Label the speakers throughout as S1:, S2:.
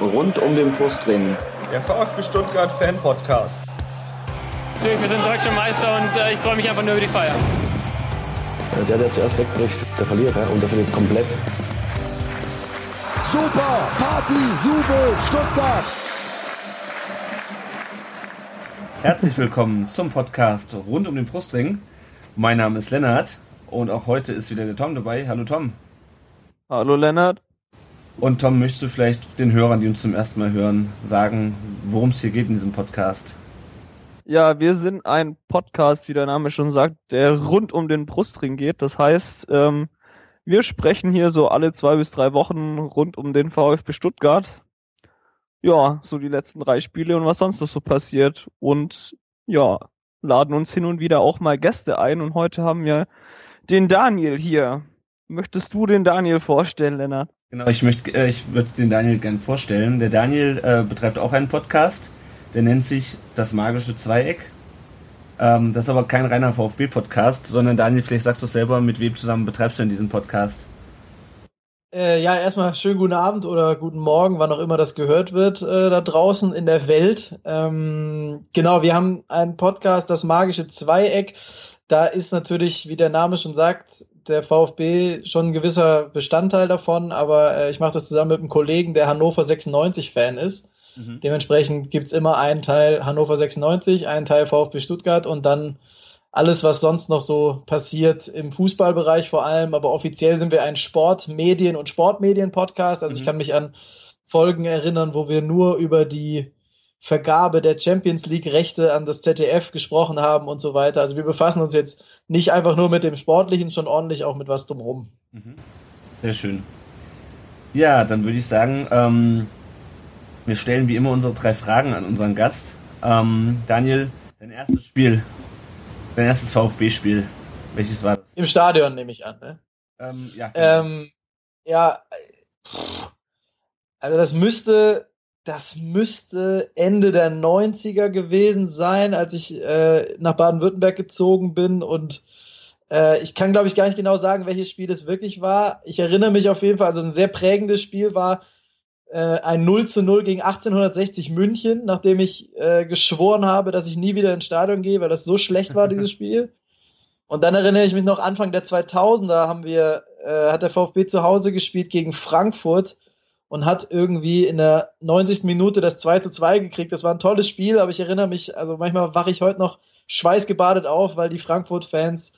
S1: rund um den Brustring.
S2: Der VfB Stuttgart Fan Podcast.
S3: Natürlich, wir sind deutsche Meister und äh, ich freue mich einfach nur über die Feier.
S4: Der, der zuerst wegbricht, der verliert ja, und der verliert komplett.
S5: Super! Party, Jubel, Stuttgart!
S6: Herzlich willkommen zum Podcast rund um den Brustring. Mein Name ist Lennart und auch heute ist wieder der Tom dabei. Hallo Tom.
S7: Hallo Lennart.
S6: Und Tom, möchtest du vielleicht den Hörern, die uns zum ersten Mal hören, sagen, worum es hier geht in diesem Podcast?
S7: Ja, wir sind ein Podcast, wie der Name schon sagt, der rund um den Brustring geht. Das heißt, ähm, wir sprechen hier so alle zwei bis drei Wochen rund um den VfB Stuttgart. Ja, so die letzten drei Spiele und was sonst noch so passiert. Und ja, laden uns hin und wieder auch mal Gäste ein. Und heute haben wir den Daniel hier. Möchtest du den Daniel vorstellen, Lennart?
S6: Genau, ich möchte, äh, ich würde den Daniel gerne vorstellen. Der Daniel äh, betreibt auch einen Podcast, der nennt sich Das magische Zweieck. Ähm, das ist aber kein reiner VfB-Podcast, sondern Daniel, vielleicht sagst du selber, mit wem zusammen betreibst du denn diesen Podcast?
S8: Äh, ja, erstmal schönen guten Abend oder guten Morgen, wann auch immer das gehört wird, äh, da draußen in der Welt. Ähm, genau, wir haben einen Podcast, das magische Zweieck. Da ist natürlich, wie der Name schon sagt, der VfB schon ein gewisser Bestandteil davon, aber äh, ich mache das zusammen mit einem Kollegen, der Hannover 96-Fan ist. Mhm. Dementsprechend gibt's immer einen Teil Hannover 96, einen Teil VfB Stuttgart und dann alles, was sonst noch so passiert im Fußballbereich vor allem. Aber offiziell sind wir ein Sport-, Medien- und Sportmedien-Podcast. Also mhm. ich kann mich an Folgen erinnern, wo wir nur über die Vergabe der Champions League Rechte an das ZDF gesprochen haben und so weiter. Also wir befassen uns jetzt nicht einfach nur mit dem Sportlichen, schon ordentlich auch mit was drumherum.
S6: Mhm. Sehr schön. Ja, dann würde ich sagen, ähm, wir stellen wie immer unsere drei Fragen an unseren Gast. Ähm, Daniel, dein erstes Spiel, dein erstes VfB-Spiel, welches war das?
S8: Im Stadion nehme ich an, ne?
S6: Ähm, ja.
S8: Ähm, ja, also das müsste das müsste Ende der 90er gewesen sein, als ich äh, nach Baden-Württemberg gezogen bin und äh, ich kann, glaube ich, gar nicht genau sagen, welches Spiel es wirklich war. Ich erinnere mich auf jeden Fall, also ein sehr prägendes Spiel war äh, ein 0 zu 0 gegen 1860 München, nachdem ich äh, geschworen habe, dass ich nie wieder ins Stadion gehe, weil das so schlecht war, dieses Spiel. Und dann erinnere ich mich noch Anfang der 2000er haben wir, äh, hat der VfB zu Hause gespielt gegen Frankfurt und hat irgendwie in der 90. Minute das 2 zu 2 gekriegt. Das war ein tolles Spiel, aber ich erinnere mich, also manchmal wache ich heute noch schweißgebadet auf, weil die Frankfurt-Fans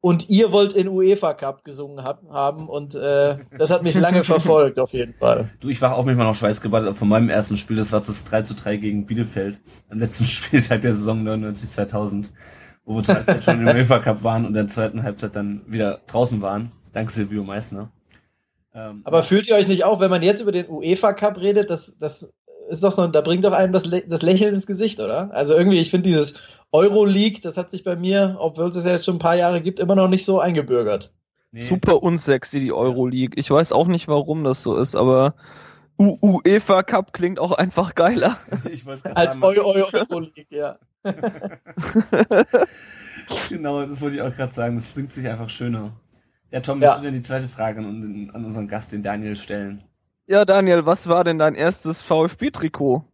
S8: und ihr wollt in UEFA Cup gesungen hab, haben und äh, das hat mich lange verfolgt auf jeden Fall.
S6: Du, ich wache auch manchmal noch schweißgebadet von meinem ersten Spiel, das war das 3 zu 3 gegen Bielefeld am letzten Spieltag der Saison 99-2000, wo wir zur Halbzeit schon im UEFA Cup waren und in der zweiten Halbzeit dann wieder draußen waren, dank Silvio Meissner.
S8: Ähm, Aber fühlt ihr euch nicht auch, wenn man jetzt über den UEFA Cup redet, das, das ist doch so, da bringt doch einem das, das Lächeln ins Gesicht, oder? Also irgendwie, ich finde dieses Euroleague, das hat sich bei mir, obwohl es ja jetzt schon ein paar Jahre gibt, immer noch nicht so eingebürgert.
S7: Nee. Super unsexy, die Euroleague. Ich weiß auch nicht, warum das so ist, aber UEFA Cup klingt auch einfach geiler.
S8: Als Eu Eu Euroleague, ja.
S6: genau, das wollte ich auch gerade sagen. Das singt sich einfach schöner. Ja, Tom, willst ja. du denn die zweite Frage an, an unseren Gast, den Daniel, stellen?
S7: Ja, Daniel, was war denn dein erstes VfB-Trikot?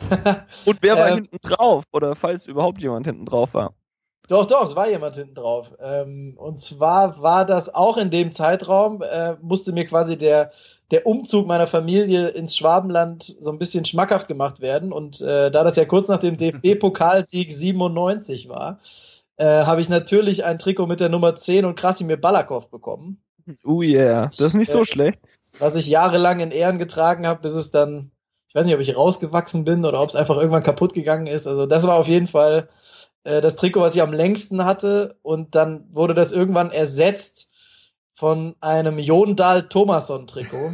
S7: Und wer war ähm, hinten drauf? Oder falls überhaupt jemand hinten drauf war?
S8: Doch, doch, es war jemand hinten drauf. Ähm, und zwar war das auch in dem Zeitraum, äh, musste mir quasi der, der Umzug meiner Familie ins Schwabenland so ein bisschen schmackhaft gemacht werden. Und äh, da das ja kurz nach dem DFB-Pokalsieg 97 war, äh, habe ich natürlich ein Trikot mit der Nummer 10 und Krasimir Balakov bekommen.
S7: Oh yeah, das ist nicht so äh, schlecht.
S8: Was ich jahrelang in Ehren getragen habe, bis es dann, ich weiß nicht, ob ich rausgewachsen bin oder ob es einfach irgendwann kaputt gegangen ist. Also das war auf jeden Fall äh, das Trikot, was ich am längsten hatte. Und dann wurde das irgendwann ersetzt von einem Jondal Thomasson Trikot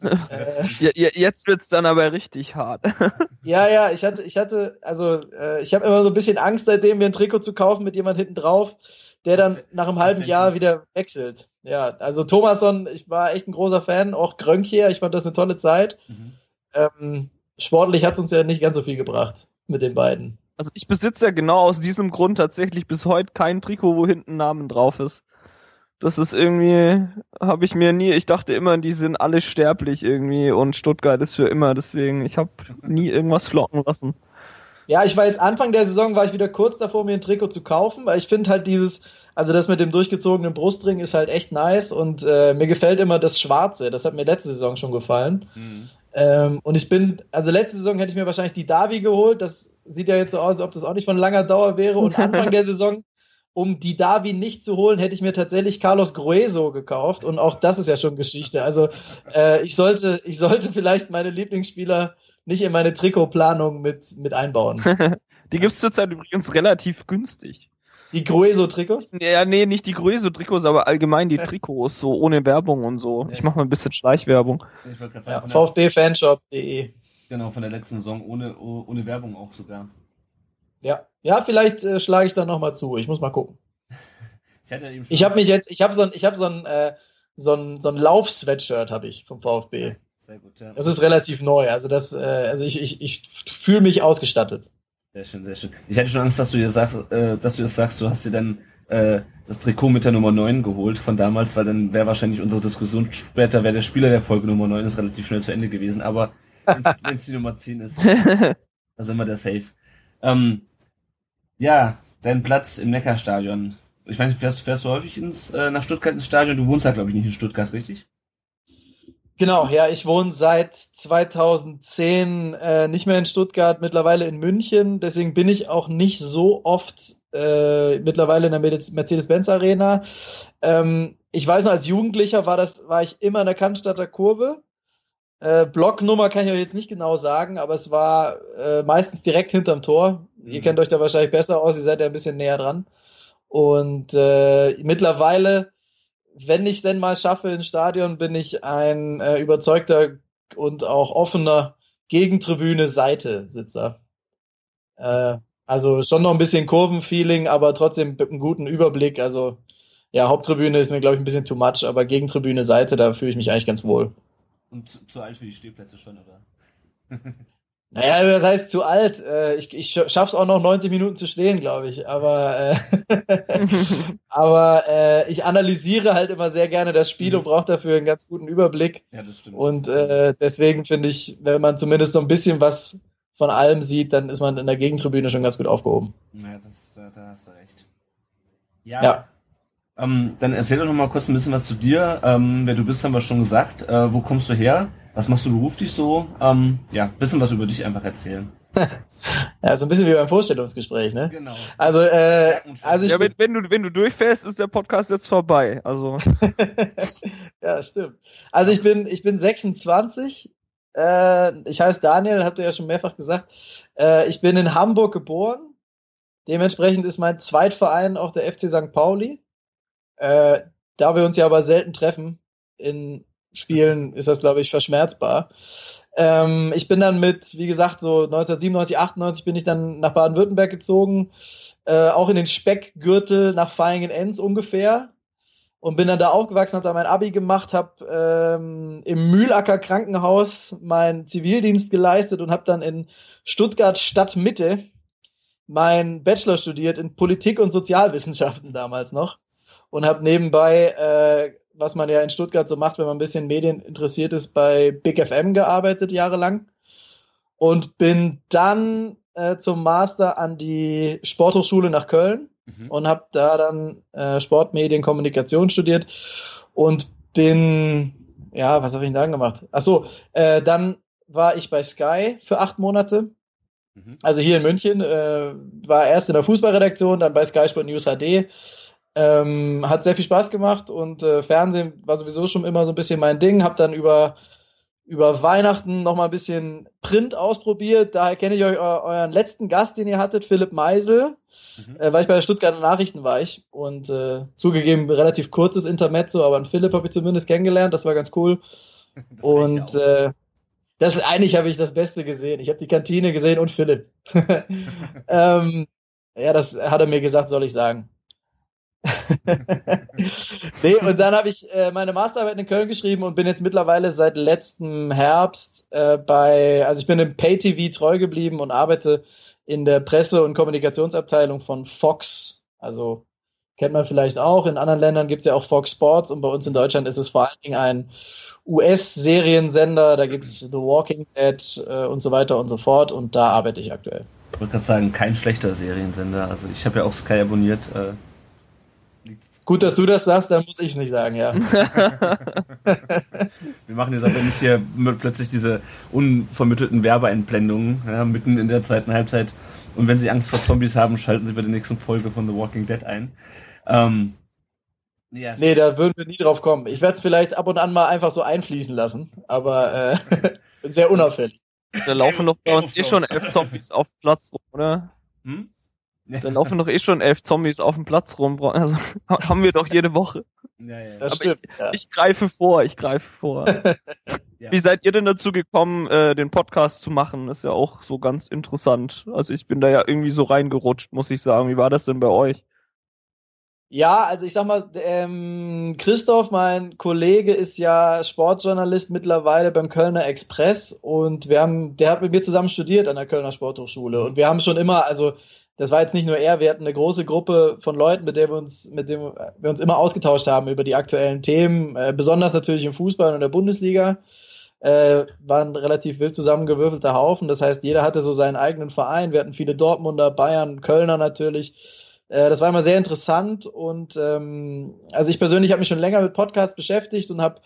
S7: äh, jetzt wird's dann aber richtig hart.
S8: ja, ja, ich hatte, ich hatte, also äh, ich habe immer so ein bisschen Angst, seitdem mir ein Trikot zu kaufen mit jemand hinten drauf, der dann nach einem halben Jahr wieder wechselt. Ja, also Thomasson, ich war echt ein großer Fan, auch Grönk hier, ich fand das eine tolle Zeit. Mhm. Ähm, sportlich hat uns ja nicht ganz so viel gebracht mit den beiden.
S7: Also ich besitze ja genau aus diesem Grund tatsächlich bis heute kein Trikot, wo hinten Namen drauf ist. Das ist irgendwie, habe ich mir nie, ich dachte immer, die sind alle sterblich irgendwie und Stuttgart ist für immer, deswegen, ich habe nie irgendwas flocken lassen.
S8: Ja, ich war jetzt Anfang der Saison, war ich wieder kurz davor, mir ein Trikot zu kaufen, weil ich finde halt dieses, also das mit dem durchgezogenen Brustring ist halt echt nice und äh, mir gefällt immer das Schwarze, das hat mir letzte Saison schon gefallen. Mhm. Ähm, und ich bin, also letzte Saison hätte ich mir wahrscheinlich die Davi geholt, das sieht ja jetzt so aus, als ob das auch nicht von langer Dauer wäre und Anfang der Saison um die Davi nicht zu holen, hätte ich mir tatsächlich Carlos Grueso gekauft und auch das ist ja schon Geschichte. Also äh, ich sollte, ich sollte vielleicht meine Lieblingsspieler nicht in meine Trikotplanung mit, mit einbauen.
S7: die gibt es zurzeit übrigens relativ günstig.
S8: Die Grueso-Trikots?
S7: Ja, nee, nicht die Grueso-Trikots, aber allgemein die Trikots, so ohne Werbung und so. Ich mache mal ein bisschen Schleichwerbung.
S8: Ich sagen, ja, VfBfanshop.de.
S6: Genau, von der letzten Saison ohne, ohne Werbung auch sogar.
S8: Ja, ja, vielleicht äh, schlage ich da nochmal zu. Ich muss mal gucken.
S6: ich hatte eben
S8: ich habe mich jetzt, ich habe so ein, ich habe so ein, äh, so ein, so ein Lauf-Sweatshirt habe ich vom VfB. Sehr gut, ja. Das ist relativ neu. Also das, äh, also ich, ich, ich fühle mich ausgestattet.
S6: Sehr schön, sehr schön. Ich hatte schon Angst, dass du dir sagst, äh, dass du jetzt sagst, du hast dir dann äh, das Trikot mit der Nummer 9 geholt von damals, weil dann wäre wahrscheinlich unsere Diskussion später, wer der Spieler der Folge Nummer 9 ist, relativ schnell zu Ende gewesen. Aber wenn es die Nummer 10 ist, dann sind wir der Safe. Ähm, ja, dein Platz im Neckarstadion. Ich weiß nicht, fährst, fährst du häufig ins, äh, nach Stuttgart ins Stadion? Du wohnst ja, glaube ich, nicht in Stuttgart, richtig?
S8: Genau, ja, ich wohne seit 2010 äh, nicht mehr in Stuttgart, mittlerweile in München. Deswegen bin ich auch nicht so oft äh, mittlerweile in der Mercedes-Benz Arena. Ähm, ich weiß noch, als Jugendlicher war das, war ich immer in der Cannstatter Kurve. Äh, Blocknummer kann ich euch jetzt nicht genau sagen, aber es war äh, meistens direkt hinterm Tor. Ihr kennt euch da wahrscheinlich besser aus, ihr seid ja ein bisschen näher dran. Und äh, mittlerweile, wenn ich denn mal schaffe ins Stadion, bin ich ein äh, überzeugter und auch offener Gegentribüne-Seite-Sitzer. Äh, also schon noch ein bisschen Kurvenfeeling, aber trotzdem mit einem guten Überblick. Also ja, Haupttribüne ist mir, glaube ich, ein bisschen too much, aber Gegentribüne-Seite, da fühle ich mich eigentlich ganz wohl.
S6: Und zu, zu alt für die Stehplätze schon, oder?
S8: Naja, das heißt zu alt. Äh, ich, ich schaff's auch noch 90 Minuten zu stehen, glaube ich. Aber, äh, aber äh, ich analysiere halt immer sehr gerne das Spiel mhm. und brauche dafür einen ganz guten Überblick. Ja, das stimmt. Und äh, deswegen finde ich, wenn man zumindest so ein bisschen was von allem sieht, dann ist man in der Gegentribüne schon ganz gut aufgehoben.
S6: Ja, das, da, da hast du recht. Ja. ja. Ähm, dann erzähl doch noch mal kurz ein bisschen was zu dir. Ähm, wer du bist, haben wir schon gesagt. Äh, wo kommst du her? Was machst du beruflich so? Ähm, ja, ein bisschen was über dich einfach erzählen.
S8: ja, so ein bisschen wie beim Vorstellungsgespräch, ne?
S6: Genau.
S8: Also, äh, also ich
S7: ja, wenn, wenn, du, wenn du durchfährst, ist der Podcast jetzt vorbei. Also.
S8: ja, stimmt. Also ich bin, ich bin 26. Äh, ich heiße Daniel, habt ihr ja schon mehrfach gesagt. Äh, ich bin in Hamburg geboren. Dementsprechend ist mein Zweitverein auch der FC St. Pauli. Äh, da wir uns ja aber selten treffen in Spielen, ist das, glaube ich, verschmerzbar. Ähm, ich bin dann mit, wie gesagt, so 1997, 98 bin ich dann nach Baden-Württemberg gezogen, äh, auch in den Speckgürtel nach Feingen-Enz ungefähr und bin dann da aufgewachsen, habe da mein Abi gemacht, habe ähm, im Mühlacker Krankenhaus meinen Zivildienst geleistet und habe dann in Stuttgart Stadtmitte mein Bachelor studiert in Politik und Sozialwissenschaften damals noch und habe nebenbei, äh, was man ja in Stuttgart so macht, wenn man ein bisschen Medien interessiert ist, bei Big FM gearbeitet jahrelang und bin dann äh, zum Master an die Sporthochschule nach Köln mhm. und habe da dann äh, Sportmedien, Kommunikation studiert und bin, ja, was habe ich denn dann gemacht? Ach so, äh, dann war ich bei Sky für acht Monate. Mhm. Also hier in München, äh, war erst in der Fußballredaktion, dann bei Sky Sport News HD, ähm, hat sehr viel Spaß gemacht und äh, Fernsehen war sowieso schon immer so ein bisschen mein Ding. Hab dann über, über Weihnachten noch mal ein bisschen Print ausprobiert. Daher kenne ich euch euren letzten Gast, den ihr hattet, Philipp Meisel, mhm. äh, weil ich bei der Stuttgarter Nachrichten war ich und äh, zugegeben relativ kurzes Intermezzo, aber einen Philipp habe ich zumindest kennengelernt. Das war ganz cool. Das und äh, das eigentlich habe ich das Beste gesehen. Ich habe die Kantine gesehen und Philipp. ähm, ja, das hat er mir gesagt, soll ich sagen. Nee, und dann habe ich äh, meine Masterarbeit in Köln geschrieben und bin jetzt mittlerweile seit letztem Herbst äh, bei, also ich bin im Pay-TV treu geblieben und arbeite in der Presse- und Kommunikationsabteilung von Fox. Also kennt man vielleicht auch. In anderen Ländern gibt es ja auch Fox Sports und bei uns in Deutschland ist es vor allen Dingen ein US-Seriensender. Da gibt es The Walking Dead äh, und so weiter und so fort und da arbeite ich aktuell.
S6: Ich wollte gerade sagen, kein schlechter Seriensender. Also ich habe ja auch Sky abonniert. Äh,
S8: Gut, dass du das sagst, dann muss ich nicht sagen, ja.
S6: Wir machen jetzt aber nicht hier plötzlich diese unvermittelten Werbeeinblendungen ja, mitten in der zweiten Halbzeit. Und wenn Sie Angst vor Zombies haben, schalten Sie bei der nächsten Folge von The Walking Dead ein. Ähm,
S8: ja, nee, da würden wir nie drauf kommen. Ich werde es vielleicht ab und an mal einfach so einfließen lassen, aber äh, sehr unauffällig.
S7: Da laufen doch bei uns eh schon elf Zombies auf Platz oder? Hm? Da laufen doch eh schon elf Zombies auf dem Platz rum. Also haben wir doch jede Woche.
S8: Ja, ja. Das Aber stimmt,
S7: ich,
S8: ja.
S7: ich greife vor, ich greife vor. Wie seid ihr denn dazu gekommen, äh, den Podcast zu machen? ist ja auch so ganz interessant. Also ich bin da ja irgendwie so reingerutscht, muss ich sagen. Wie war das denn bei euch?
S8: Ja, also ich sag mal, ähm, Christoph, mein Kollege, ist ja Sportjournalist mittlerweile beim Kölner Express und wir haben, der hat mit mir zusammen studiert an der Kölner Sporthochschule und wir haben schon immer, also das war jetzt nicht nur er, wir hatten eine große Gruppe von Leuten, mit der wir uns, mit dem wir uns immer ausgetauscht haben über die aktuellen Themen, äh, besonders natürlich im Fußball und der Bundesliga. Äh, waren relativ wild zusammengewürfelter Haufen. Das heißt, jeder hatte so seinen eigenen Verein. Wir hatten viele Dortmunder, Bayern, Kölner natürlich. Äh, das war immer sehr interessant und ähm, also ich persönlich habe mich schon länger mit Podcasts beschäftigt und habe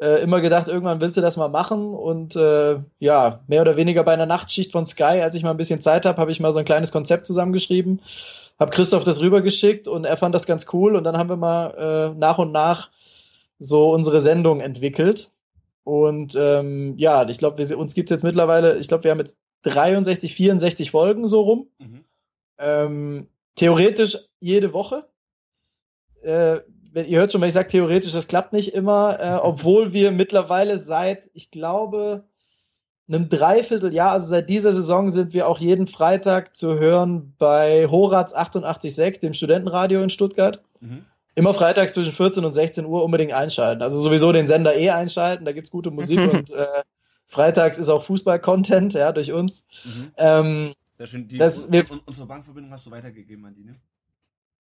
S8: äh, immer gedacht, irgendwann willst du das mal machen und äh, ja, mehr oder weniger bei einer Nachtschicht von Sky, als ich mal ein bisschen Zeit habe, habe ich mal so ein kleines Konzept zusammengeschrieben, habe Christoph das rübergeschickt und er fand das ganz cool und dann haben wir mal äh, nach und nach so unsere Sendung entwickelt und ähm, ja, ich glaube, uns gibt es jetzt mittlerweile, ich glaube, wir haben jetzt 63, 64 Folgen so rum. Mhm. Ähm, theoretisch jede Woche. Äh, ihr hört schon, wenn ich sage theoretisch, das klappt nicht immer, äh, obwohl wir mittlerweile seit, ich glaube, einem Dreivierteljahr, also seit dieser Saison sind wir auch jeden Freitag zu hören bei Horaz 886, dem Studentenradio in Stuttgart. Mhm. Immer freitags zwischen 14 und 16 Uhr unbedingt einschalten. Also sowieso den Sender eh einschalten, da gibt es gute Musik und äh, freitags ist auch Fußball-Content, ja, durch uns. Mhm. Ähm,
S6: sehr schön. Die, das, wir, unsere Bankverbindung hast du weitergegeben an die, ne?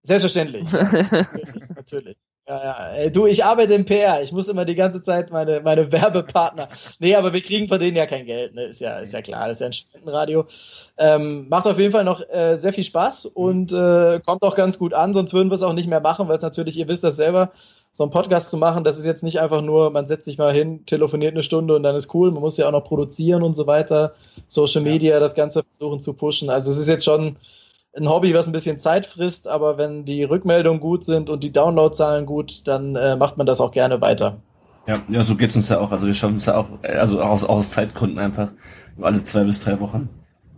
S8: Selbstverständlich. Natürlich, natürlich. Ja, ja. Du, ich arbeite im PR. Ich muss immer die ganze Zeit meine, meine Werbepartner. Nee, aber wir kriegen von denen ja kein Geld. Ne? Ist ja, ist ja klar. Das ist ja ein Spendenradio. Ähm, macht auf jeden Fall noch äh, sehr viel Spaß und äh, kommt auch ganz gut an. Sonst würden wir es auch nicht mehr machen, weil es natürlich, ihr wisst das selber, so einen Podcast zu machen, das ist jetzt nicht einfach nur, man setzt sich mal hin, telefoniert eine Stunde und dann ist cool. Man muss ja auch noch produzieren und so weiter. Social Media, das Ganze versuchen zu pushen. Also es ist jetzt schon ein Hobby, was ein bisschen Zeit frisst, aber wenn die Rückmeldungen gut sind und die Downloadzahlen gut, dann äh, macht man das auch gerne weiter.
S6: Ja, ja, so geht's uns ja auch. Also wir schauen uns ja auch, also auch aus, auch aus Zeitgründen einfach alle zwei bis drei Wochen.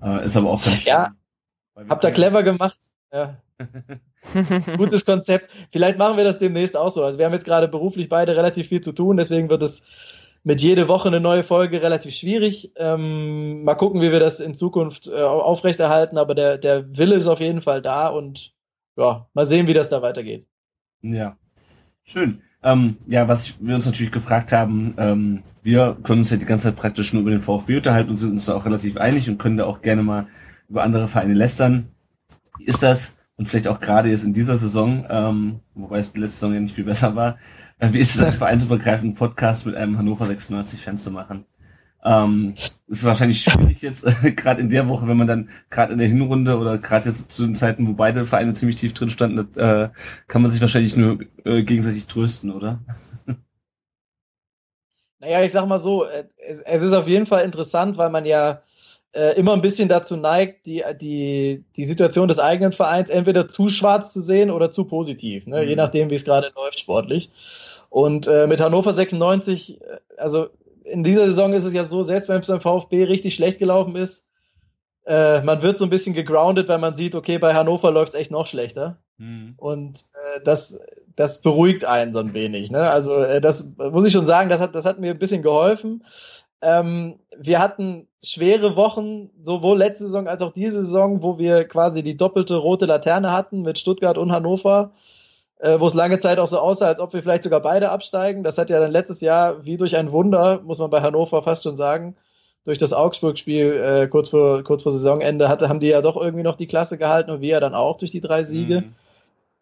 S6: Äh, ist aber auch ganz
S8: schön. Ja, habt ihr clever gemacht. Ja. Gutes Konzept. Vielleicht machen wir das demnächst auch so. Also wir haben jetzt gerade beruflich beide relativ viel zu tun, deswegen wird es mit jede Woche eine neue Folge relativ schwierig. Ähm, mal gucken, wie wir das in Zukunft äh, aufrechterhalten, aber der, der Wille ist auf jeden Fall da und ja, mal sehen, wie das da weitergeht.
S6: Ja, schön. Ähm, ja, was wir uns natürlich gefragt haben, ähm, wir können uns ja die ganze Zeit praktisch nur über den VfB unterhalten und sind uns da auch relativ einig und können da auch gerne mal über andere Vereine lästern. Wie ist das? Und vielleicht auch gerade jetzt in dieser Saison, ähm, wobei es letzte Saison ja nicht viel besser war, wie ist es, einen vereinsübergreifenden Podcast mit einem Hannover 96-Fan zu machen? Ähm, ist wahrscheinlich schwierig jetzt, äh, gerade in der Woche, wenn man dann gerade in der Hinrunde oder gerade jetzt zu den Zeiten, wo beide Vereine ziemlich tief drin standen, äh, kann man sich wahrscheinlich nur äh, gegenseitig trösten, oder?
S8: Naja, ich sag mal so, äh, es, es ist auf jeden Fall interessant, weil man ja äh, immer ein bisschen dazu neigt, die, die, die Situation des eigenen Vereins entweder zu schwarz zu sehen oder zu positiv, ne? Mhm. je nachdem, wie es gerade läuft sportlich. Und äh, mit Hannover 96, äh, also in dieser Saison ist es ja so, selbst wenn es beim VfB richtig schlecht gelaufen ist, äh, man wird so ein bisschen gegroundet, weil man sieht, okay, bei Hannover läuft es echt noch schlechter. Mhm. Und äh, das, das beruhigt einen so ein wenig. Ne? Also äh, das muss ich schon sagen, das hat, das hat mir ein bisschen geholfen. Ähm, wir hatten schwere Wochen, sowohl letzte Saison als auch diese Saison, wo wir quasi die doppelte rote Laterne hatten mit Stuttgart und Hannover äh, wo es lange Zeit auch so aussah, als ob wir vielleicht sogar beide absteigen. Das hat ja dann letztes Jahr wie durch ein Wunder, muss man bei Hannover fast schon sagen, durch das Augsburg-Spiel äh, kurz, vor, kurz vor Saisonende hatte, haben die ja doch irgendwie noch die Klasse gehalten und wir ja dann auch durch die drei Siege. Mhm.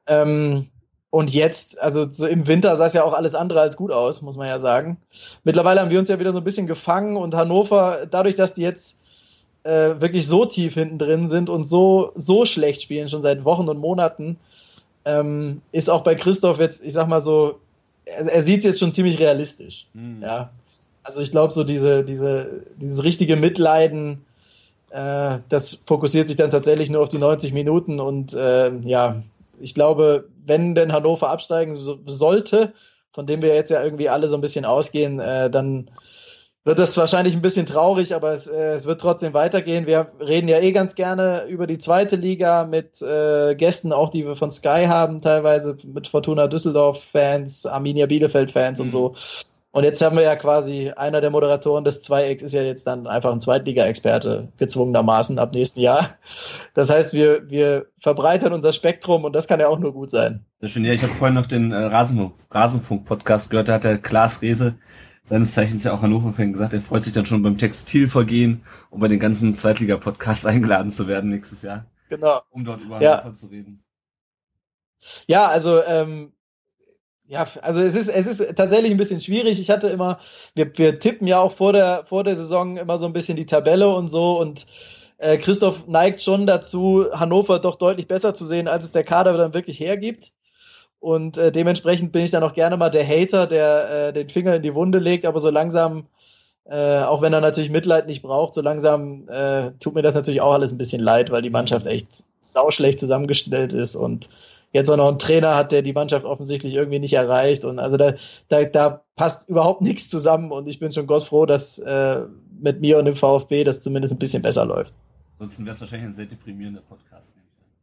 S8: Ähm, und jetzt, also so im Winter sah es ja auch alles andere als gut aus, muss man ja sagen. Mittlerweile haben wir uns ja wieder so ein bisschen gefangen und Hannover, dadurch, dass die jetzt äh, wirklich so tief hinten drin sind und so, so schlecht spielen, schon seit Wochen und Monaten, ähm, ist auch bei Christoph jetzt, ich sag mal so, er, er sieht es jetzt schon ziemlich realistisch. Mhm. Ja. Also ich glaube, so diese, diese, dieses richtige Mitleiden, äh, das fokussiert sich dann tatsächlich nur auf die 90 Minuten und äh, ja, ich glaube, wenn denn Hannover absteigen so, sollte, von dem wir jetzt ja irgendwie alle so ein bisschen ausgehen, äh, dann wird das wahrscheinlich ein bisschen traurig, aber es, äh, es wird trotzdem weitergehen. Wir reden ja eh ganz gerne über die zweite Liga mit äh, Gästen, auch die wir von Sky haben, teilweise mit Fortuna Düsseldorf-Fans, Arminia Bielefeld-Fans mhm. und so. Und jetzt haben wir ja quasi, einer der Moderatoren des Zweiecks ist ja jetzt dann einfach ein Zweitliga-Experte, gezwungenermaßen ab nächsten Jahr. Das heißt, wir, wir verbreitern unser Spektrum und das kann ja auch nur gut sein.
S6: Das schön. Ja, ich habe vorhin noch den äh, Rasenfunk-Podcast gehört, da hat der Klaas Rehse, seines Zeichens ja auch Hannover-Fan, gesagt, er freut sich dann schon beim Textilvergehen, um bei den ganzen Zweitliga-Podcasts eingeladen zu werden nächstes Jahr.
S8: Genau.
S6: Um dort über Hannover zu reden.
S8: Ja, also ähm, ja, also es ist, es ist tatsächlich ein bisschen schwierig. Ich hatte immer, wir, wir tippen ja auch vor der, vor der Saison immer so ein bisschen die Tabelle und so und äh, Christoph neigt schon dazu, Hannover doch deutlich besser zu sehen, als es der Kader dann wirklich hergibt. Und äh, dementsprechend bin ich dann auch gerne mal der Hater, der äh, den Finger in die Wunde legt, aber so langsam, äh, auch wenn er natürlich Mitleid nicht braucht, so langsam äh, tut mir das natürlich auch alles ein bisschen leid, weil die Mannschaft echt sauschlecht zusammengestellt ist und jetzt auch noch einen Trainer hat, der die Mannschaft offensichtlich irgendwie nicht erreicht. Und also da, da, da passt überhaupt nichts zusammen und ich bin schon Gott froh, dass äh, mit mir und dem VfB das zumindest ein bisschen besser läuft.
S6: Ansonsten wäre es wahrscheinlich ein sehr deprimierender Podcast.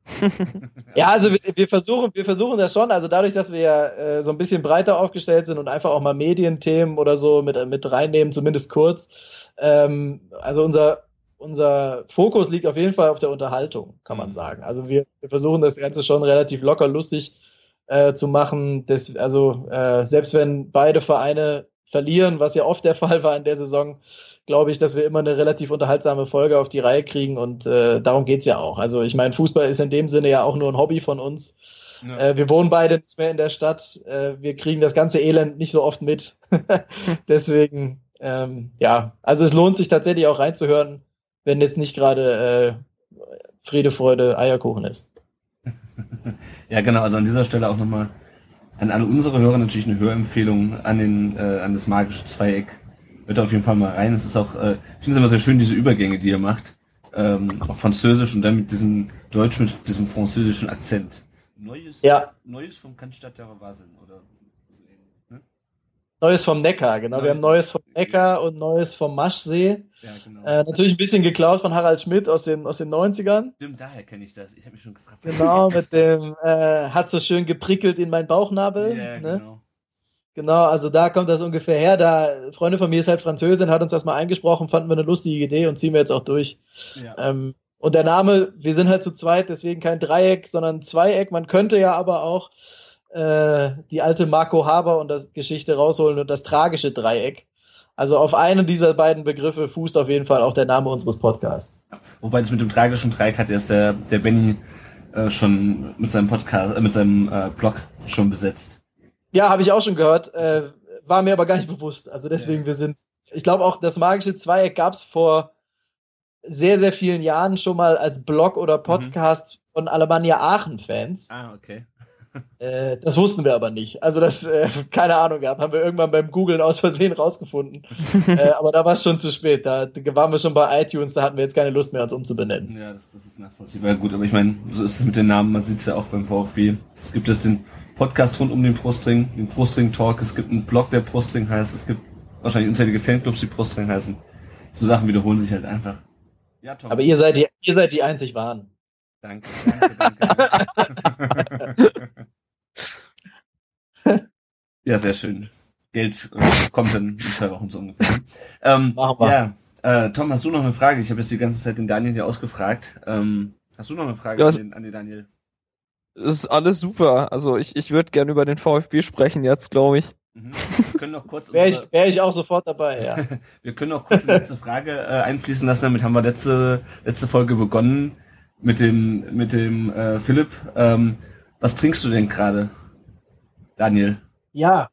S8: ja, also wir, wir, versuchen, wir versuchen das schon. Also dadurch, dass wir ja äh, so ein bisschen breiter aufgestellt sind und einfach auch mal Medienthemen oder so mit, mit reinnehmen, zumindest kurz. Ähm, also unser unser Fokus liegt auf jeden Fall auf der Unterhaltung, kann man mhm. sagen. Also wir, wir versuchen das Ganze schon relativ locker lustig äh, zu machen. Das, also äh, selbst wenn beide Vereine verlieren, was ja oft der Fall war in der Saison, glaube ich, dass wir immer eine relativ unterhaltsame Folge auf die Reihe kriegen und äh, darum geht's ja auch. Also ich meine, Fußball ist in dem Sinne ja auch nur ein Hobby von uns. Ja. Äh, wir wohnen beide nicht mehr in der Stadt. Äh, wir kriegen das ganze Elend nicht so oft mit. Deswegen, ähm, ja, also es lohnt sich tatsächlich auch reinzuhören wenn jetzt nicht gerade äh, Friede, Freude, Eierkuchen ist.
S6: ja, genau. Also an dieser Stelle auch nochmal an alle unsere Hörer natürlich eine Hörempfehlung an den äh, an das magische Zweieck. Hört auf jeden Fall mal rein. Es ist auch, äh, ich finde es immer sehr schön, diese Übergänge, die ihr macht. Ähm, auf Französisch und dann mit diesem Deutsch mit diesem französischen Akzent. Neues,
S8: ja.
S6: Neues vom Cannstatt der Waseln, oder?
S8: Neues vom Neckar, genau. Neues. Wir haben Neues vom Neckar und Neues vom Maschsee. Ja, genau. Äh, natürlich ein bisschen geklaut von Harald Schmidt aus den, aus den 90ern.
S6: Stimmt, daher kenne ich das. Ich habe mich schon gefragt.
S8: Genau, mit dem, äh, hat so schön geprickelt in meinen Bauchnabel. Ja, ne? genau. Genau, also da kommt das ungefähr her. Da Freunde von mir ist halt Französin, hat uns das mal eingesprochen, fanden wir eine lustige Idee und ziehen wir jetzt auch durch. Ja. Ähm, und der Name, wir sind halt zu zweit, deswegen kein Dreieck, sondern Zweieck. Man könnte ja aber auch äh, die alte Marco Haber und das Geschichte rausholen und das tragische Dreieck. Also auf einen dieser beiden Begriffe fußt auf jeden Fall auch der Name unseres Podcasts.
S6: Wobei das mit dem tragischen Dreieck hat erst der, der Benny äh, schon mit seinem Podcast, äh, mit seinem äh, Blog schon besetzt.
S8: Ja, habe ich auch schon gehört. Äh, war mir aber gar nicht bewusst. Also deswegen, ja. wir sind. Ich glaube auch, das magische Zweieck gab es vor sehr, sehr vielen Jahren schon mal als Blog oder mhm. Podcast mhm. von Alemannia Aachen-Fans.
S6: Ah, okay.
S8: Äh, das wussten wir aber nicht. Also das, äh, keine Ahnung gehabt, haben wir irgendwann beim Googlen aus Versehen rausgefunden. äh, aber da war es schon zu spät. Da waren wir schon bei iTunes, da hatten wir jetzt keine Lust mehr, uns umzubenennen.
S6: Ja, das, das ist nachvollziehbar. Gut, aber ich meine, so ist es mit den Namen, man sieht es ja auch beim VfB. Es gibt es den Podcast rund um den Brustring, den Brustring Talk, es gibt einen Blog, der Brustring heißt, es gibt wahrscheinlich unzählige Fanclubs, die Brustring heißen. So Sachen wiederholen sich halt einfach.
S8: Ja, Tom. Aber ihr seid die, ihr seid die einzig wahren.
S6: Danke, danke, danke. ja, sehr schön. Geld äh, kommt dann in zwei Wochen so ungefähr. Ähm, Machen wir. Ja, äh, Tom, hast du noch eine Frage? Ich habe jetzt die ganze Zeit den Daniel hier ausgefragt. Ähm, hast du noch eine Frage
S7: ja,
S6: an, den, an den Daniel?
S7: Das ist alles super. Also ich, ich würde gerne über den VfB sprechen jetzt, glaube ich.
S6: Mhm. Wir können noch kurz.
S8: Wäre ich, wär ich auch sofort dabei, ja.
S6: wir können noch kurz eine letzte Frage äh, einfließen lassen. Damit haben wir letzte, letzte Folge begonnen mit dem, mit dem äh, Philipp. Ähm, Was trinkst du denn gerade, Daniel?
S8: Ja,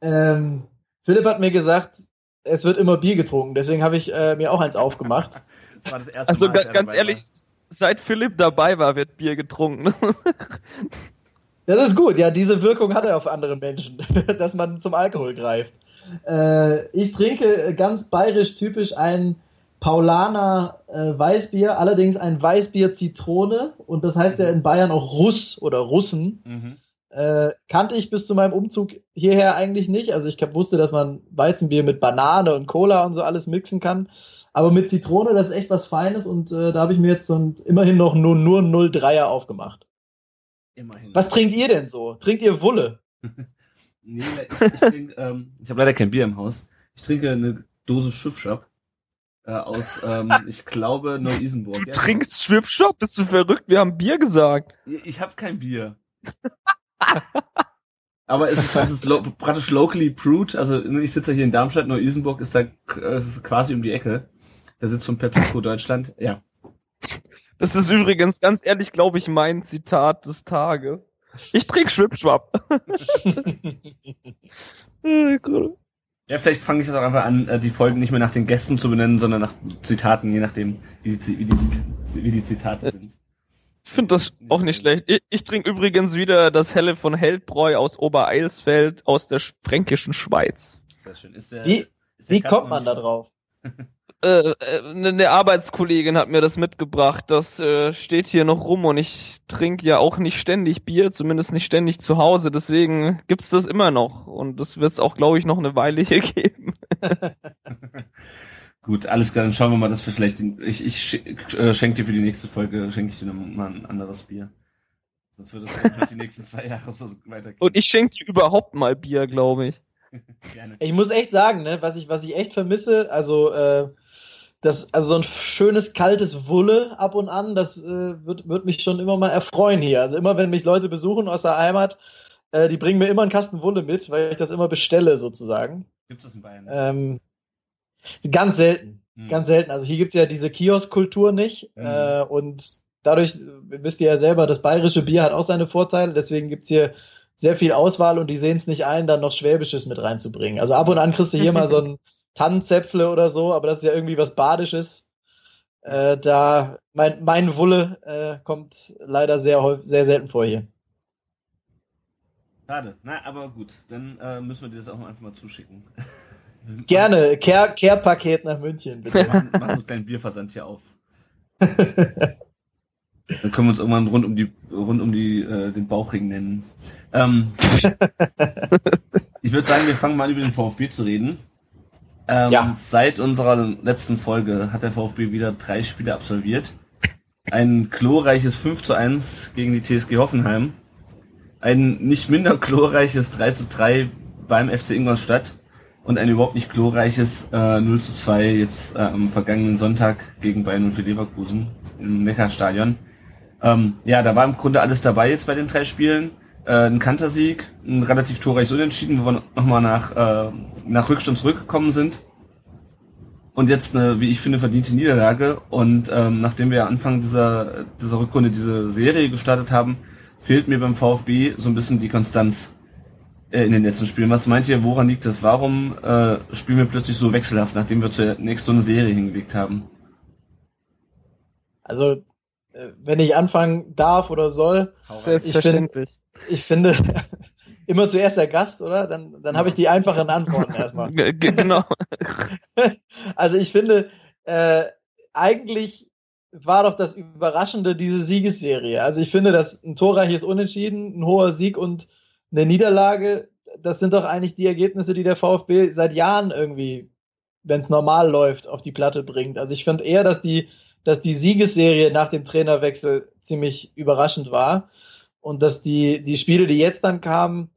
S8: ähm, Philipp hat mir gesagt, es wird immer Bier getrunken, deswegen habe ich äh, mir auch eins aufgemacht.
S6: Das war das erste
S7: Also
S6: Mal,
S7: ganz ehrlich, seit Philipp dabei war, wird Bier getrunken.
S8: Das ist gut, ja, diese Wirkung hat er auf andere Menschen, dass man zum Alkohol greift. Äh, ich trinke ganz bayerisch typisch ein Paulaner äh, Weißbier, allerdings ein Weißbier Zitrone und das heißt ja in Bayern auch Russ oder Russen.
S6: Mhm.
S8: Äh, kannte ich bis zu meinem Umzug hierher eigentlich nicht. Also ich wusste, dass man Weizenbier mit Banane und Cola und so alles mixen kann. Aber mit Zitrone, das ist echt was Feines und äh, da habe ich mir jetzt so ein, immerhin noch nur, nur 0,3er aufgemacht.
S6: Immerhin.
S8: Was trinkt ihr denn so? Trinkt ihr Wulle?
S6: Nee, ich, ich, trink, ähm, ich habe leider kein Bier im Haus. Ich trinke eine Dose Schwipschap äh, aus, ähm, ich glaube, Neu-Isenburg.
S7: Du trinkst Schwipschop? Bist du verrückt? Wir haben Bier gesagt.
S6: Ich, ich habe kein Bier. Aber es ist, es ist lo praktisch locally brewed. Also ich sitze hier in Darmstadt, Neu-Isenburg ist da äh, quasi um die Ecke. Da sitzt von PepsiCo Deutschland. Ja.
S7: Das ist übrigens ganz ehrlich, glaube ich, mein Zitat des Tages. Ich trinke Schwipschwapp. Äh, cool.
S6: Ja, vielleicht fange ich das auch einfach an, äh, die Folgen nicht mehr nach den Gästen zu benennen, sondern nach Zitaten, je nachdem, wie die, wie die, wie die Zitate sind.
S7: ich finde das auch nicht schlecht. Ich, ich trinke übrigens wieder das Helle von Heldbräu aus Obereilsfeld aus der fränkischen Schweiz.
S6: Sehr schön. Ist der,
S8: Wie,
S6: ist der
S8: wie
S6: Kasten
S8: kommt man da drauf?
S7: Äh, äh, eine eine Arbeitskollegin hat mir das mitgebracht. Das äh, steht hier noch rum und ich trinke ja auch nicht ständig Bier, zumindest nicht ständig zu Hause. Deswegen gibt's das immer noch und das wird's auch, glaube ich, noch eine Weile hier geben.
S6: Gut, alles klar, dann schauen wir mal, dass wir vielleicht den, ich, ich äh, schenke dir für die nächste Folge, schenke ich dir noch mal ein anderes Bier. Sonst wird es die nächsten zwei Jahre so weitergehen.
S7: Und ich schenke dir überhaupt mal Bier, glaube ich.
S6: Gerne.
S8: Ich muss echt sagen, ne, was ich, was ich echt vermisse, also äh, das, also so ein schönes kaltes Wulle ab und an, das äh, wird, wird mich schon immer mal erfreuen hier. Also immer, wenn mich Leute besuchen aus der Heimat, äh, die bringen mir immer einen Kasten Wulle mit, weil ich das immer bestelle sozusagen.
S6: Gibt es das in Bayern?
S8: Ähm, ganz selten,
S6: Hm.
S8: ganz selten. Also hier gibt's ja diese Kioskkultur nicht
S6: Mhm.
S8: äh, und dadurch, äh, wisst ihr ja selber, das bayerische Bier hat auch seine Vorteile, deswegen gibt's hier sehr viel Auswahl und die sehen es nicht ein, dann noch Schwäbisches mit reinzubringen. Also ab und an kriegst du hier mal so ein Tannenzäpfle oder so, aber das ist ja irgendwie was Badisches. Äh, da mein, mein Wulle äh, kommt leider sehr, sehr selten vor hier.
S6: Schade. Na, aber gut, dann äh, müssen wir dir das auch einfach mal zuschicken.
S8: Gerne, Care- Care-Paket nach München, bitte.
S6: machen, machen so einen kleinen Bierversand hier auf. Dann können wir uns irgendwann rund um die rund um die äh, den Bauchring nennen. Ähm, ich würde sagen, wir fangen mal über den VfB zu reden. Ähm,
S8: Ja.
S6: Seit unserer letzten Folge hat der VfB wieder drei Spiele absolviert. Ein glorreiches 5 zu 1 gegen die TSG Hoffenheim. Ein nicht minder glorreiches 3 zu 3 beim FC Ingolstadt. Und ein überhaupt nicht glorreiches äh, 0 zu 2 jetzt äh, am vergangenen Sonntag gegen Bayern und für Leverkusen im Neckarstadion. Ähm, ja, da war im Grunde alles dabei jetzt bei den drei Spielen. Äh, ein Kantersieg, ein relativ torreiches Unentschieden, wo wir nochmal nach, äh, nach Rückstand zurückgekommen sind. Und jetzt eine, wie ich finde, verdiente Niederlage. Und ähm, nachdem wir Anfang dieser, dieser Rückrunde diese Serie gestartet haben, fehlt mir beim VfB so ein bisschen die Konstanz äh, in den letzten Spielen. Was meint ihr, woran liegt das? Warum äh, spielen wir plötzlich so wechselhaft, nachdem wir zunächst so eine Serie hingelegt haben?
S8: Also, wenn ich anfangen darf oder soll,
S7: Selbstverständlich.
S8: ich finde, immer zuerst der Gast, oder? Dann, dann habe ich die einfachen Antworten erstmal.
S7: Genau.
S8: Also ich finde, äh, eigentlich war doch das Überraschende diese Siegesserie. Also ich finde, dass ein torreiches Unentschieden, ein hoher Sieg und eine Niederlage, das sind doch eigentlich die Ergebnisse, die der VfB seit Jahren irgendwie, wenn es normal läuft, auf die Platte bringt. Also ich finde eher, dass die, dass die Siegesserie nach dem Trainerwechsel ziemlich überraschend war und dass die, die Spiele, die jetzt dann kamen,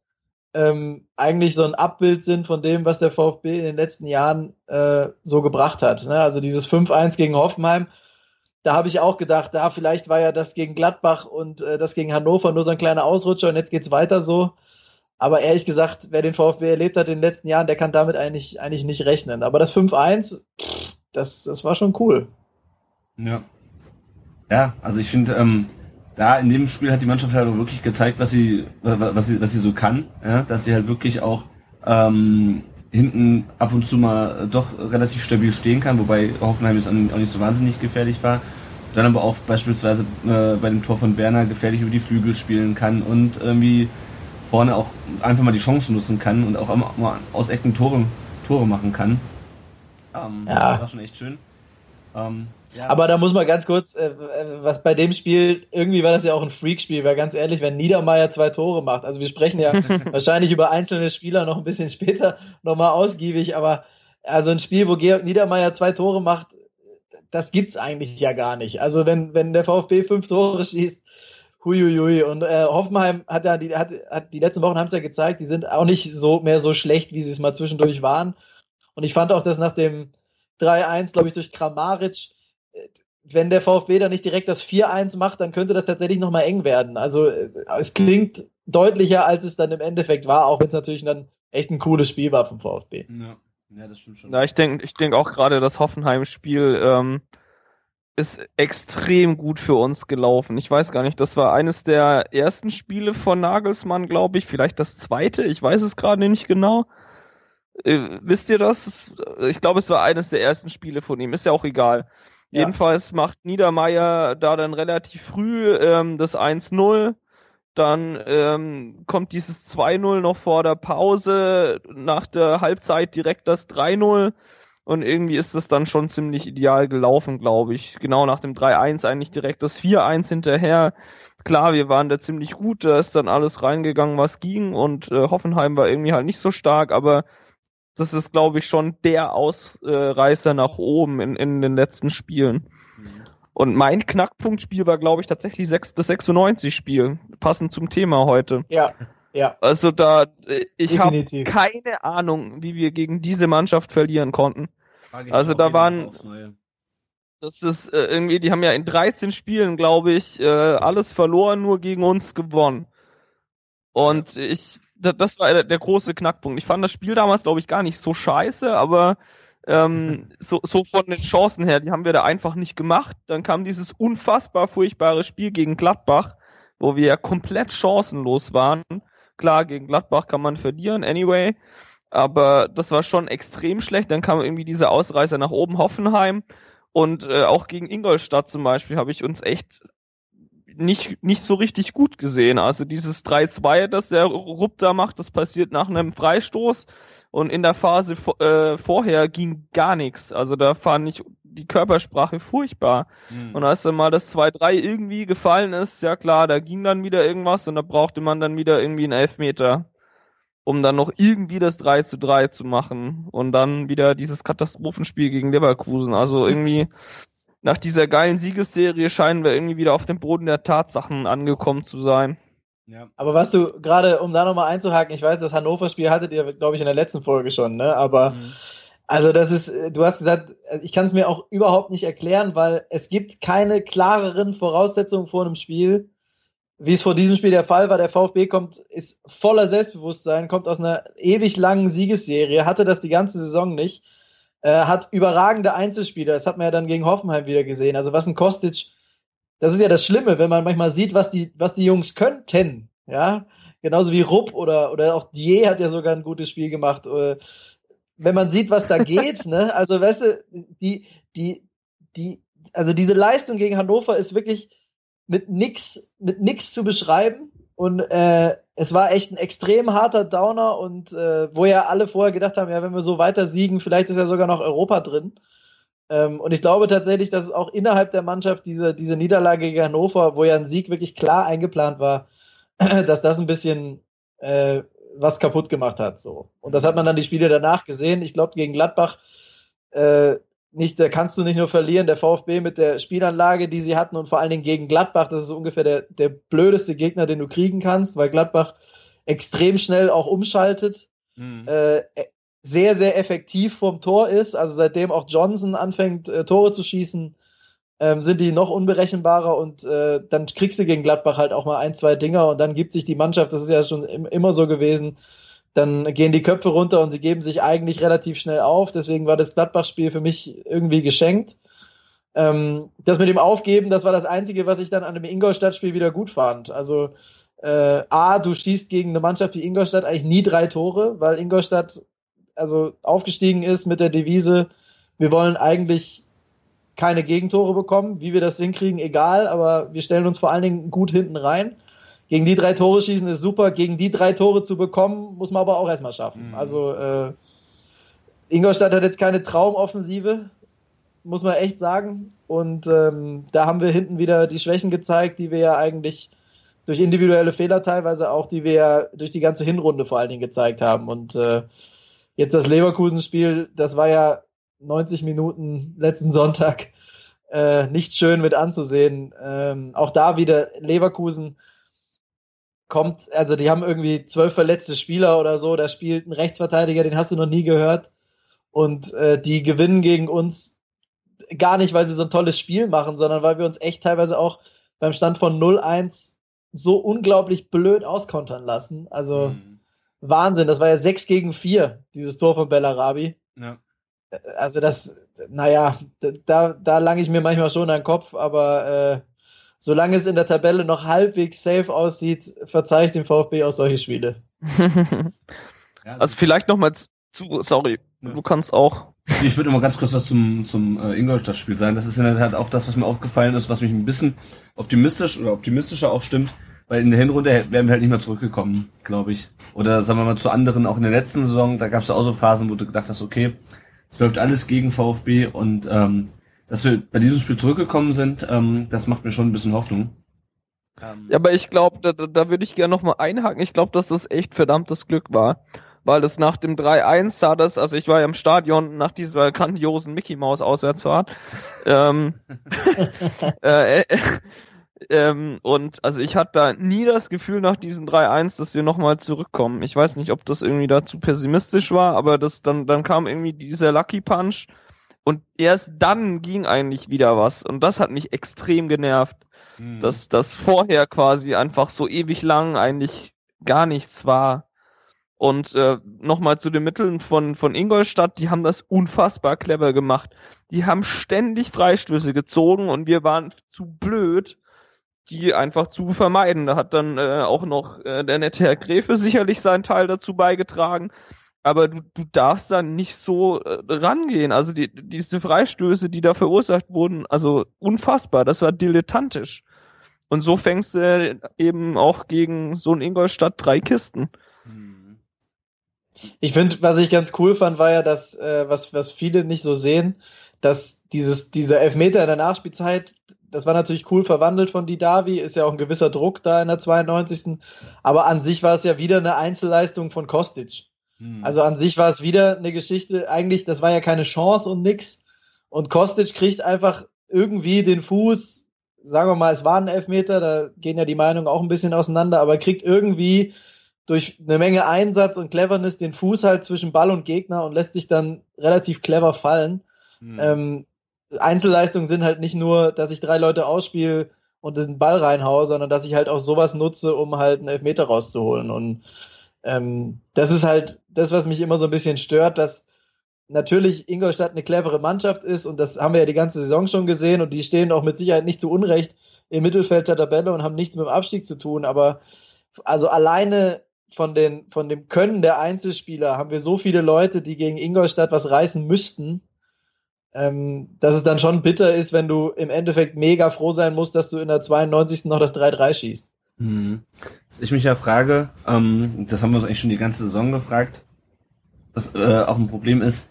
S8: ähm, eigentlich so ein Abbild sind von dem, was der VfB in den letzten Jahren äh, so gebracht hat. Ne? Also dieses 5-1 gegen Hoffenheim, da habe ich auch gedacht, da vielleicht war ja das gegen Gladbach und äh, das gegen Hannover nur so ein kleiner Ausrutscher und jetzt geht's weiter so. Aber ehrlich gesagt, wer den VfB erlebt hat in den letzten Jahren, der kann damit eigentlich, eigentlich nicht rechnen. Aber das 5-1, pff, das, das war schon cool.
S6: Ja. Ja, also ich finde, ähm, da in dem Spiel hat die Mannschaft halt auch wirklich gezeigt, was sie, was sie, was sie so kann, ja? dass sie halt wirklich auch ähm, hinten ab und zu mal doch relativ stabil stehen kann, wobei Hoffenheim jetzt auch nicht so wahnsinnig gefährlich war. Dann aber auch beispielsweise äh, bei dem Tor von Werner gefährlich über die Flügel spielen kann und irgendwie vorne auch einfach mal die Chance nutzen kann und auch mal aus Ecken Tore, Tore machen kann. Ähm, ja. Das war schon echt schön.
S8: Ähm, ja. Aber da muss man ganz kurz, äh, was bei dem Spiel, irgendwie war das ja auch ein Freakspiel, weil ganz ehrlich, wenn Niedermeyer zwei Tore macht, also wir sprechen ja wahrscheinlich über einzelne Spieler noch ein bisschen später nochmal ausgiebig, aber also ein Spiel, wo Georg Niedermeyer zwei Tore macht, das gibt's eigentlich ja gar nicht. Also wenn, wenn der VfB fünf Tore schießt, huiuiui. Und äh, Hoffenheim hat ja die, hat, hat die letzten Wochen haben es ja gezeigt, die sind auch nicht so mehr so schlecht, wie sie es mal zwischendurch waren. Und ich fand auch, dass nach dem 3-1, glaube ich, durch Kramaric, äh, wenn der VfB dann nicht direkt das 4-1 macht, dann könnte das tatsächlich nochmal eng werden. Also äh, es klingt deutlicher, als es dann im Endeffekt war, auch wenn es natürlich dann echt ein cooles Spiel war vom VfB.
S7: Ja, ja das stimmt schon. Ja, ich denke ich denk auch gerade das Hoffenheim-Spiel ähm, ist extrem gut für uns gelaufen. Ich weiß gar nicht, das war eines der ersten Spiele von Nagelsmann, glaube ich, vielleicht das zweite, ich weiß es gerade nicht genau. Äh, wisst ihr das? Ich glaube, es war eines der ersten Spiele von ihm. Ist ja auch egal. Jedenfalls macht Niedermeyer da dann relativ früh ähm, das 1-0. Dann ähm, kommt dieses 2-0 noch vor der Pause. Nach der Halbzeit direkt das 3-0. Und irgendwie ist es dann schon ziemlich ideal gelaufen, glaube ich. Genau nach dem 3-1 eigentlich direkt das 4-1 hinterher. Klar, wir waren da ziemlich gut, da ist dann alles reingegangen, was ging. Und äh, Hoffenheim war irgendwie halt nicht so stark, aber das ist, glaube ich, schon der Ausreißer nach oben in, in den letzten Spielen. Mhm. Und mein Knackpunktspiel war, glaube ich, tatsächlich das 96-Spiel, passend zum Thema heute.
S8: Ja, ja.
S7: Also da, äh, ich habe keine Ahnung, wie wir gegen diese Mannschaft verlieren konnten. Also da waren, das ist äh, irgendwie, die haben ja in 13 Spielen, glaube ich, äh, alles verloren, nur gegen uns gewonnen. Und ich das war der große Knackpunkt. Ich fand das Spiel damals, glaube ich, gar nicht so scheiße, aber ähm, so, so von den Chancen her, die haben wir da einfach nicht gemacht. Dann kam dieses unfassbar furchtbare Spiel gegen Gladbach, wo wir ja komplett chancenlos waren. Klar, gegen Gladbach kann man verlieren, anyway. Aber das war schon extrem schlecht. Dann kam irgendwie diese Ausreißer nach oben Hoffenheim. Und äh, auch gegen Ingolstadt zum Beispiel habe ich uns echt nicht, nicht so richtig gut gesehen. Also dieses 3-2, das der Rupp da macht, das passiert nach einem Freistoß und in der Phase äh, vorher ging gar nichts. Also da fand ich die Körpersprache furchtbar. Mhm. Und als dann mal das 2-3 irgendwie gefallen ist, ja klar, da ging dann wieder irgendwas und da brauchte man dann wieder irgendwie einen Elfmeter, um dann noch irgendwie das 3 zu 3 zu machen und dann wieder dieses Katastrophenspiel gegen Leverkusen. Also irgendwie nach dieser geilen Siegesserie scheinen wir irgendwie wieder auf dem Boden der Tatsachen angekommen zu sein.
S8: Ja. Aber was du gerade, um da nochmal einzuhaken, ich weiß, das Hannover-Spiel hattet ihr, glaube ich, in der letzten Folge schon, ne? Aber mhm. also das ist, du hast gesagt, ich kann es mir auch überhaupt nicht erklären, weil es gibt keine klareren Voraussetzungen vor einem Spiel, wie es vor diesem Spiel der Fall war. Der VfB kommt, ist voller Selbstbewusstsein, kommt aus einer ewig langen Siegesserie, hatte das die ganze Saison nicht äh, hat überragende Einzelspieler. Das hat man ja dann gegen Hoffenheim wieder gesehen. Also was ein Kostic, das ist ja das Schlimme, wenn man manchmal sieht, was die, was die Jungs könnten. Ja, genauso wie Rupp oder, oder auch Die hat ja sogar ein gutes Spiel gemacht. Äh, wenn man sieht, was da geht, ne, also weißt du, die, die, die, also diese Leistung gegen Hannover ist wirklich mit nix, mit nix zu beschreiben. Und äh, es war echt ein extrem harter Downer und äh, wo ja alle vorher gedacht haben, ja, wenn wir so weiter siegen, vielleicht ist ja sogar noch Europa drin. Ähm, und ich glaube tatsächlich, dass es auch innerhalb der Mannschaft diese, diese Niederlage gegen Hannover, wo ja ein Sieg wirklich klar eingeplant war, dass das ein bisschen äh, was kaputt gemacht hat. So. Und das hat man dann die Spiele danach gesehen. Ich glaube, gegen Gladbach äh, nicht, da kannst du nicht nur verlieren, der VfB mit der Spielanlage, die sie hatten und vor allen Dingen gegen Gladbach, das ist ungefähr der, der blödeste Gegner, den du kriegen kannst, weil Gladbach extrem schnell auch umschaltet, mhm. äh, sehr, sehr effektiv vom Tor ist, also seitdem auch Johnson anfängt, äh, Tore zu schießen, ähm, sind die noch unberechenbarer und äh, dann kriegst du gegen Gladbach halt auch mal ein, zwei Dinger und dann gibt sich die Mannschaft, das ist ja schon im, immer so gewesen, dann gehen die Köpfe runter und sie geben sich eigentlich relativ schnell auf. Deswegen war das Gladbach-Spiel für mich irgendwie geschenkt. Ähm, das mit dem Aufgeben, das war das Einzige, was ich dann an dem Ingolstadt-Spiel wieder gut fand. Also äh, A, du schießt gegen eine Mannschaft wie Ingolstadt eigentlich nie drei Tore, weil Ingolstadt also aufgestiegen ist mit der Devise, wir wollen eigentlich keine Gegentore bekommen. Wie wir das hinkriegen, egal, aber wir stellen uns vor allen Dingen gut hinten rein. Gegen die drei Tore schießen ist super. Gegen die drei Tore zu bekommen, muss man aber auch erstmal schaffen. Mhm. Also äh, Ingolstadt hat jetzt keine Traumoffensive, muss man echt sagen. Und ähm, da haben wir hinten wieder die Schwächen gezeigt, die wir ja eigentlich durch individuelle Fehler teilweise auch, die wir ja durch die ganze Hinrunde vor allen Dingen gezeigt haben. Und äh, jetzt das Leverkusen-Spiel, das war ja 90 Minuten letzten Sonntag äh, nicht schön mit anzusehen. Ähm, auch da wieder Leverkusen kommt, also die haben irgendwie zwölf verletzte Spieler oder so, da spielt ein Rechtsverteidiger, den hast du noch nie gehört. Und äh, die gewinnen gegen uns gar nicht, weil sie so ein tolles Spiel machen, sondern weil wir uns echt teilweise auch beim Stand von 0-1 so unglaublich blöd auskontern lassen. Also mhm. Wahnsinn, das war ja 6 gegen 4, dieses Tor von Bellarabi. Ja. Also das, naja, da, da lange ich mir manchmal schon an den Kopf, aber äh, solange es in der Tabelle noch halbwegs safe aussieht, verzeihe ich dem VfB auch solche Spiele.
S7: also vielleicht nochmal zu, sorry, ja. du kannst auch.
S6: Ich würde immer ganz kurz was zum, zum äh, Ingolstadt-Spiel sagen. Das ist in der Tat auch das, was mir aufgefallen ist, was mich ein bisschen optimistisch oder optimistischer auch stimmt, weil in der Hinrunde wären wir halt nicht mehr zurückgekommen, glaube ich. Oder sagen wir mal zu anderen, auch in der letzten Saison, da gab es ja auch so Phasen, wo du gedacht hast, okay, es läuft alles gegen VfB und ähm, dass wir bei diesem Spiel zurückgekommen sind, ähm, das macht mir schon ein bisschen Hoffnung.
S7: Ähm, ja, aber ich glaube, da, da würde ich gerne nochmal einhaken. Ich glaube, dass das echt verdammtes Glück war. Weil das nach dem 3-1 sah das, also ich war ja im Stadion nach dieser grandiosen Mickey Maus Auswärtsfahrt. ähm, äh, äh, ähm, und also ich hatte da nie das Gefühl nach diesem 3-1, dass wir nochmal zurückkommen. Ich weiß nicht, ob das irgendwie dazu pessimistisch war, aber das dann, dann kam irgendwie dieser Lucky Punch und erst dann ging eigentlich wieder was. Und das hat mich extrem genervt, mhm. dass das vorher quasi einfach so ewig lang eigentlich gar nichts war. Und äh, nochmal zu den Mitteln von, von Ingolstadt, die haben das unfassbar clever gemacht. Die haben ständig Freistöße gezogen und wir waren zu blöd, die einfach zu vermeiden. Da hat dann äh, auch noch äh, der nette Herr Gräfe sicherlich seinen Teil dazu beigetragen. Aber du, du darfst dann nicht so äh, rangehen. Also die, diese Freistöße, die da verursacht wurden, also unfassbar. Das war dilettantisch. Und so fängst du eben auch gegen so ein Ingolstadt drei Kisten.
S8: Ich finde, was ich ganz cool fand, war ja, dass, äh, was, was viele nicht so sehen, dass dieses, dieser Elfmeter in der Nachspielzeit, das war natürlich cool verwandelt von Didavi, ist ja auch ein gewisser Druck da in der 92. Aber an sich war es ja wieder eine Einzelleistung von Kostic. Hm. Also an sich war es wieder eine Geschichte, eigentlich, das war ja keine Chance und nix. Und Kostic kriegt einfach irgendwie den Fuß, sagen wir mal, es war ein Elfmeter, da gehen ja die Meinungen auch ein bisschen auseinander, aber kriegt irgendwie durch eine Menge Einsatz und Cleverness den Fuß halt zwischen Ball und Gegner und lässt sich dann relativ clever fallen. Hm. Ähm, Einzelleistungen sind halt nicht nur, dass ich drei Leute ausspiele und den Ball reinhaue, sondern dass ich halt auch sowas nutze, um halt einen Elfmeter rauszuholen. Und ähm, das ist halt das, was mich immer so ein bisschen stört, dass natürlich Ingolstadt eine clevere Mannschaft ist und das haben wir ja die ganze Saison schon gesehen und die stehen auch mit Sicherheit nicht zu Unrecht im Mittelfeld der Tabelle und haben nichts mit dem Abstieg zu tun, aber also alleine von, den, von dem Können der Einzelspieler haben wir so viele Leute, die gegen Ingolstadt was reißen müssten, ähm, dass es dann schon bitter ist, wenn du im Endeffekt mega froh sein musst, dass du in der 92. noch das 3-3 schießt.
S6: Hm. Was ich mich ja frage, ähm, das haben wir uns eigentlich schon die ganze Saison gefragt, was äh, auch ein Problem ist,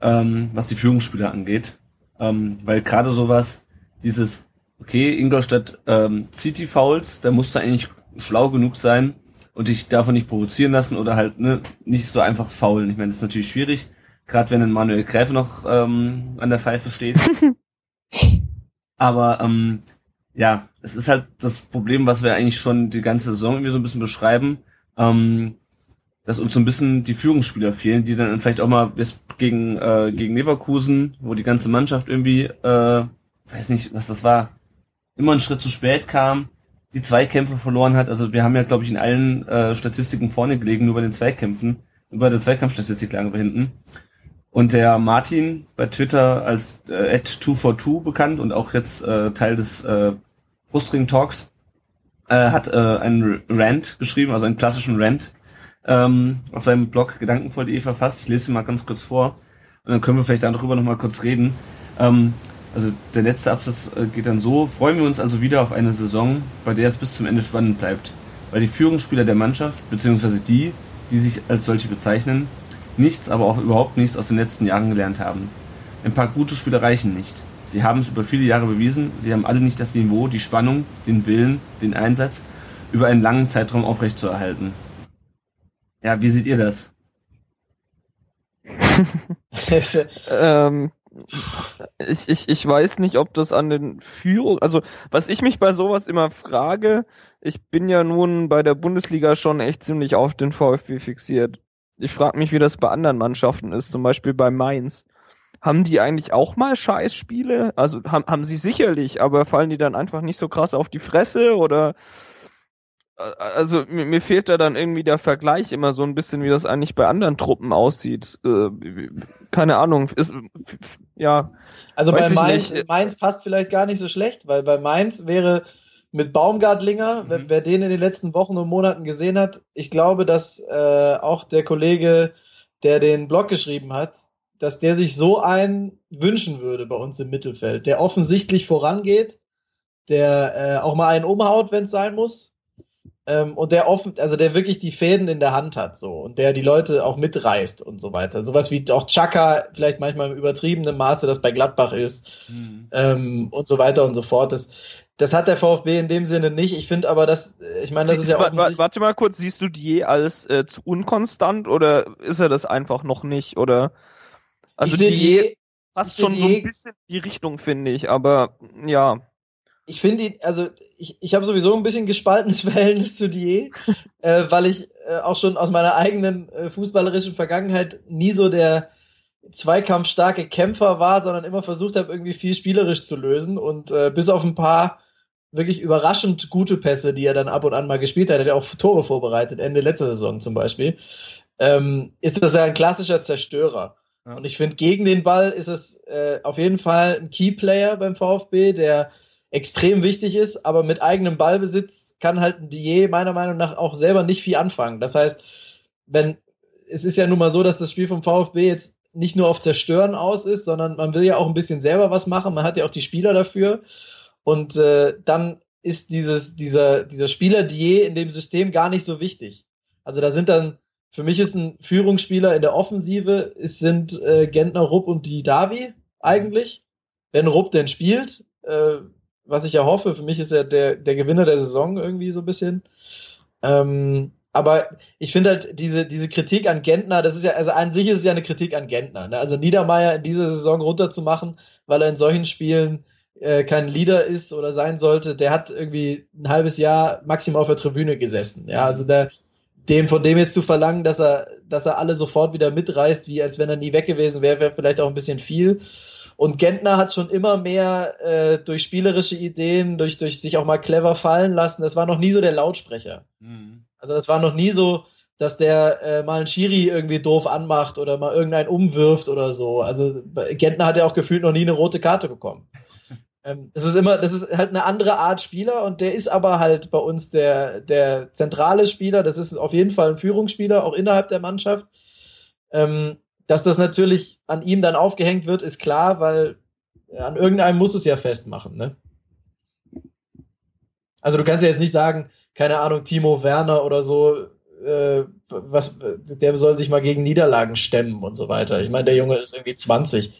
S6: ähm, was die Führungsspieler angeht. Ähm, weil gerade sowas, dieses, okay, Ingolstadt ähm, zieht die Fouls, da musst du eigentlich schlau genug sein und dich davon nicht provozieren lassen oder halt ne, nicht so einfach faulen. Ich meine, das ist natürlich schwierig, gerade wenn ein Manuel Gräfe noch ähm, an der Pfeife steht. Aber ähm, ja, es ist halt das Problem, was wir eigentlich schon die ganze Saison irgendwie so ein bisschen beschreiben, ähm, dass uns so ein bisschen die Führungsspieler fehlen, die dann vielleicht auch mal bis gegen, äh, gegen Leverkusen, wo die ganze Mannschaft irgendwie, äh, weiß nicht, was das war, immer einen Schritt zu spät kam, die Zweikämpfe verloren hat. Also wir haben ja, glaube ich, in allen äh, Statistiken vorne gelegen, nur bei den Zweikämpfen. Bei der Zweikampfstatistik lagen wir hinten. Und der Martin bei Twitter als äh, 242 bekannt und auch jetzt äh, Teil des äh, Brustring Talks äh, hat äh, einen Rant geschrieben, also einen klassischen Rant ähm, auf seinem Blog gedankenvoll.de verfasst. Ich lese ihn mal ganz kurz vor und dann können wir vielleicht darüber noch mal kurz reden. Ähm, also der letzte Absatz äh, geht dann so, freuen wir uns also wieder auf eine Saison, bei der es bis zum Ende spannend bleibt, weil die Führungsspieler der Mannschaft, beziehungsweise die, die sich als solche bezeichnen, nichts, aber auch überhaupt nichts aus den letzten Jahren gelernt haben. Ein paar gute Spiele reichen nicht. Sie haben es über viele Jahre bewiesen, sie haben alle nicht das Niveau, die Spannung, den Willen, den Einsatz, über einen langen Zeitraum aufrechtzuerhalten. Ja, wie seht ihr das?
S7: ähm, ich, ich, ich weiß nicht, ob das an den Führung, also was ich mich bei sowas immer frage, ich bin ja nun bei der Bundesliga schon echt ziemlich auf den VfB fixiert. Ich frage mich, wie das bei anderen Mannschaften ist, zum Beispiel bei Mainz. Haben die eigentlich auch mal Scheißspiele? Also haben, haben sie sicherlich, aber fallen die dann einfach nicht so krass auf die Fresse oder also mir, mir fehlt da dann irgendwie der Vergleich immer so ein bisschen, wie das eigentlich bei anderen Truppen aussieht. Äh, keine Ahnung. Ist, ja.
S8: Also bei Mainz, Mainz passt vielleicht gar nicht so schlecht, weil bei Mainz wäre mit Baumgartlinger, mhm. wer, wer, den in den letzten Wochen und Monaten gesehen hat, ich glaube, dass äh, auch der Kollege, der den Blog geschrieben hat, dass der sich so einen wünschen würde bei uns im Mittelfeld, der offensichtlich vorangeht, der äh, auch mal einen umhaut, wenn es sein muss, ähm, und der offen, also der wirklich die Fäden in der Hand hat, so und der die Leute auch mitreißt und so weiter. Sowas wie auch Chaka, vielleicht manchmal im übertriebenen Maße, das bei Gladbach ist mhm. ähm, und so weiter und so fort. Das, das hat der VfB in dem Sinne nicht. Ich finde aber, dass, ich meine, das Sie, ist ja
S7: auch. Warte mal kurz, siehst du die als äh, zu unkonstant oder ist er das einfach noch nicht? Oder also die, die passt schon so ein bisschen die Richtung, finde ich, aber ja.
S8: Ich finde ihn, also ich, ich habe sowieso ein bisschen gespaltenes Verhältnis zu Die, äh, weil ich äh, auch schon aus meiner eigenen äh, fußballerischen Vergangenheit nie so der zweikampfstarke Kämpfer war, sondern immer versucht habe, irgendwie viel spielerisch zu lösen und äh, bis auf ein paar wirklich überraschend gute Pässe, die er dann ab und an mal gespielt hat, hat er auch Tore vorbereitet, Ende letzter Saison zum Beispiel, ähm, ist das ja ein klassischer Zerstörer. Und ich finde, gegen den Ball ist es äh, auf jeden Fall ein Keyplayer beim VfB, der extrem wichtig ist, aber mit eigenem Ballbesitz kann halt ein Die meiner Meinung nach auch selber nicht viel anfangen. Das heißt, wenn es ist ja nun mal so, dass das Spiel vom VfB jetzt nicht nur auf Zerstören aus ist, sondern man will ja auch ein bisschen selber was machen. Man hat ja auch die Spieler dafür. Und äh, dann ist dieses, dieser, dieser Spieler Die in dem System gar nicht so wichtig. Also da sind dann, für mich ist ein Führungsspieler in der Offensive, es sind äh, Gentner, Rupp und die Davi eigentlich. Wenn Rupp denn spielt, äh, was ich ja hoffe. Für mich ist er der, der Gewinner der Saison irgendwie so ein bisschen. Ähm, aber ich finde halt diese, diese Kritik an Gentner, das ist ja, also an sich ist es ja eine Kritik an Gentner. Ne? Also Niedermeyer in dieser Saison runterzumachen, weil er in solchen Spielen äh, kein Leader ist oder sein sollte, der hat irgendwie ein halbes Jahr maximal auf der Tribüne gesessen. Ja, also der, dem von dem jetzt zu verlangen, dass er, dass er alle sofort wieder mitreißt, wie als wenn er nie weg gewesen wäre, wäre vielleicht auch ein bisschen viel. Und Gentner hat schon immer mehr äh, durch spielerische Ideen, durch, durch sich auch mal clever fallen lassen. Das war noch nie so der Lautsprecher. Mhm. Also das war noch nie so, dass der äh, mal einen Schiri irgendwie doof anmacht oder mal irgendeinen umwirft oder so. Also Gentner hat ja auch gefühlt noch nie eine rote Karte bekommen. Ähm, das ist immer, das ist halt eine andere Art Spieler und der ist aber halt bei uns der, der zentrale Spieler. Das ist auf jeden Fall ein Führungsspieler, auch innerhalb der Mannschaft. Ähm, dass das natürlich an ihm dann aufgehängt wird, ist klar, weil an irgendeinem muss es ja festmachen. Ne? Also du kannst ja jetzt nicht sagen, keine Ahnung, Timo Werner oder so, äh, was, der soll sich mal gegen Niederlagen stemmen und so weiter. Ich meine, der Junge ist irgendwie 20.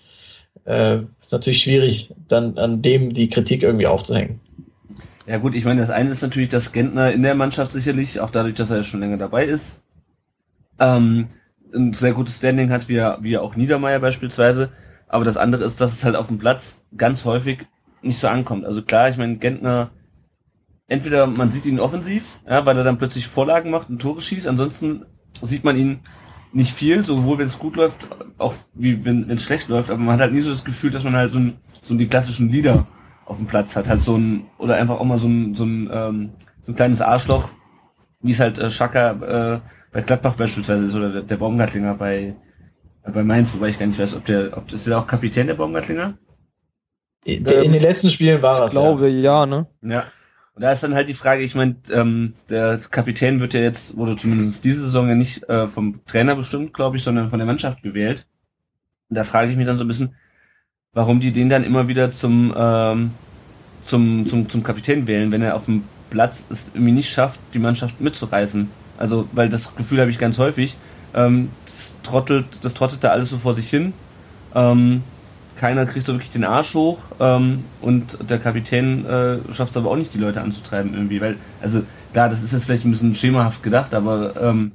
S8: Äh, ist natürlich schwierig, dann an dem die Kritik irgendwie aufzuhängen.
S6: Ja gut, ich meine, das eine ist natürlich, dass Gentner in der Mannschaft sicherlich, auch dadurch, dass er schon länger dabei ist, ähm, ein sehr gutes Standing hat, wie, er, wie auch Niedermeyer beispielsweise. Aber das andere ist, dass es halt auf dem Platz ganz häufig nicht so ankommt. Also klar, ich meine, Gentner, entweder man sieht ihn offensiv, ja, weil er dann plötzlich Vorlagen macht und Tore schießt, ansonsten sieht man ihn nicht viel, sowohl wenn es gut läuft, auch wie wenn es schlecht läuft, aber man hat halt nie so das Gefühl, dass man halt so, ein, so die klassischen Lieder auf dem Platz hat, halt so ein, oder einfach auch mal so ein, so ein, ähm, so ein kleines Arschloch, wie es halt äh, Schaka äh, bei Gladbach beispielsweise ist oder der Baumgartlinger bei Bei Mainz, wobei ich gar nicht weiß, ob der, ob das ist der auch Kapitän der Baumgartlinger?
S8: In, in den letzten Spielen war er
S7: Ich glaube, ja, ja ne?
S6: Ja. Und da ist dann halt die Frage, ich meine, ähm, der Kapitän wird ja jetzt, wurde zumindest diese Saison ja nicht äh, vom Trainer bestimmt, glaube ich, sondern von der Mannschaft gewählt. Und da frage ich mich dann so ein bisschen, warum die den dann immer wieder zum, ähm, zum, zum, zum Kapitän wählen, wenn er auf dem Platz es irgendwie nicht schafft, die Mannschaft mitzureißen. Also, weil das Gefühl habe ich ganz häufig, ähm, das trottelt, das trottet da alles so vor sich hin. Ähm, keiner kriegt so wirklich den Arsch hoch ähm, und der Kapitän äh, schafft es aber auch nicht, die Leute anzutreiben irgendwie, weil, also klar, das ist jetzt vielleicht ein bisschen schemahaft gedacht, aber ähm,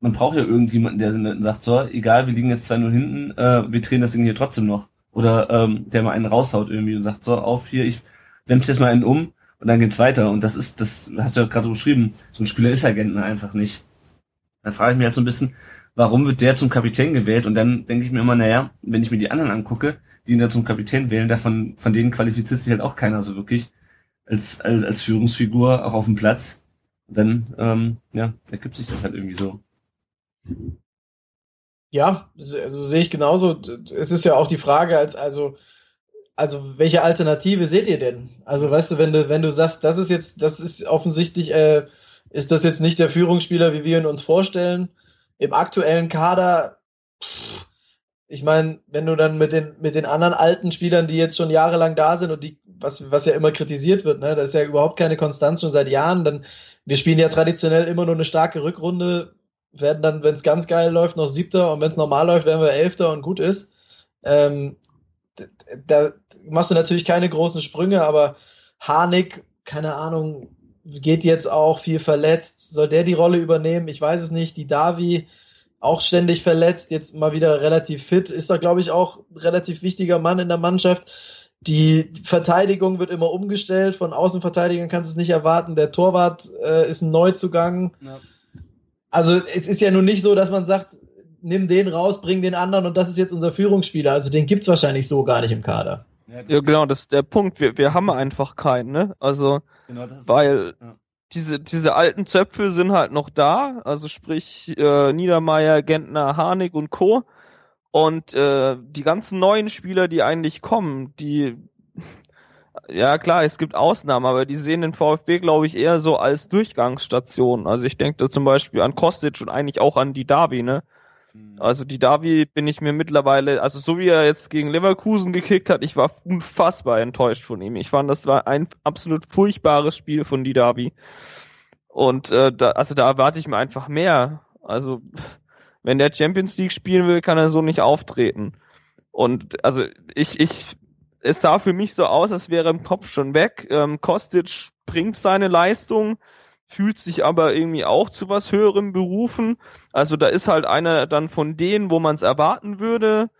S6: man braucht ja irgendjemanden, der sagt, so, egal, wir liegen jetzt 2-0 hinten, äh, wir drehen das Ding hier trotzdem noch. Oder ähm, der mal einen raushaut irgendwie und sagt, so, auf hier, ich wemm's jetzt mal einen um und dann geht's weiter. Und das ist, das hast du ja gerade so beschrieben, so ein Spieler ist ja Gentner einfach nicht. Da frage ich mich halt so ein bisschen, warum wird der zum Kapitän gewählt? Und dann denke ich mir immer, naja, wenn ich mir die anderen angucke, die ihn da zum Kapitän wählen, davon, von denen qualifiziert sich halt auch keiner so wirklich als, als, als Führungsfigur auch auf dem Platz. Und dann, ähm, ja, ergibt sich das halt irgendwie so.
S8: Ja, also sehe ich genauso. Es ist ja auch die Frage, als, also, also welche Alternative seht ihr denn? Also, weißt du, wenn du, wenn du sagst, das ist jetzt, das ist offensichtlich, äh, ist das jetzt nicht der Führungsspieler, wie wir ihn uns vorstellen. Im aktuellen Kader, pff, ich meine, wenn du dann mit den, mit den anderen alten Spielern, die jetzt schon jahrelang da sind und die, was, was ja immer kritisiert wird, ne, da ist ja überhaupt keine Konstanz schon seit Jahren, dann, wir spielen ja traditionell immer nur eine starke Rückrunde, werden dann, wenn es ganz geil läuft, noch siebter und wenn es normal läuft, werden wir elfter und gut ist. Ähm, da machst du natürlich keine großen Sprünge, aber Harnik, keine Ahnung, geht jetzt auch viel verletzt. Soll der die Rolle übernehmen? Ich weiß es nicht. Die Davi, auch ständig verletzt, jetzt mal wieder relativ fit, ist da, glaube ich, auch relativ wichtiger Mann in der Mannschaft. Die Verteidigung wird immer umgestellt, von Außenverteidigern kannst du es nicht erwarten. Der Torwart äh, ist ein Neuzugang. Ja. Also es ist ja nun nicht so, dass man sagt, nimm den raus, bring den anderen und das ist jetzt unser Führungsspieler. Also den gibt es wahrscheinlich so gar nicht im Kader.
S7: Ja, genau, das ist der Punkt. Wir, wir haben einfach keinen, ne? Also, genau, weil ja diese, diese alten Zöpfe sind halt noch da, also sprich äh, Niedermeyer, Gentner, Harnik und Co. Und äh, die ganzen neuen Spieler, die eigentlich kommen, die ja klar, es gibt Ausnahmen, aber die sehen den VfB, glaube ich, eher so als Durchgangsstation. Also ich denke da zum Beispiel an Kostic und eigentlich auch an die Davi, ne? Mhm. Also die Davi bin ich mir mittlerweile, also so wie er jetzt gegen Leverkusen gekickt hat, ich war unfassbar enttäuscht von ihm. Ich fand, das war ein absolut furchtbares Spiel von die Davi. Und äh, da, also da erwarte ich mir einfach mehr. Also wenn der Champions League spielen will, kann er so nicht auftreten. Und also ich, ich, es sah für mich so aus, als wäre im Kopf schon weg. Ähm, Kostic bringt seine Leistung, fühlt sich aber irgendwie auch zu was Höherem berufen. Also da ist halt einer dann von denen, wo man es erwarten würde,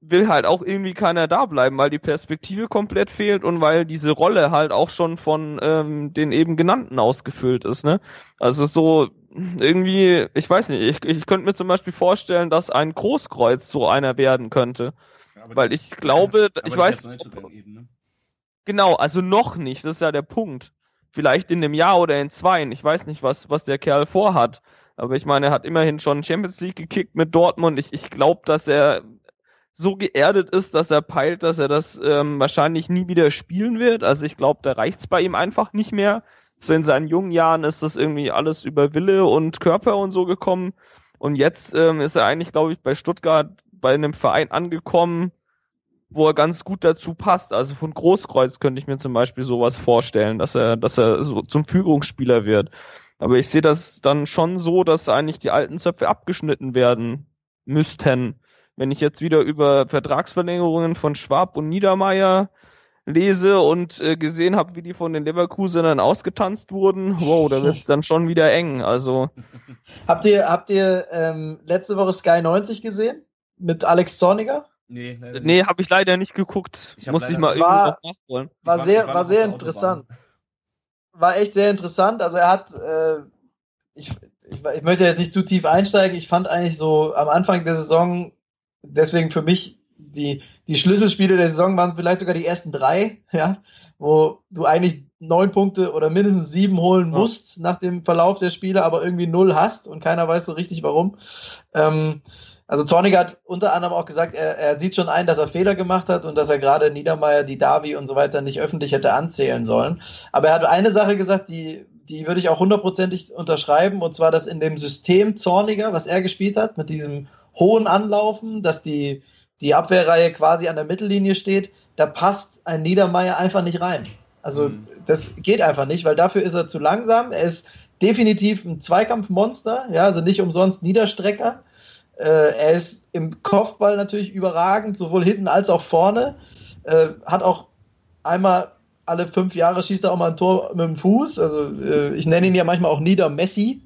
S7: will halt auch irgendwie keiner da bleiben, weil die Perspektive komplett fehlt und weil diese Rolle halt auch schon von ähm, den eben genannten ausgefüllt ist. Ne? Also so irgendwie, ich weiß nicht, ich, ich könnte mir zum Beispiel vorstellen, dass ein Großkreuz so einer werden könnte. Ja, weil ich glaube, ich weiß. Eben, ne? Genau, also noch nicht, das ist ja der Punkt vielleicht in einem Jahr oder in zwei. Ich weiß nicht, was, was der Kerl vorhat. Aber ich meine, er hat immerhin schon Champions League gekickt mit Dortmund. Ich, ich glaube, dass er so geerdet ist, dass er peilt, dass er das ähm, wahrscheinlich nie wieder spielen wird. Also ich glaube, da reicht's bei ihm einfach nicht mehr. So in seinen jungen Jahren ist das irgendwie alles über Wille und Körper und so gekommen. Und jetzt ähm, ist er eigentlich, glaube ich, bei Stuttgart bei einem Verein angekommen, wo er ganz gut dazu passt. Also von Großkreuz könnte ich mir zum Beispiel sowas vorstellen, dass er, dass er so zum Führungsspieler wird. Aber ich sehe das dann schon so, dass eigentlich die alten Zöpfe abgeschnitten werden müssten. Wenn ich jetzt wieder über Vertragsverlängerungen von Schwab und Niedermeyer lese und äh, gesehen habe, wie die von den Leverkusenern ausgetanzt wurden, wow, da wird es dann schon wieder eng. Also
S8: habt ihr habt ihr ähm, letzte Woche Sky 90 gesehen mit Alex Zorniger?
S7: Nee, nee habe ich leider nicht geguckt. Ich Muss ich mal
S8: war, irgendwo nachholen. War, war sehr, war sehr interessant. War echt sehr interessant. Also er hat, äh, ich, ich, ich möchte jetzt nicht zu tief einsteigen. Ich fand eigentlich so am Anfang der Saison, deswegen für mich die, die Schlüsselspiele der Saison waren vielleicht sogar die ersten drei, ja, wo du eigentlich neun Punkte oder mindestens sieben holen musst ja. nach dem Verlauf der Spiele, aber irgendwie null hast und keiner weiß so richtig warum. Ähm, also Zorniger hat unter anderem auch gesagt, er, er sieht schon ein, dass er Fehler gemacht hat und dass er gerade Niedermeyer, die Davi und so weiter nicht öffentlich hätte anzählen sollen. Aber er hat eine Sache gesagt, die, die würde ich auch hundertprozentig unterschreiben, und zwar, dass in dem System Zorniger, was er gespielt hat, mit diesem hohen Anlaufen, dass die, die Abwehrreihe quasi an der Mittellinie steht, da passt ein Niedermeyer einfach nicht rein. Also mhm. das geht einfach nicht, weil dafür ist er zu langsam. Er ist definitiv ein Zweikampfmonster, ja, also nicht umsonst Niederstrecker. Äh, er ist im Kopfball natürlich überragend, sowohl hinten als auch vorne. Äh, hat auch einmal alle fünf Jahre schießt er auch mal ein Tor mit dem Fuß. Also äh, ich nenne ihn ja manchmal auch Nieder Messi,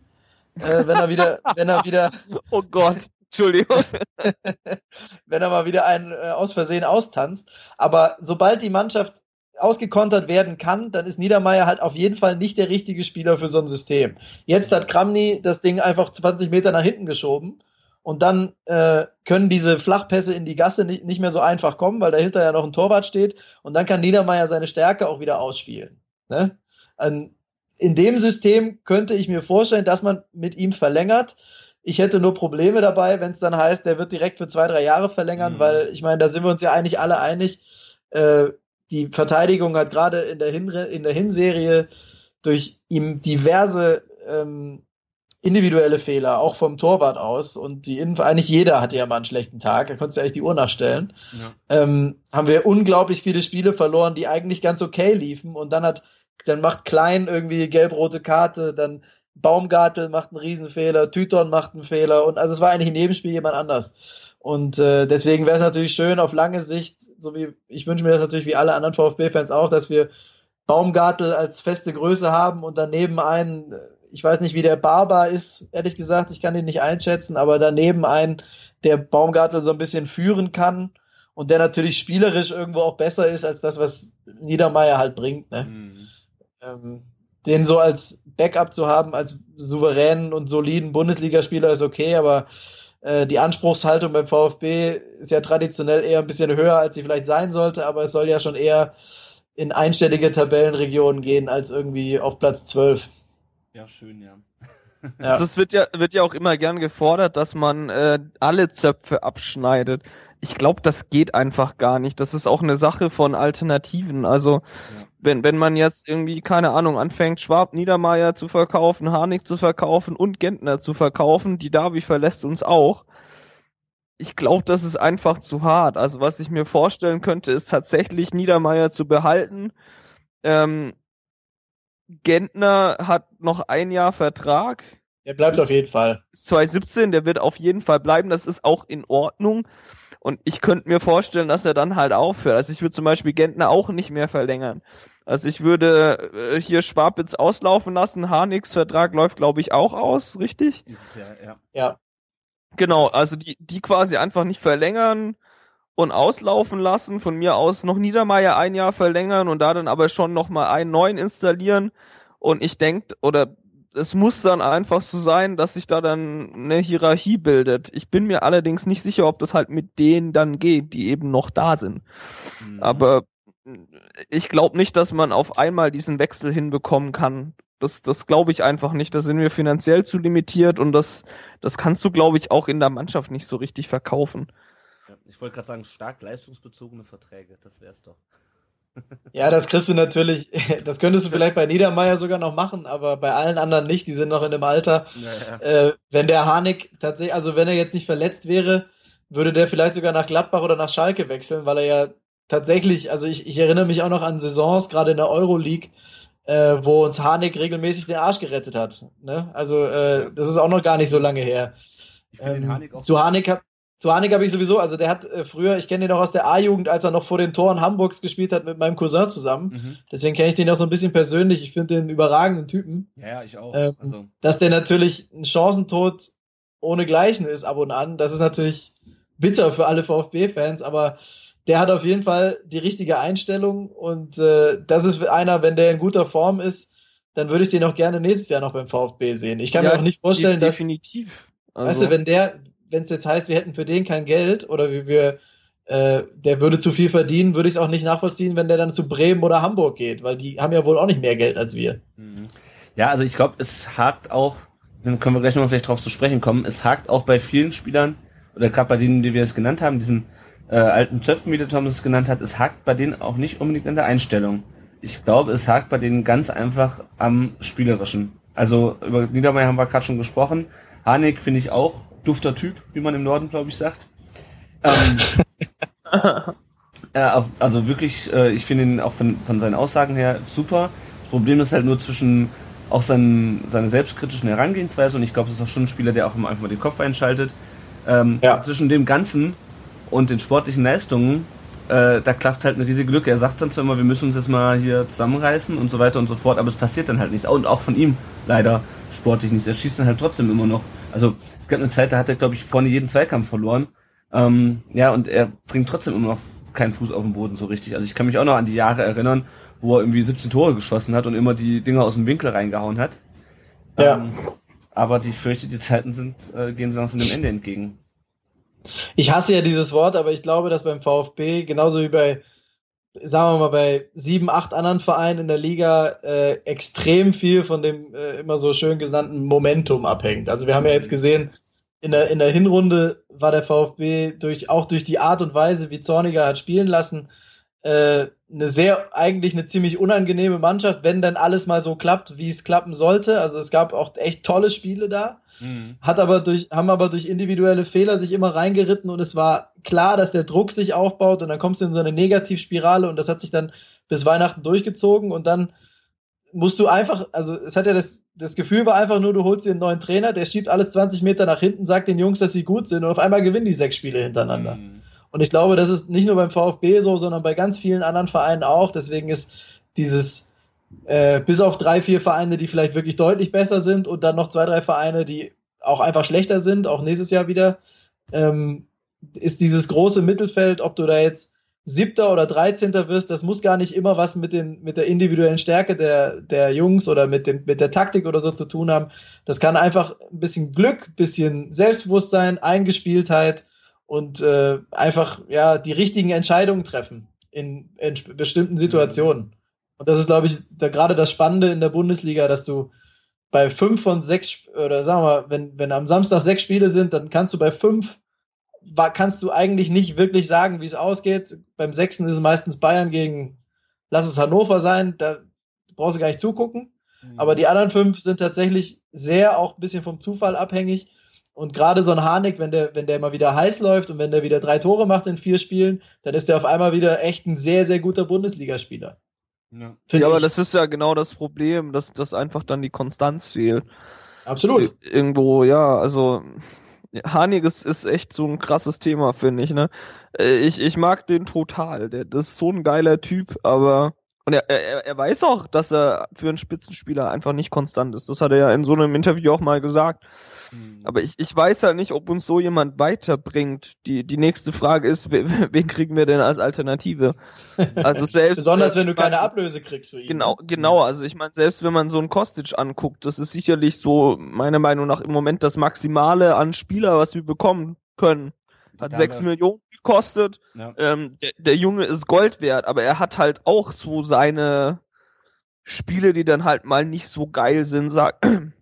S8: äh, wenn er wieder, wenn er wieder.
S7: Oh Gott. Entschuldigung.
S8: wenn er mal wieder einen äh, aus Versehen austanzt. Aber sobald die Mannschaft ausgekontert werden kann, dann ist Niedermeyer halt auf jeden Fall nicht der richtige Spieler für so ein System. Jetzt hat Kramny das Ding einfach 20 Meter nach hinten geschoben und dann äh, können diese Flachpässe in die Gasse nicht, nicht mehr so einfach kommen, weil dahinter ja noch ein Torwart steht und dann kann Niedermeyer seine Stärke auch wieder ausspielen. Ne? in dem System könnte ich mir vorstellen, dass man mit ihm verlängert. Ich hätte nur Probleme dabei, wenn es dann heißt, der wird direkt für zwei, drei Jahre verlängern, mhm. weil ich meine, da sind wir uns ja eigentlich alle einig. Äh, die Verteidigung hat gerade in der, Hinre in der Hinserie durch ihm diverse ähm, individuelle Fehler, auch vom Torwart aus. Und die Innen eigentlich jeder hatte ja mal einen schlechten Tag, da konntest du eigentlich die Uhr nachstellen. Ja. Ähm, haben wir unglaublich viele Spiele verloren, die eigentlich ganz okay liefen. Und dann hat, dann macht Klein irgendwie gelb-rote Karte, dann Baumgartel macht einen Riesenfehler, Tüton macht einen Fehler und also es war eigentlich in jedem Spiel jemand anders. Und äh, deswegen wäre es natürlich schön auf lange Sicht, so wie ich wünsche mir das natürlich wie alle anderen VfB-Fans auch, dass wir Baumgartel als feste Größe haben und daneben einen ich weiß nicht, wie der Barber ist, ehrlich gesagt, ich kann ihn nicht einschätzen, aber daneben einen, der Baumgartel so ein bisschen führen kann und der natürlich spielerisch irgendwo auch besser ist als das, was Niedermeyer halt bringt. Ne? Mhm. Ähm, den so als Backup zu haben, als souveränen und soliden Bundesligaspieler ist okay, aber äh, die Anspruchshaltung beim VfB ist ja traditionell eher ein bisschen höher, als sie vielleicht sein sollte, aber es soll ja schon eher in einstellige Tabellenregionen gehen als irgendwie auf Platz 12.
S6: Ja, schön, ja.
S7: ja. Also es wird ja, wird ja auch immer gern gefordert, dass man äh, alle Zöpfe abschneidet. Ich glaube, das geht einfach gar nicht. Das ist auch eine Sache von Alternativen. Also ja. Wenn, wenn man jetzt irgendwie, keine Ahnung, anfängt, Schwab, Niedermeyer zu verkaufen, Harnik zu verkaufen und Gentner zu verkaufen, die Davi verlässt uns auch. Ich glaube, das ist einfach zu hart. Also was ich mir vorstellen könnte, ist tatsächlich Niedermeyer zu behalten. Ähm, Gentner hat noch ein Jahr Vertrag.
S8: Der bleibt auf jeden Fall.
S7: 2017, der wird auf jeden Fall bleiben. Das ist auch in Ordnung. Und ich könnte mir vorstellen, dass er dann halt aufhört. Also ich würde zum Beispiel Gentner auch nicht mehr verlängern. Also ich würde äh, hier Schwabitz auslaufen lassen. Harnigs Vertrag läuft, glaube ich, auch aus, richtig?
S6: Ist ja, ja.
S8: Ja.
S7: Genau, also die, die quasi einfach nicht verlängern und auslaufen lassen. Von mir aus noch Niedermeier ein Jahr verlängern und da dann aber schon nochmal einen neuen installieren. Und ich denke, oder es muss dann einfach so sein, dass sich da dann eine Hierarchie bildet. Ich bin mir allerdings nicht sicher, ob das halt mit denen dann geht, die eben noch da sind. Mhm. Aber ich glaube nicht, dass man auf einmal diesen Wechsel hinbekommen kann. Das, das glaube ich einfach nicht. Da sind wir finanziell zu limitiert und das, das kannst du, glaube ich, auch in der Mannschaft nicht so richtig verkaufen.
S6: Ich wollte gerade sagen, stark leistungsbezogene Verträge, das wäre es doch.
S8: Ja, das kriegst du natürlich, das könntest du vielleicht bei Niedermeyer sogar noch machen, aber bei allen anderen nicht, die sind noch in dem Alter. Ja, ja. Äh, wenn der Harnik tatsächlich, also wenn er jetzt nicht verletzt wäre, würde der vielleicht sogar nach Gladbach oder nach Schalke wechseln, weil er ja tatsächlich, also ich, ich erinnere mich auch noch an Saisons, gerade in der Euroleague, äh, wo uns Harnik regelmäßig den Arsch gerettet hat. Ne? Also äh, das ist auch noch gar nicht so lange her. Ähm, Harnik zu Harnik hat, zu Hanik habe ich sowieso, also der hat äh, früher, ich kenne den noch aus der A-Jugend, als er noch vor den Toren Hamburgs gespielt hat mit meinem Cousin zusammen. Mhm. Deswegen kenne ich den auch so ein bisschen persönlich. Ich finde den überragenden Typen.
S6: Ja, ja ich auch.
S8: Ähm, also. Dass der natürlich ein Chancentod ohne Gleichen ist ab und an. Das ist natürlich bitter für alle VfB-Fans, aber der hat auf jeden Fall die richtige Einstellung und äh, das ist einer, wenn der in guter Form ist, dann würde ich den auch gerne nächstes Jahr noch beim VfB sehen. Ich kann ja, mir auch nicht vorstellen,
S7: definitiv.
S8: dass, also. weißt du, wenn der, wenn es jetzt heißt, wir hätten für den kein Geld oder wir, wir äh, der würde zu viel verdienen, würde ich es auch nicht nachvollziehen, wenn der dann zu Bremen oder Hamburg geht, weil die haben ja wohl auch nicht mehr Geld als wir.
S6: Mhm. Ja, also ich glaube, es hakt auch, dann können wir gleich nochmal vielleicht drauf zu sprechen kommen, es hakt auch bei vielen Spielern, oder gerade bei denen, die wir es genannt haben, diesen äh, alten Zöpfen, wie der Thomas es genannt hat, es hakt bei denen auch nicht unbedingt an der Einstellung. Ich glaube, es hakt bei denen ganz einfach am Spielerischen. Also über Niedermeyer haben wir gerade schon gesprochen. Harnik finde ich auch dufter Typ, wie man im Norden, glaube ich, sagt. Ähm, äh, also wirklich, äh, ich finde ihn auch von, von seinen Aussagen her super. Das Problem ist halt nur zwischen auch seinen, seine selbstkritischen Herangehensweise und ich glaube, das ist auch schon ein Spieler, der auch immer einfach mal den Kopf einschaltet. Ähm, ja. Zwischen dem Ganzen und den sportlichen Leistungen, äh, da klafft halt eine riesige Lücke. Er sagt dann zwar immer, wir müssen uns jetzt mal hier zusammenreißen und so weiter und so fort, aber es passiert dann halt nichts. Und auch von ihm leider sportlich nichts. Er schießt dann halt trotzdem immer noch. Also es gab eine Zeit, da hat er, glaube ich, vorne jeden Zweikampf verloren. Ähm, ja, und er bringt trotzdem immer noch keinen Fuß auf den Boden so richtig. Also ich kann mich auch noch an die Jahre erinnern, wo er irgendwie 17 Tore geschossen hat und immer die Dinger aus dem Winkel reingehauen hat. Ja. Ähm, aber die fürchte, die Zeiten sind, äh, gehen so langsam dem Ende entgegen.
S8: Ich hasse ja dieses Wort, aber ich glaube, dass beim VfB, genauso wie bei, sagen wir mal, bei sieben, acht anderen Vereinen in der Liga äh, extrem viel von dem äh, immer so schön genannten Momentum abhängt. Also wir haben ja jetzt gesehen, in der, in der Hinrunde war der VfB durch, auch durch die Art und Weise, wie Zorniger hat spielen lassen, äh, eine sehr, eigentlich eine ziemlich unangenehme Mannschaft, wenn dann alles mal so klappt, wie es klappen sollte. Also es gab auch echt tolle Spiele da, mhm. hat aber durch, haben aber durch individuelle Fehler sich immer reingeritten und es war klar, dass der Druck sich aufbaut und dann kommst du in so eine Negativspirale und das hat sich dann bis Weihnachten durchgezogen und dann musst du einfach, also es hat ja das das Gefühl war einfach nur, du holst dir einen neuen Trainer, der schiebt alles 20 Meter nach hinten, sagt den Jungs, dass sie gut sind und auf einmal gewinnen die sechs Spiele hintereinander. Mhm. Und ich glaube, das ist nicht nur beim VfB so, sondern bei ganz vielen anderen Vereinen auch. Deswegen ist dieses, äh, bis auf drei, vier Vereine, die vielleicht wirklich deutlich besser sind und dann noch zwei, drei Vereine, die auch einfach schlechter sind, auch nächstes Jahr wieder, ähm, ist dieses große Mittelfeld, ob du da jetzt Siebter oder Dreizehnter wirst, das muss gar nicht immer was mit, den, mit der individuellen Stärke der, der Jungs oder mit, dem, mit der Taktik oder so zu tun haben. Das kann einfach ein bisschen Glück, ein bisschen Selbstbewusstsein, Eingespieltheit und äh, einfach ja die richtigen Entscheidungen treffen in, in bestimmten Situationen. Und das ist, glaube ich, da, gerade das Spannende in der Bundesliga, dass du bei fünf von sechs, oder sagen wir mal, wenn, wenn am Samstag sechs Spiele sind, dann kannst du bei fünf kannst du eigentlich nicht wirklich sagen, wie es ausgeht. Beim sechsten ist es meistens Bayern gegen, lass es Hannover sein, da brauchst du gar nicht zugucken. Mhm. Aber die anderen fünf sind tatsächlich sehr auch ein bisschen vom Zufall abhängig. Und gerade so ein Harnik, wenn der, wenn der mal wieder heiß läuft und wenn der wieder drei Tore macht in vier Spielen, dann ist der auf einmal wieder echt ein sehr, sehr guter Bundesligaspieler.
S7: Ja, ja aber das ist ja genau das Problem, dass, dass einfach dann die Konstanz fehlt.
S8: Absolut.
S7: Irgendwo, ja, also Haniges ist echt so ein krasses Thema, finde ich, ne? Äh, ich, ich mag den total. Der, das ist so ein geiler Typ, aber und er, er, er weiß auch, dass er für einen Spitzenspieler einfach nicht konstant ist. Das hat er ja in so einem Interview auch mal gesagt. Hm. Aber ich, ich weiß halt nicht, ob uns so jemand weiterbringt. Die, die nächste Frage ist, wen kriegen wir denn als Alternative?
S8: Also selbst. Besonders wenn du keine Ablöse kriegst für ihn.
S7: Genau, ne? genau. Also ich meine, selbst wenn man so einen Kostic anguckt, das ist sicherlich so, meiner Meinung nach, im Moment das Maximale an Spieler, was wir bekommen können. Hat sechs Millionen gekostet. Ja. Ähm, der, der Junge ist Gold wert, aber er hat halt auch so seine Spiele, die dann halt mal nicht so geil sind, sag, mhm.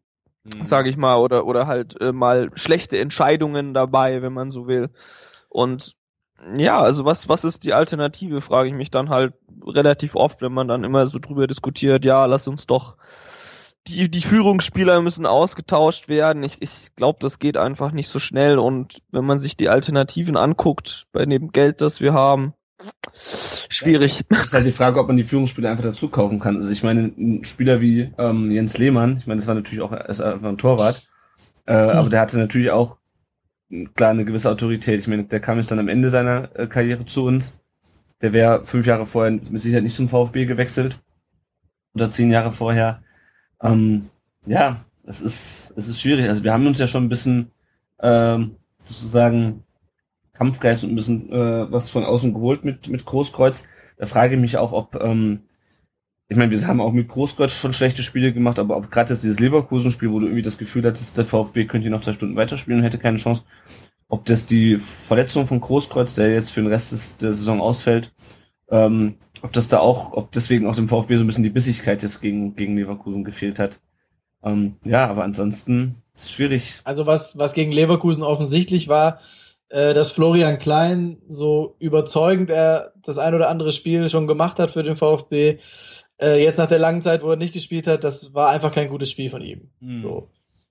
S7: sag ich mal, oder, oder halt äh, mal schlechte Entscheidungen dabei, wenn man so will. Und ja, also was, was ist die Alternative, frage ich mich dann halt relativ oft, wenn man dann immer so drüber diskutiert, ja, lass uns doch die, die Führungsspieler müssen ausgetauscht werden. Ich, ich glaube, das geht einfach nicht so schnell. Und wenn man sich die Alternativen anguckt, bei dem Geld, das wir haben, schwierig.
S6: Das ist halt die Frage, ob man die Führungsspieler einfach dazu kaufen kann. Also ich meine, ein Spieler wie ähm, Jens Lehmann, ich meine, das war natürlich auch erst einfach ein Torwart, äh, hm. aber der hatte natürlich auch klar eine gewisse Autorität. Ich meine, der kam jetzt dann am Ende seiner äh, Karriere zu uns. Der wäre fünf Jahre vorher mit Sicherheit nicht zum VfB gewechselt. Oder zehn Jahre vorher. Ähm, ja, es ist, es ist schwierig. Also wir haben uns ja schon ein bisschen ähm, sozusagen Kampfgeist und ein bisschen äh, was von außen geholt mit, mit Großkreuz. Da frage ich mich auch, ob, ähm, ich meine, wir haben auch mit Großkreuz schon schlechte Spiele gemacht, aber ob gerade jetzt dieses Leverkusen-Spiel, wo du irgendwie das Gefühl hattest, der VfB könnte hier noch zwei Stunden weiterspielen und hätte keine Chance, ob das die Verletzung von Großkreuz, der jetzt für den Rest des, der Saison ausfällt, ähm, ob das da auch, ob deswegen auch dem VfB so ein bisschen die Bissigkeit jetzt gegen, gegen Leverkusen gefehlt hat. Ähm, ja, aber ansonsten ist schwierig.
S8: Also was, was gegen Leverkusen offensichtlich war, äh, dass Florian Klein so überzeugend er das ein oder andere Spiel schon gemacht hat für den VfB. Äh, jetzt nach der langen Zeit, wo er nicht gespielt hat, das war einfach kein gutes Spiel von ihm.
S6: Hm.
S8: So.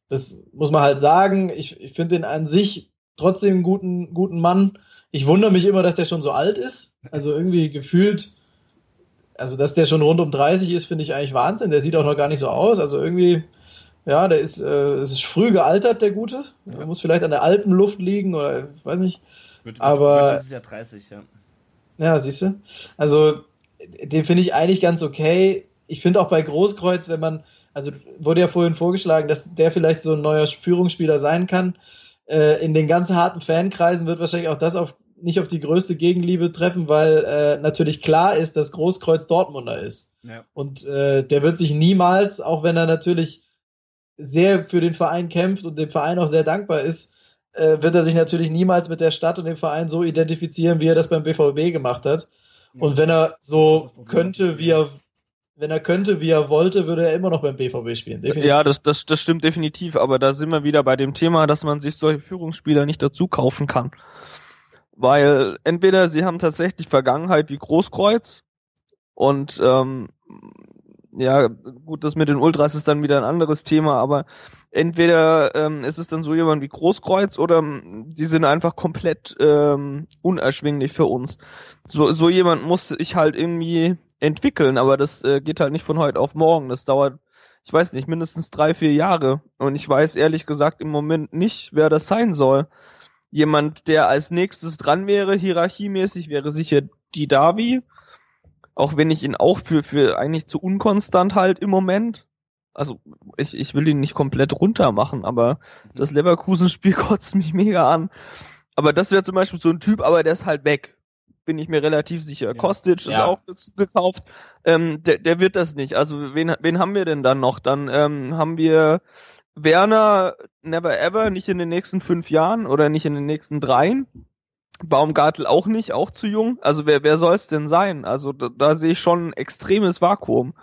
S8: Das muss man halt sagen. Ich, ich finde ihn an sich trotzdem einen guten, guten Mann. Ich wundere mich immer, dass der schon so alt ist. Also irgendwie gefühlt, also dass der schon rund um 30 ist, finde ich eigentlich Wahnsinn. Der sieht auch noch gar nicht so aus. Also irgendwie, ja, der ist, äh, es ist früh gealtert, der Gute. Der muss vielleicht an der Alpenluft liegen oder ich weiß nicht.
S6: Wird,
S8: Aber-
S6: wird dieses Jahr 30, ja.
S8: Ja, siehst du. Also, den finde ich eigentlich ganz okay. Ich finde auch bei Großkreuz, wenn man, also wurde ja vorhin vorgeschlagen, dass der vielleicht so ein neuer Führungsspieler sein kann. Äh, in den ganz harten Fankreisen wird wahrscheinlich auch das auf, nicht auf die größte Gegenliebe treffen, weil äh, natürlich klar ist, dass Großkreuz Dortmunder ist.
S6: ja.
S8: Und äh, der wird sich niemals, auch wenn er natürlich sehr für den Verein kämpft und dem Verein auch sehr dankbar ist, äh, wird er sich natürlich niemals mit der Stadt und dem Verein so identifizieren, wie er das beim BVB gemacht hat. Und wenn er so könnte, wie er, wenn er könnte, wie er wollte, würde er immer noch beim BVB spielen. Definitiv.
S7: Ja, das, das, das stimmt definitiv, aber da sind wir wieder bei dem Thema, dass man sich solche Führungsspieler nicht dazu kaufen kann. Weil entweder sie haben tatsächlich Vergangenheit wie Großkreuz und ähm, ja, gut, das mit den Ultras ist dann wieder ein anderes Thema, aber entweder ähm, ist es dann so jemand wie Großkreuz oder ähm, die sind einfach komplett ähm, unerschwinglich für uns. So, so jemand muss ich halt irgendwie entwickeln, aber das äh, geht halt nicht von heute auf morgen. Das dauert, ich weiß nicht, mindestens drei, vier Jahre. Und ich weiß ehrlich gesagt im Moment nicht, wer das sein soll. Jemand, der als nächstes dran wäre, hierarchiemäßig, wäre sicher die Davi. Auch wenn ich ihn auch für, für eigentlich zu unkonstant halt im Moment. Also ich, ich will ihn nicht komplett runter machen, aber das Leverkusen-Spiel kotzt mich mega an. Aber das wäre zum Beispiel so ein Typ, aber der ist halt weg. Bin ich mir relativ sicher. Kostic ist
S6: Ja.
S7: auch dazu gekauft. Ähm, der, der wird das nicht. Also wen, wen haben wir denn dann noch? Dann ähm, haben wir Werner never ever, nicht in den nächsten fünf Jahren oder nicht in den nächsten dreien. Baumgartel auch nicht, auch zu jung. Also wer, wer soll es denn sein? Also da, da sehe ich schon ein extremes Vakuum.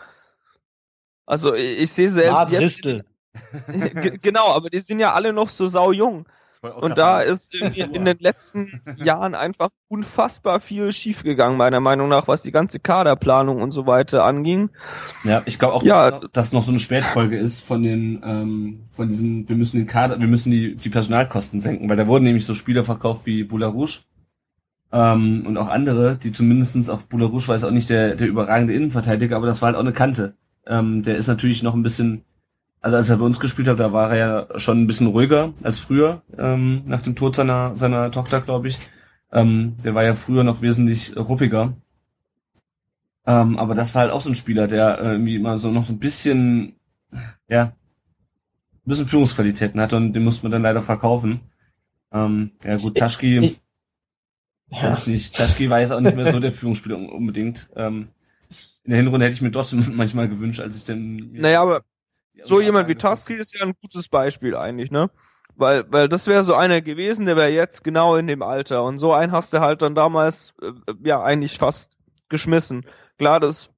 S7: Also ich, ich sehe selbst
S8: Lars
S7: jetzt, genau, aber die sind ja alle noch so sau jung. Und da ist irgendwie in den letzten Jahren einfach unfassbar viel schiefgegangen, meiner Meinung nach, was die ganze Kaderplanung und so weiter anging.
S6: Ja, ich glaube auch,
S7: Ja,
S6: dass das noch so eine Spätfolge ist von den, ähm, von diesem, wir müssen den Kader, wir müssen die, die Personalkosten senken, weil da wurden nämlich so Spieler verkauft wie Boularouche ähm, und auch andere, die zumindestens auf Boularouche war es auch nicht der, der überragende Innenverteidiger, aber das war halt auch eine Kante. Ähm, der ist natürlich noch ein bisschen, also als er bei uns gespielt hat, da war er ja schon ein bisschen ruhiger als früher, ähm, nach dem Tod seiner, seiner Tochter, glaube ich. Ähm, der war ja früher noch wesentlich ruppiger. Ähm, aber das war halt auch so ein Spieler, der äh, irgendwie immer so noch so ein bisschen, ja, ein bisschen Führungsqualitäten hatte und den musste man dann leider verkaufen. Ähm, ja gut, Taschki,
S8: Ich- Ja.
S6: weiß ich nicht. Taschki war jetzt auch nicht mehr so der Führungsspieler un- unbedingt. Ähm, in der Hinrunde hätte ich mir trotzdem manchmal gewünscht, als ich dann.
S7: Naja, aber so jemand wie. Tarski ist ja ein gutes Beispiel eigentlich, ne? Weil, weil das wäre so einer gewesen, der wäre jetzt genau in dem Alter. Und so einen hast du halt dann damals, äh, ja, eigentlich fast geschmissen. Klar, das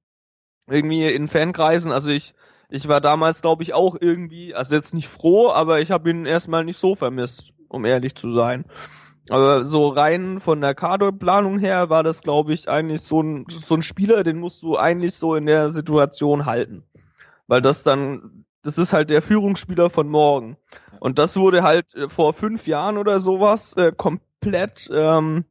S7: irgendwie in Fankreisen, also ich, ich war damals, glaube ich, auch irgendwie, also jetzt nicht froh, aber ich habe ihn erstmal nicht so vermisst, um ehrlich zu sein. Aber so rein von der Kaderplanung her war das, glaube ich, eigentlich so ein, so ein Spieler, den musst du eigentlich so in der Situation halten. Weil das dann, das ist halt der Führungsspieler von morgen. Und das wurde halt äh, vor fünf Jahren oder sowas äh, komplett ähm,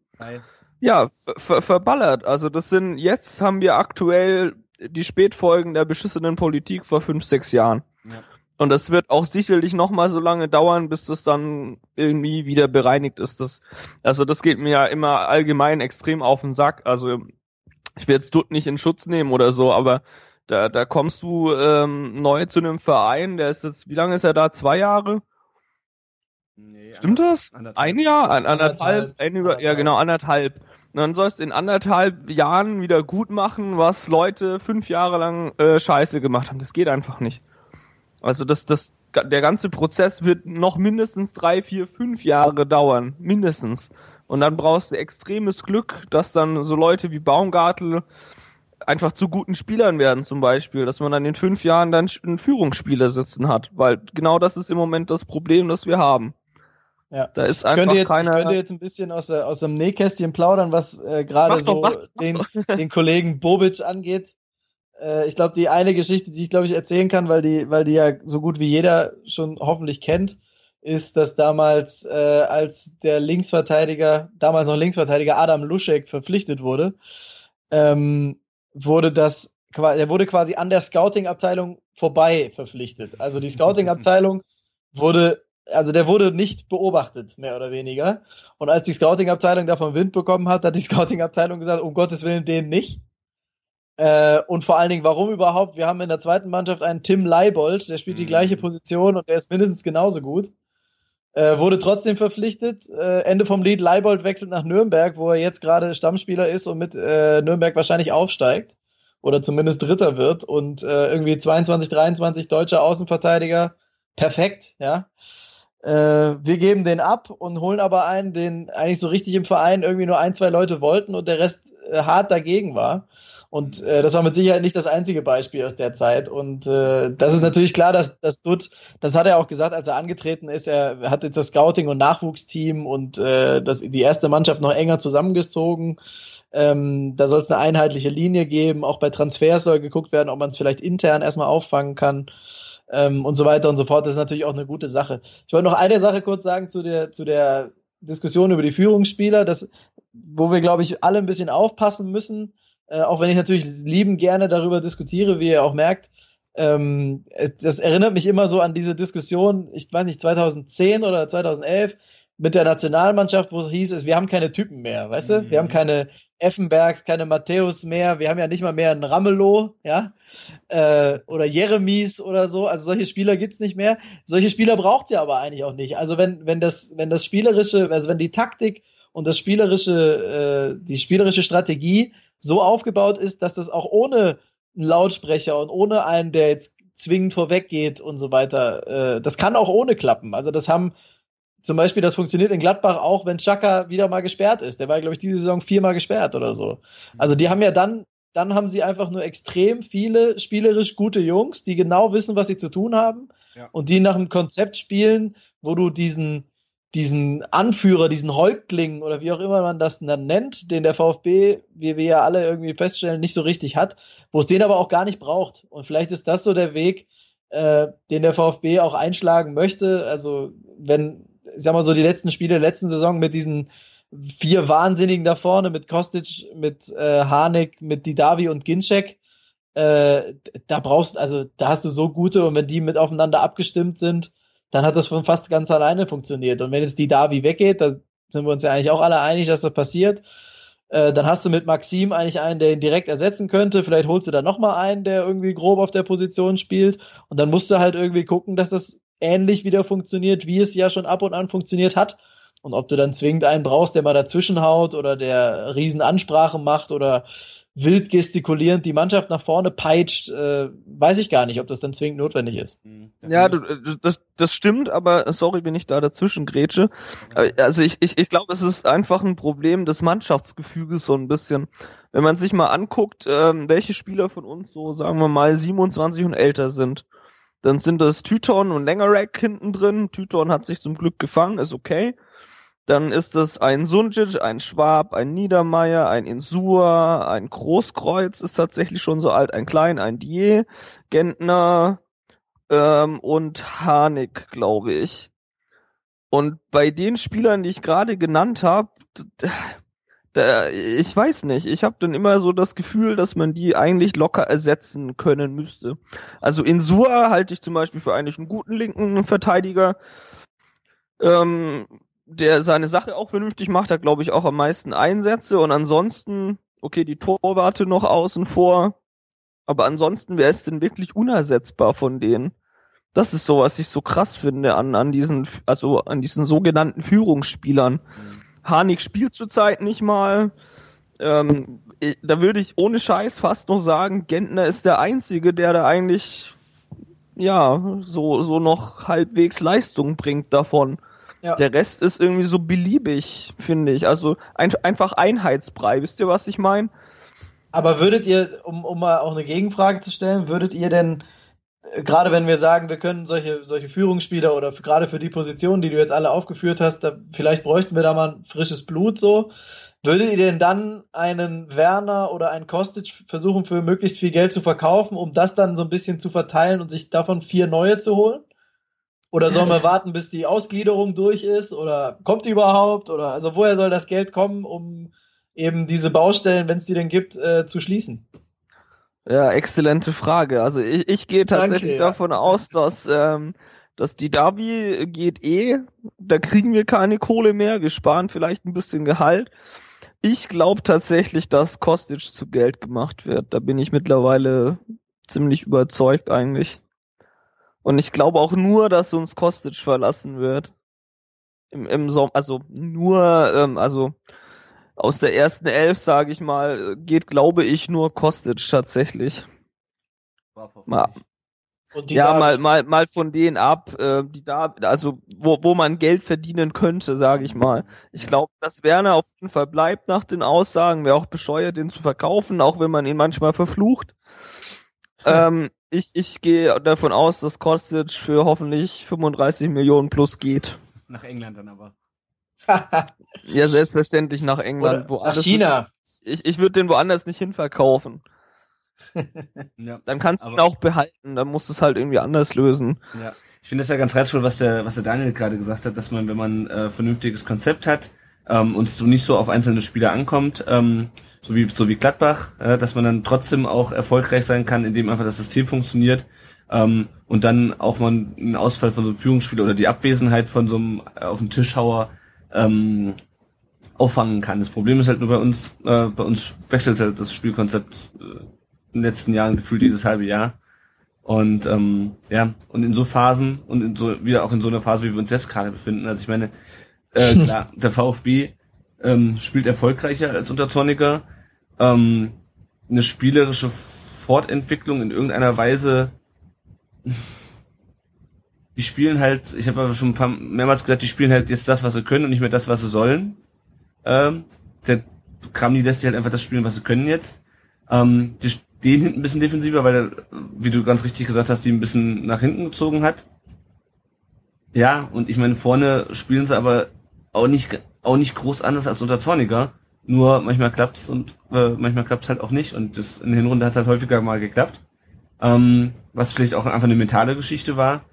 S7: ja, ver ver verballert. Also das sind, jetzt haben wir aktuell die Spätfolgen der beschissenen Politik vor fünf, sechs Jahren.
S6: Ja.
S7: Und das wird auch sicherlich noch mal so lange dauern, bis das dann irgendwie wieder bereinigt ist. Das, also das geht mir ja immer allgemein extrem auf den Sack. Also ich will jetzt Dutt nicht in Schutz nehmen oder so, aber da, da kommst du ähm, neu zu einem Verein, der ist jetzt, wie lange ist er da? Zwei Jahre?
S6: Nee,
S7: Stimmt das?
S6: anderthalb.
S7: Ein Jahr? Ein, anderthalb?
S8: Anderthalb.
S7: Ein über, ja,
S8: Anderthalb.
S7: genau, anderthalb. Und dann sollst du in anderthalb Jahren wieder gut machen, was Leute fünf Jahre lang äh, Scheiße gemacht haben. Das geht einfach nicht. Also das, das, der ganze Prozess wird noch mindestens drei, vier, fünf Jahre dauern. Mindestens. Und dann brauchst du extremes Glück, dass dann so Leute wie Baumgartel einfach zu guten Spielern werden zum Beispiel, dass man dann in fünf Jahren dann einen Führungsspieler sitzen hat, weil genau das ist im Moment das Problem, das wir haben.
S8: Ja. Da ist einfach ich könnte jetzt, keine... Ich könnte jetzt ein bisschen aus, aus dem Nähkästchen plaudern, was äh, gerade so doch, den, den Kollegen Bobic angeht. Äh, ich glaube, die eine Geschichte, die ich glaube ich erzählen kann, weil die, weil die ja so gut wie jeder schon hoffentlich kennt, ist, dass damals, äh, als der Linksverteidiger, damals noch Linksverteidiger Adam Luschek verpflichtet wurde, ähm, wurde das, er wurde quasi an der Scouting-Abteilung vorbei verpflichtet. Also die Scouting-Abteilung wurde, also der wurde nicht beobachtet, mehr oder weniger. Und als die Scouting-Abteilung davon Wind bekommen hat, hat die Scouting-Abteilung gesagt, um Gottes Willen den nicht. Äh, und vor allen Dingen, warum überhaupt? Wir haben in der zweiten Mannschaft einen Tim Leibold, der spielt die gleiche mhm. Position und der ist mindestens genauso gut. Äh, wurde trotzdem verpflichtet. Äh, Ende vom Lied, Leibold wechselt nach Nürnberg, wo er jetzt gerade Stammspieler ist und mit äh, Nürnberg wahrscheinlich aufsteigt. Oder zumindest Dritter wird. Und äh, irgendwie 22, 23 deutscher Außenverteidiger. Perfekt, ja. Äh, wir geben den ab und holen aber einen, den eigentlich so richtig im Verein irgendwie nur ein, zwei Leute wollten und der Rest äh, hart dagegen war. Und äh, das war mit Sicherheit nicht das einzige Beispiel aus der Zeit. Und äh, das ist natürlich klar, dass, dass Dutt, das hat er auch gesagt, als er angetreten ist, er hat jetzt das Scouting- und Nachwuchsteam und äh, das, die erste Mannschaft noch enger zusammengezogen. Ähm, da soll es eine einheitliche Linie geben. Auch bei Transfers soll geguckt werden, ob man es vielleicht intern erstmal auffangen kann. Ähm, und so weiter und so fort. Das ist natürlich auch eine gute Sache. Ich wollte noch eine Sache kurz sagen zu der, zu der Diskussion über die Führungsspieler, das, wo wir, glaube ich, alle ein bisschen aufpassen müssen äh, auch wenn ich natürlich lieben gerne darüber diskutiere, wie ihr auch merkt. Ähm, das erinnert mich immer so an diese Diskussion, ich weiß nicht, 2010 oder 2011 mit der Nationalmannschaft, wo es hieß, es, wir haben keine Typen mehr, weißt du? Wir haben mhm. keine Effenbergs, keine Matthäus mehr, wir haben ja nicht mal mehr einen Ramelow, ja, äh, oder Jeremies oder so, also solche Spieler gibt's nicht mehr. Solche Spieler braucht ihr aber eigentlich auch nicht. Also wenn, wenn das, wenn das spielerische, also wenn die Taktik und das spielerische, äh, die spielerische Strategie so aufgebaut ist, dass das auch ohne einen Lautsprecher und ohne einen, der jetzt zwingend vorweggeht und so weiter, äh, das kann auch ohne klappen. Also das haben zum Beispiel, das funktioniert in Gladbach auch, wenn Chaka wieder mal gesperrt ist. Der war, glaube ich, diese Saison viermal gesperrt oder so. Also die haben ja dann, dann haben sie einfach nur extrem viele spielerisch gute Jungs, die genau wissen, was sie zu tun haben ja. und die nach einem Konzept spielen, wo du diesen, diesen Anführer, diesen Häuptling oder wie auch immer man das dann nennt, den der VfB, wie wir ja alle irgendwie feststellen, nicht so richtig hat, wo es den aber auch gar nicht braucht. Und vielleicht ist das so der Weg, äh, den der VfB auch einschlagen möchte. Also wenn, ich sag mal so, die letzten Spiele der letzten Saison mit diesen vier Wahnsinnigen da vorne, mit Kostic, mit äh, Harnik, mit Didavi und Ginczek, äh, da brauchst, also da hast du so gute und wenn die mit aufeinander abgestimmt sind, dann hat das von fast ganz alleine funktioniert. Und wenn jetzt die Davi weggeht, da sind wir uns ja eigentlich auch alle einig, dass das passiert. Äh, dann hast du mit Maxim eigentlich einen, der ihn direkt ersetzen könnte. Vielleicht holst du da nochmal einen, der irgendwie grob auf der Position spielt. Und dann musst du halt irgendwie gucken, dass das ähnlich wieder funktioniert, wie es ja schon ab und an funktioniert hat. Und ob du dann zwingend einen brauchst, der mal dazwischen haut oder der Riesenansprachen macht oder wild gestikulierend die Mannschaft nach vorne peitscht, äh, weiß ich gar nicht, ob das dann zwingend notwendig ist.
S7: Mhm. Ja, du, äh, das, das stimmt, aber sorry, wenn ich da dazwischen grätsche. Also ich, ich, ich glaube, es ist einfach ein Problem des Mannschaftsgefüges so ein bisschen. Wenn man sich mal anguckt, ähm, welche Spieler von uns so, sagen wir mal, 27 und älter sind, dann sind das Tyton und Längerack hinten drin. Tyton hat sich zum Glück gefangen, ist okay. Dann ist es ein Sunjic, ein Schwab, ein Niedermeyer, ein Insua, ein Großkreuz ist tatsächlich schon so alt, ein Klein, ein Die, Gentner ähm, und Harnik, glaube ich. Und bei den Spielern, die ich gerade genannt habe, ich weiß nicht, ich habe dann immer so das Gefühl, dass man die eigentlich locker ersetzen können müsste. Also Insua halte ich zum Beispiel für eigentlich einen guten linken Verteidiger. Ähm, der seine Sache auch vernünftig macht, hat glaube ich auch am meisten Einsätze und ansonsten, okay, die Torwarte noch außen vor, aber ansonsten, wer ist denn wirklich unersetzbar von denen? Das ist so, was ich so krass finde an, an diesen, also an diesen sogenannten Führungsspielern. Mhm. Harnik spielt zurzeit nicht mal. Ähm, da würde ich ohne Scheiß fast noch sagen, Gentner ist der Einzige, der da eigentlich ja, so, so noch halbwegs Leistung bringt davon. Ja. Der Rest ist irgendwie so beliebig, finde ich. Also ein, einfach Einheitsbrei. Wisst ihr, was ich meine?
S8: Aber würdet ihr, um, um mal auch eine Gegenfrage zu stellen, würdet ihr denn, äh, gerade wenn wir sagen, wir können solche, solche Führungsspieler oder gerade für die Positionen, die du jetzt alle aufgeführt hast, da, vielleicht bräuchten wir da mal ein frisches Blut so, Würdet ihr denn dann einen Werner oder einen Kostic versuchen, für möglichst viel Geld zu verkaufen, um das dann so ein bisschen zu verteilen und sich davon vier neue zu holen? Oder sollen wir warten, bis die Ausgliederung durch ist? Oder kommt die überhaupt? Oder also woher soll das Geld kommen, um eben diese Baustellen, wenn es die denn gibt, äh, zu schließen?
S7: Ja, exzellente Frage. Also ich, ich gehe tatsächlich Danke, ja. davon aus, dass, ähm, dass die Derby geht eh, da kriegen wir keine Kohle mehr, wir sparen vielleicht ein bisschen Gehalt. Ich glaube tatsächlich, dass Kostic zu Geld gemacht wird. Da bin ich mittlerweile ziemlich überzeugt eigentlich. Und ich glaube auch nur, dass uns Kostic verlassen wird. Im, im Sommer, also nur, ähm, also aus der ersten Elf, sage ich mal, geht, glaube ich, nur Kostic tatsächlich. Mal, ja, mal, mal, mal von denen ab, äh, die da, also wo, wo man Geld verdienen könnte, sage ich mal. Ich glaube, dass Werner auf jeden Fall bleibt nach den Aussagen. Wäre auch bescheuert, den zu verkaufen, auch wenn man ihn manchmal verflucht. ähm, ich, ich gehe davon aus, dass Kostic für hoffentlich 35 Millionen plus geht.
S6: Nach England dann aber.
S7: ja, selbstverständlich nach England.
S8: Oder nach China.
S7: Ich, ich würde den woanders nicht hinverkaufen. ja, dann kannst du ihn auch behalten, dann musst du es halt irgendwie anders lösen.
S6: Ja. Ich finde es ja ganz reizvoll, was der, was der Daniel gerade gesagt hat, dass man, wenn man äh, vernünftiges Konzept hat ähm, und es so nicht so auf einzelne Spieler ankommt, ähm, so wie so wie Gladbach, äh, dass man dann trotzdem auch erfolgreich sein kann, indem einfach das System funktioniert ähm, und dann auch mal einen Ausfall von so einem Führungsspieler oder die Abwesenheit von so einem äh, auf dem Tischhauer ähm, auffangen kann. Das Problem ist halt nur bei uns, äh, bei uns wechselt halt das Spielkonzept äh, in den letzten Jahren gefühlt jedes halbe Jahr. Und ähm, ja, und in so Phasen und in so wieder auch in so einer Phase, wie wir uns jetzt gerade befinden. Also ich meine, äh, klar, der VfB ähm, spielt erfolgreicher als unter Zorniger. Ähm, eine spielerische Fortentwicklung in irgendeiner Weise. Die spielen halt, ich habe aber schon ein paar mehrmals gesagt, die spielen halt jetzt das, was sie können und nicht mehr das, was sie sollen. Ähm, der Kramni lässt die halt einfach das spielen, was sie können jetzt. Ähm, die den hinten ein bisschen defensiver, weil er, wie du ganz richtig gesagt hast, die ein bisschen nach hinten gezogen hat. Ja, und ich meine, vorne spielen sie aber auch nicht, auch nicht groß anders als unter Zorniger. Nur manchmal klappt's und äh, manchmal klappt's halt auch nicht. Und das in der Hinrunde hat halt häufiger mal geklappt. Ähm, was vielleicht auch einfach eine mentale Geschichte war.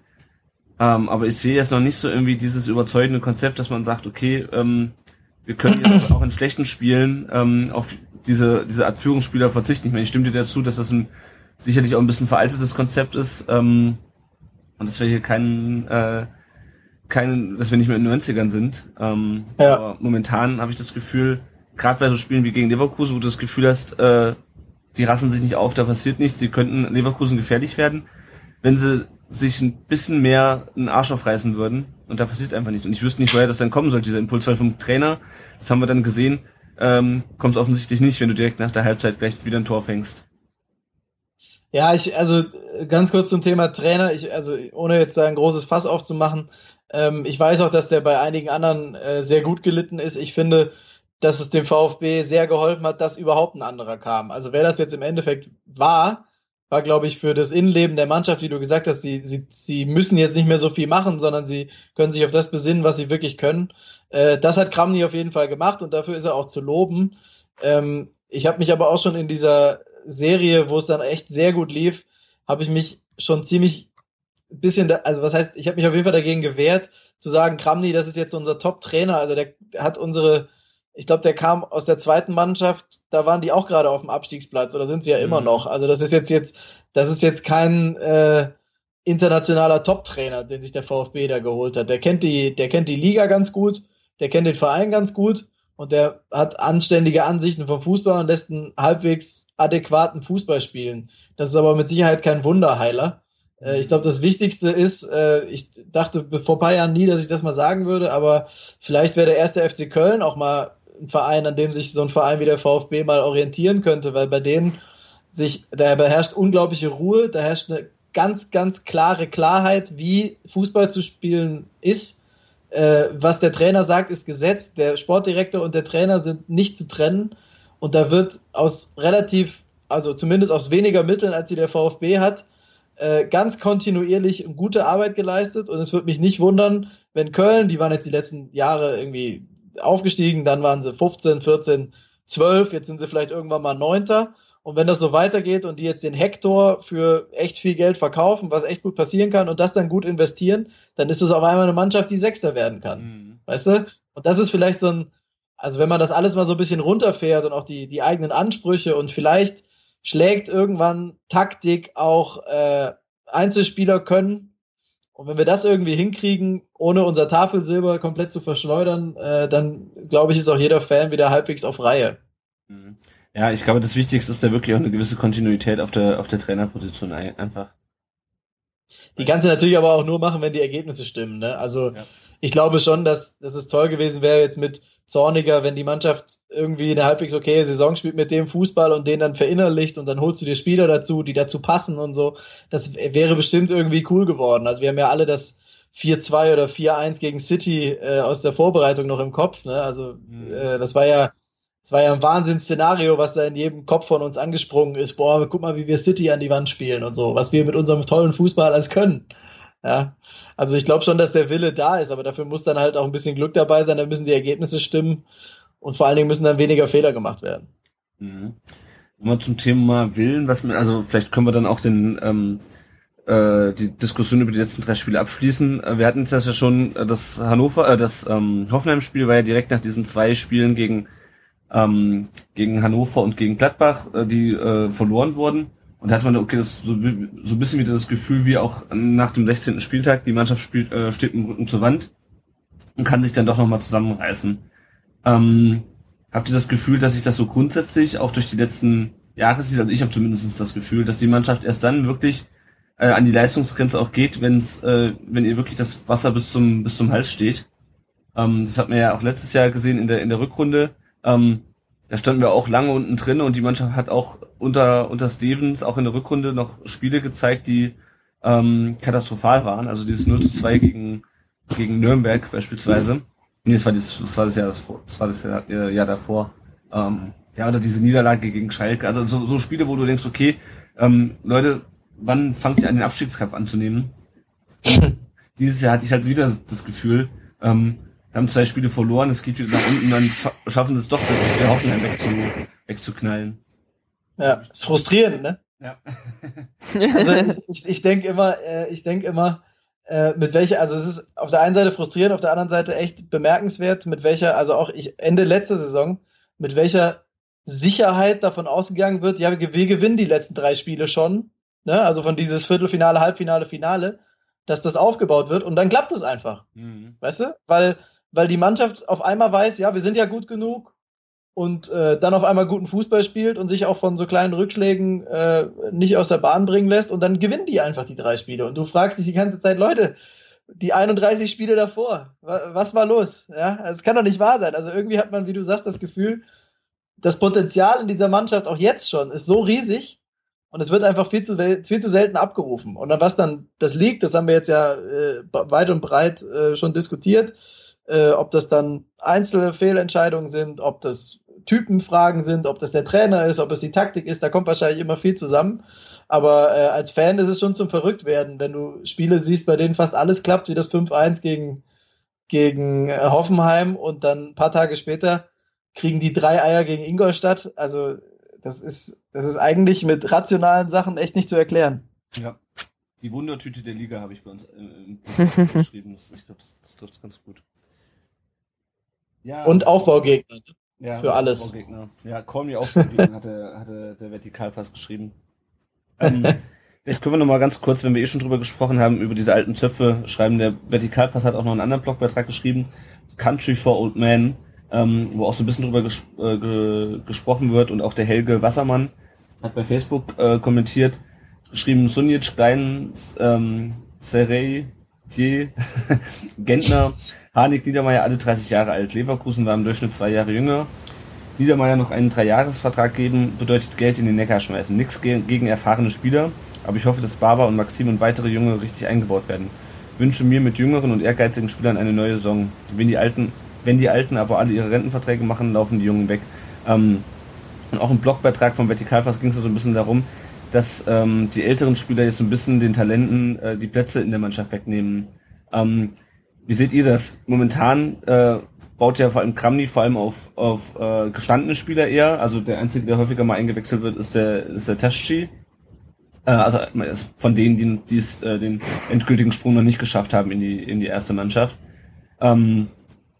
S6: Ähm, aber ich sehe jetzt noch nicht so irgendwie dieses überzeugende Konzept, dass man sagt, okay, ähm, wir können jetzt auch in schlechten Spielen ähm, auf diese, diese Art Führungsspieler verzichten. Ich meine, ich stimme dir dazu, dass das ein sicherlich auch ein bisschen veraltetes Konzept ist ähm, und dass wir hier keinen, äh, keinen, dass wir nicht mehr in den 90ern sind. Ähm, ja. Aber momentan habe ich das Gefühl, gerade bei so Spielen wie gegen Leverkusen, wo du das Gefühl hast, äh, die raffen sich nicht auf, da passiert nichts, sie könnten Leverkusen gefährlich werden, wenn sie sich ein bisschen mehr einen Arsch aufreißen würden und da passiert einfach nichts. Und ich wüsste nicht, woher das dann kommen soll, dieser Impuls, weil vom Trainer, das haben wir dann gesehen, ähm, kommt es offensichtlich nicht, wenn du direkt nach der Halbzeit gleich wieder ein Tor fängst.
S8: Ja, ich, also ganz kurz zum Thema Trainer, ich, also ohne jetzt da ein großes Fass aufzumachen, ähm, ich weiß auch, dass der bei einigen anderen äh, sehr gut gelitten ist. Ich finde, dass es dem VfB sehr geholfen hat, dass überhaupt ein anderer kam. Also wer das jetzt im Endeffekt war, war, glaube ich, für das Innenleben der Mannschaft, wie du gesagt hast, sie, sie, sie müssen jetzt nicht mehr so viel machen, sondern sie können sich auf das besinnen, was sie wirklich können. Äh, das hat Kramny auf jeden Fall gemacht und dafür ist er auch zu loben. Ähm, ich habe mich aber auch schon in dieser Serie, wo es dann echt sehr gut lief, habe ich mich schon ziemlich bisschen, da, also was heißt, ich habe mich auf jeden Fall dagegen gewehrt, zu sagen, Kramny, das ist jetzt unser Top-Trainer, also der hat unsere ich glaube, der kam aus der zweiten Mannschaft, da waren die auch gerade auf dem Abstiegsplatz oder sind sie ja immer mhm. noch. Also das ist jetzt jetzt, das ist jetzt kein äh, internationaler Top-Trainer, den sich der VfB da geholt hat. Der kennt die, der kennt die Liga ganz gut, der kennt den Verein ganz gut und der hat anständige Ansichten vom Fußball und lässt einen halbwegs adäquaten Fußball spielen. Das ist aber mit Sicherheit kein Wunderheiler. Äh, ich glaube, das Wichtigste ist, äh, ich dachte vor ein paar Jahren nie, dass ich das mal sagen würde, aber vielleicht wäre der erste FC Köln auch mal ein Verein, an dem sich so ein Verein wie der VfB mal orientieren könnte, weil bei denen sich, da beherrscht unglaubliche Ruhe, da herrscht eine ganz, ganz klare Klarheit, wie Fußball zu spielen ist. Äh, was der Trainer sagt, ist Gesetz. Der Sportdirektor und der Trainer sind nicht zu trennen. Und da wird aus relativ, also zumindest aus weniger Mitteln, als sie der VfB hat, äh, ganz kontinuierlich gute Arbeit geleistet. Und es würde mich nicht wundern, wenn Köln, die waren jetzt die letzten Jahre irgendwie aufgestiegen, dann waren sie 15, 14, 12, jetzt sind sie vielleicht irgendwann mal Neunter. Und wenn das so weitergeht und die jetzt den Hector für echt viel Geld verkaufen, was echt gut passieren kann und das dann gut investieren, dann ist es auf einmal eine Mannschaft, die Sechster werden kann. Mhm. Weißt du? Und das ist vielleicht so ein, also wenn man das alles mal so ein bisschen runterfährt und auch die, die eigenen Ansprüche und vielleicht schlägt irgendwann Taktik auch äh, Einzelspieler können. Und wenn wir das irgendwie hinkriegen, ohne unser Tafelsilber komplett zu verschleudern, äh, dann glaube ich, ist auch jeder Fan wieder halbwegs auf Reihe.
S6: Mhm. Ja, ich glaube, das Wichtigste ist da wirklich auch eine gewisse Kontinuität auf der, auf der Trainerposition einfach.
S8: Die kannst du natürlich aber auch nur machen, wenn die Ergebnisse stimmen. Ne? Also ja. ich glaube schon, dass, dass es toll gewesen wäre jetzt mit Zorniger, wenn die Mannschaft irgendwie eine halbwegs okay Saison spielt mit dem Fußball und den dann verinnerlicht und dann holst du dir Spieler dazu, die dazu passen und so. Das wäre bestimmt irgendwie cool geworden. Also wir haben ja alle das 4-2 oder 4-1 gegen City äh, aus der Vorbereitung noch im Kopf. Ne? Also mhm. äh, das war ja es war ja ein Wahnsinnsszenario, was da in jedem Kopf von uns angesprungen ist. Boah, guck mal, wie wir City an die Wand spielen und so, was wir mit unserem tollen Fußball alles können. Ja, also ich glaube schon, dass der Wille da ist, aber dafür muss dann halt auch ein bisschen Glück dabei sein, da müssen die Ergebnisse stimmen und vor allen Dingen müssen dann weniger Fehler gemacht werden.
S6: Mhm. Mal zum Thema Willen, was mir, also vielleicht können wir dann auch den ähm, äh, die Diskussion über die letzten drei Spiele abschließen. Äh, wir hatten jetzt ja schon, äh, das Hannover, äh, das ähm, Hoffenheim-Spiel war ja direkt nach diesen zwei Spielen gegen ähm, gegen Hannover und gegen Gladbach, äh, die äh, verloren wurden. Und da hat man, okay, das so, so ein bisschen wieder das Gefühl, wie auch nach dem 16. Spieltag, die Mannschaft spielt, äh, steht im Rücken zur Wand und kann sich dann doch nochmal zusammenreißen. Ähm, habt ihr das Gefühl, dass sich das so grundsätzlich auch durch die letzten Jahre sieht? Also ich habe zumindest das Gefühl, dass die Mannschaft erst dann wirklich äh, an die Leistungsgrenze auch geht, wenn's, äh, wenn ihr wirklich das Wasser bis zum, bis zum Hals steht. Ähm, das hat man ja auch letztes Jahr gesehen in der, in der Rückrunde ähm, da standen wir auch lange unten drin und die Mannschaft hat auch unter, unter Stevens auch in der Rückrunde noch Spiele gezeigt, die ähm, katastrophal waren. Also dieses 0 zu 2 gegen, gegen Nürnberg beispielsweise. Nee, das war, das, das war das Jahr, das war das Jahr, äh, Jahr davor. Ähm, ja, oder diese Niederlage gegen Schalke. Also so, so Spiele, wo du denkst, okay, ähm, Leute, wann fangt ihr an, den Abstiegskampf anzunehmen? dieses Jahr hatte ich halt wieder das Gefühl, ähm, wir haben zwei Spiele verloren, es geht wieder nach unten, dann schaffen sie es doch plötzlich wieder Hoffenheim wegzu, wegzuknallen.
S8: Ja, ist frustrierend, ne?
S6: Ja.
S8: also ich, ich, ich denke immer, äh, ich denke immer, äh, mit welcher, also es ist auf der einen Seite frustrierend, auf der anderen Seite echt bemerkenswert, mit welcher, also auch ich Ende letzter Saison, mit welcher Sicherheit davon ausgegangen wird, ja, wir, wir gewinnen die letzten drei Spiele schon, ne? Also von dieses Viertelfinale, Halbfinale, Finale, dass das aufgebaut wird und dann klappt es einfach. Mhm. Weißt du? Weil weil die Mannschaft auf einmal weiß, ja, wir sind ja gut genug und äh, dann auf einmal guten Fußball spielt und sich auch von so kleinen Rückschlägen äh, nicht aus der Bahn bringen lässt und dann gewinnen die einfach die drei Spiele und du fragst dich die ganze Zeit, Leute, die 31 Spiele davor, was war los? Ja, es kann doch nicht wahr sein. Also irgendwie hat man, wie du sagst, das Gefühl, das Potenzial in dieser Mannschaft auch jetzt schon ist so riesig und es wird einfach viel zu, viel zu selten abgerufen. Und an was dann das liegt, das haben wir jetzt ja äh, weit und breit äh, schon diskutiert äh, ob das dann einzelne Fehlentscheidungen sind, ob das Typenfragen sind, ob das der Trainer ist, ob es die Taktik ist, da kommt wahrscheinlich immer viel zusammen. Aber äh, als Fan ist es schon zum Verrücktwerden, wenn du Spiele siehst, bei denen fast alles klappt, wie das 5-1 gegen, gegen äh, Hoffenheim und dann ein paar Tage später kriegen die drei Eier gegen Ingolstadt. Also das ist, das ist eigentlich mit rationalen Sachen echt nicht zu erklären.
S6: Ja. Die Wundertüte der Liga habe ich bei uns äh, geschrieben. Das, ich glaube, das, das trifft ganz gut.
S8: Ja. Und Aufbaugegner.
S6: Ja, für alles. Aufbaugegner. Ja, Call Me Aufbaugegner hatte, hatte der Vertikalpass geschrieben. Ähm, vielleicht können wir noch mal ganz kurz, wenn wir eh schon drüber gesprochen haben, über diese alten Zöpfe schreiben. Der Vertikalpass hat auch noch einen anderen Blogbeitrag geschrieben, Country for Old Men, ähm, wo auch so ein bisschen drüber ges äh, ge gesprochen wird und auch der Helge Wassermann hat bei Facebook äh, kommentiert, geschrieben, Sunic, Klein, ähm, Serey, Gentner, Harnik Niedermeyer alle 30 Jahre alt. Leverkusen war im Durchschnitt zwei Jahre jünger. Niedermeyer noch einen Dreijahresvertrag geben, bedeutet Geld in den Neckar schmeißen. Nix gegen erfahrene Spieler. aber ich hoffe, dass Barber und Maxim und weitere Junge richtig eingebaut werden. Wünsche mir mit jüngeren und ehrgeizigen Spielern eine neue Saison. Wenn die Alten, wenn die Alten aber alle ihre Rentenverträge machen, laufen die Jungen weg. Ähm, und auch im Blogbeitrag vom Vertikalfass ging es so ein bisschen darum, dass ähm, die älteren Spieler jetzt so ein bisschen den Talenten äh, die Plätze in der Mannschaft wegnehmen. Ähm, wie seht ihr das? Momentan äh, baut ja vor allem Kramny vor allem auf, auf äh, gestandene Spieler eher. Also der einzige, der häufiger mal eingewechselt wird, ist der, ist der Taschi. Äh, also von denen, die, die es, äh, den endgültigen Sprung noch nicht geschafft haben in die, in die erste Mannschaft. Ähm,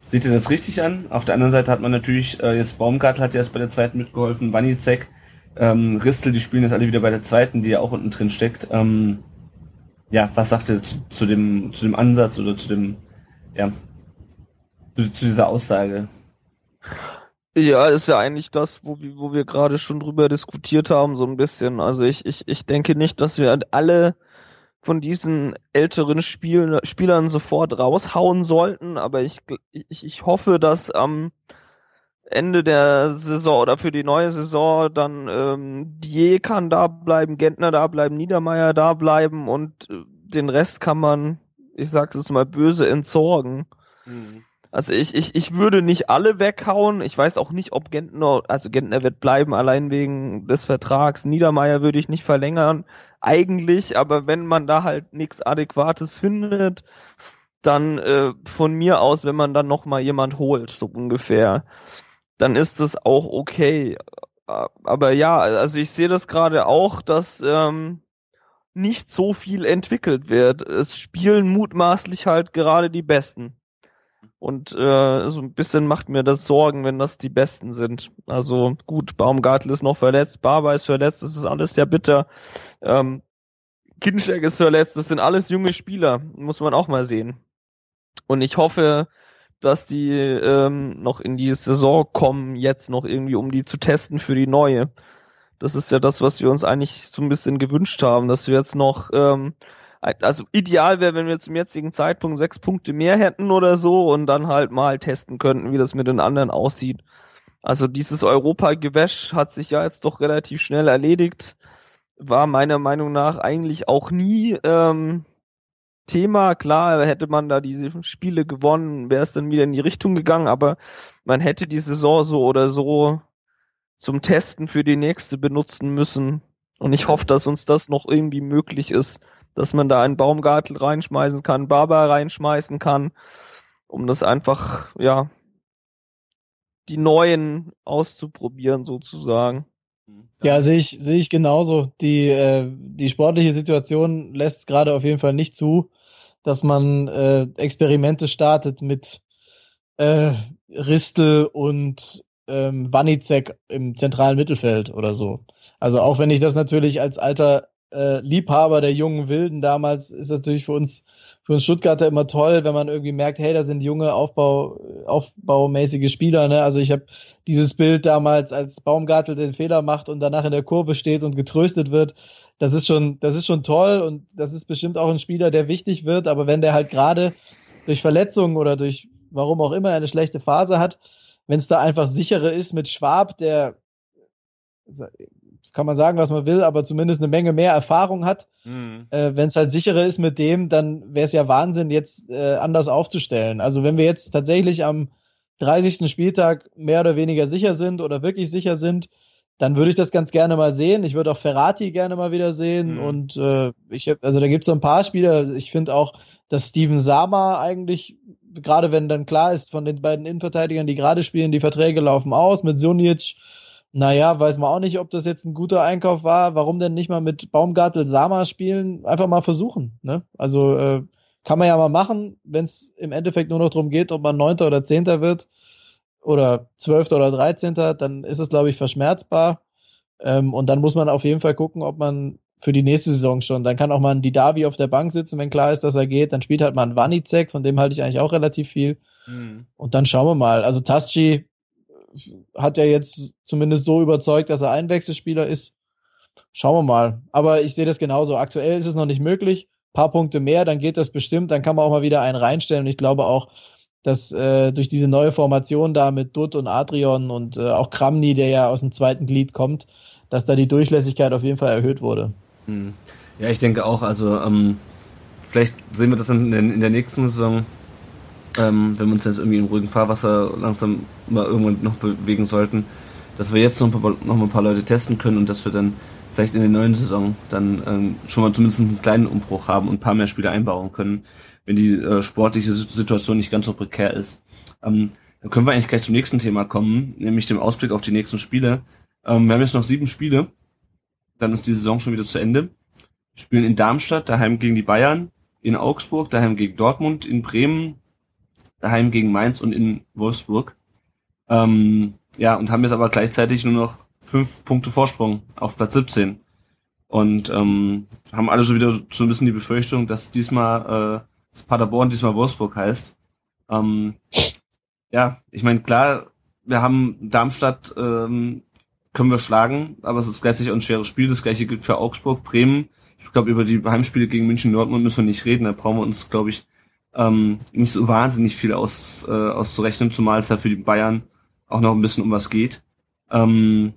S6: seht ihr das richtig an? Auf der anderen Seite hat man natürlich, äh, jetzt Baumgartel hat ja erst bei der zweiten mitgeholfen, Wanizek, ähm, Ristel, die spielen jetzt alle wieder bei der zweiten, die ja auch unten drin steckt. Ähm, ja, was sagt ihr zu, dem, zu dem Ansatz oder zu dem, ja, zu, zu dieser Aussage?
S7: Ja, ist ja eigentlich das, wo, wir, wo wir gerade schon drüber diskutiert haben, so ein bisschen. Also ich, ich, ich denke nicht, dass wir alle von diesen älteren Spiel, Spielern sofort raushauen sollten, aber ich, ich, ich hoffe, dass am Ende der Saison oder für die neue Saison dann ähm, Die kann da bleiben, Gentner da bleiben, Niedermeyer da bleiben und äh, den Rest kann man, ich sag's jetzt mal böse, entsorgen. Mhm. Also ich, ich, ich würde nicht alle weghauen. Ich weiß auch nicht, ob Gentner, also Gentner wird bleiben, allein wegen des Vertrags. Niedermeyer würde ich nicht verlängern, eigentlich, aber wenn man da halt nichts Adäquates findet, dann äh, von mir aus, wenn man dann noch mal jemand holt, so ungefähr, dann ist das auch okay. Aber ja, also ich sehe das gerade auch, dass ähm, nicht so viel entwickelt wird. Es spielen mutmaßlich halt gerade die Besten. Und äh, so ein bisschen macht mir das Sorgen, wenn das die Besten sind. Also gut, Baumgartel ist noch verletzt, Barber ist verletzt, das ist alles sehr bitter. Ähm, Kinschek ist verletzt, das sind alles junge Spieler, muss man auch mal sehen. Und ich hoffe, dass die ähm, noch in die Saison kommen, jetzt noch irgendwie, um die zu testen für die neue. Das ist ja das, was wir uns eigentlich so ein bisschen gewünscht haben, dass wir jetzt noch ähm, also ideal wäre, wenn wir zum jetzigen Zeitpunkt sechs Punkte mehr hätten oder so und dann halt mal testen könnten, wie das mit den anderen aussieht. Also dieses Europa-Gewäsch hat sich ja jetzt doch relativ schnell erledigt. War meiner Meinung nach eigentlich auch nie ähm, Thema. Klar, hätte man da diese Spiele gewonnen, wäre es dann wieder in die Richtung gegangen, aber man hätte die Saison so oder so zum Testen für die nächste benutzen müssen. Und ich hoffe, dass uns das noch irgendwie möglich ist dass man da einen Baumgartel reinschmeißen kann, Barber reinschmeißen kann, um das einfach, ja, die neuen auszuprobieren sozusagen.
S8: Ja, sehe ich, sehe ich genauso. Die, äh, die sportliche Situation lässt gerade auf jeden Fall nicht zu, dass man äh, Experimente startet mit äh, Ristel und ähm, Wanizek im zentralen Mittelfeld oder so. Also auch wenn ich das natürlich als alter äh, Liebhaber der jungen Wilden damals ist das natürlich für uns, für uns Stuttgarter immer toll, wenn man irgendwie merkt, hey, da sind junge Aufbau, aufbaumäßige Spieler. Ne? Also ich habe dieses Bild damals, als Baumgartel den Fehler macht und danach in der Kurve steht und getröstet wird. Das ist schon, das ist schon toll und das ist bestimmt auch ein Spieler, der wichtig wird. Aber wenn der halt gerade durch Verletzungen oder durch warum auch immer eine schlechte Phase hat, wenn es da einfach sichere ist mit Schwab, der kann man sagen, was man will, aber zumindest eine Menge mehr Erfahrung hat. Mhm. Äh, wenn es halt sicherer ist mit dem, dann wäre es ja Wahnsinn, jetzt äh, anders aufzustellen. Also wenn wir jetzt tatsächlich am 30. Spieltag mehr oder weniger sicher sind oder wirklich sicher sind, dann würde ich das ganz gerne mal sehen. Ich würde auch Ferrati gerne mal wieder sehen. Mhm. Und äh, ich hab, also da gibt es so ein paar Spieler. Ich finde auch, dass Steven Sama eigentlich, gerade wenn dann klar ist, von den beiden Innenverteidigern, die gerade spielen, die Verträge laufen aus mit Sunic naja, weiß man auch nicht, ob das jetzt ein guter Einkauf war. Warum denn nicht mal mit Baumgartel Sama spielen? Einfach mal versuchen. Ne? Also äh, kann man ja mal machen, wenn es im Endeffekt nur noch darum geht, ob man Neunter oder Zehnter wird oder Zwölfter oder Dreizehnter, dann ist es, glaube ich, verschmerzbar. Ähm, und dann muss man auf jeden Fall gucken, ob man für die nächste Saison schon, dann kann auch mal ein Didavi auf der Bank sitzen, wenn klar ist, dass er geht. Dann spielt halt mal ein Wanizek, von dem halte ich eigentlich auch relativ viel. Mhm. Und dann schauen wir mal. Also Taschi hat er jetzt zumindest so überzeugt, dass er ein Wechselspieler ist. Schauen wir mal. Aber ich sehe das genauso. Aktuell ist es noch nicht möglich. Ein paar Punkte mehr, dann geht das bestimmt. Dann kann man auch mal wieder einen reinstellen. Und ich glaube auch, dass äh, durch diese neue Formation da mit Dutt und Adrian und äh, auch Kramny, der ja aus dem zweiten Glied kommt, dass da die Durchlässigkeit auf jeden Fall erhöht wurde.
S6: Hm. Ja, ich denke auch. Also ähm, vielleicht sehen wir das in, in der nächsten Saison, ähm, wenn wir uns jetzt irgendwie im ruhigen Fahrwasser langsam mal irgendwann noch bewegen sollten, dass wir jetzt noch, ein paar, noch mal ein paar Leute testen können und dass wir dann vielleicht in der neuen Saison dann ähm, schon mal zumindest einen kleinen Umbruch haben und ein paar mehr Spiele einbauen können, wenn die äh, sportliche Situation nicht ganz so prekär ist. Ähm, dann können wir eigentlich gleich zum nächsten Thema kommen, nämlich dem Ausblick auf die nächsten Spiele. Ähm, wir haben jetzt noch sieben Spiele, dann ist die Saison schon wieder zu Ende. Wir spielen in Darmstadt, daheim gegen die Bayern, in Augsburg, daheim gegen Dortmund, in Bremen, daheim gegen Mainz und in Wolfsburg. Ähm, ja, und haben jetzt aber gleichzeitig nur noch fünf Punkte Vorsprung auf Platz 17. Und ähm, haben alle so wieder so ein bisschen die Befürchtung, dass diesmal äh, das Paderborn diesmal Wolfsburg heißt. Ähm, ja, ich meine, klar, wir haben Darmstadt ähm, können wir schlagen, aber es ist gleichzeitig auch ein schweres Spiel. Das gleiche gilt für Augsburg, Bremen. Ich glaube, über die Heimspiele gegen München Dortmund müssen wir nicht reden. Da brauchen wir uns, glaube ich, ähm, nicht so wahnsinnig viel aus, äh, auszurechnen, zumal es ja für die Bayern auch noch ein bisschen um was geht. Ähm,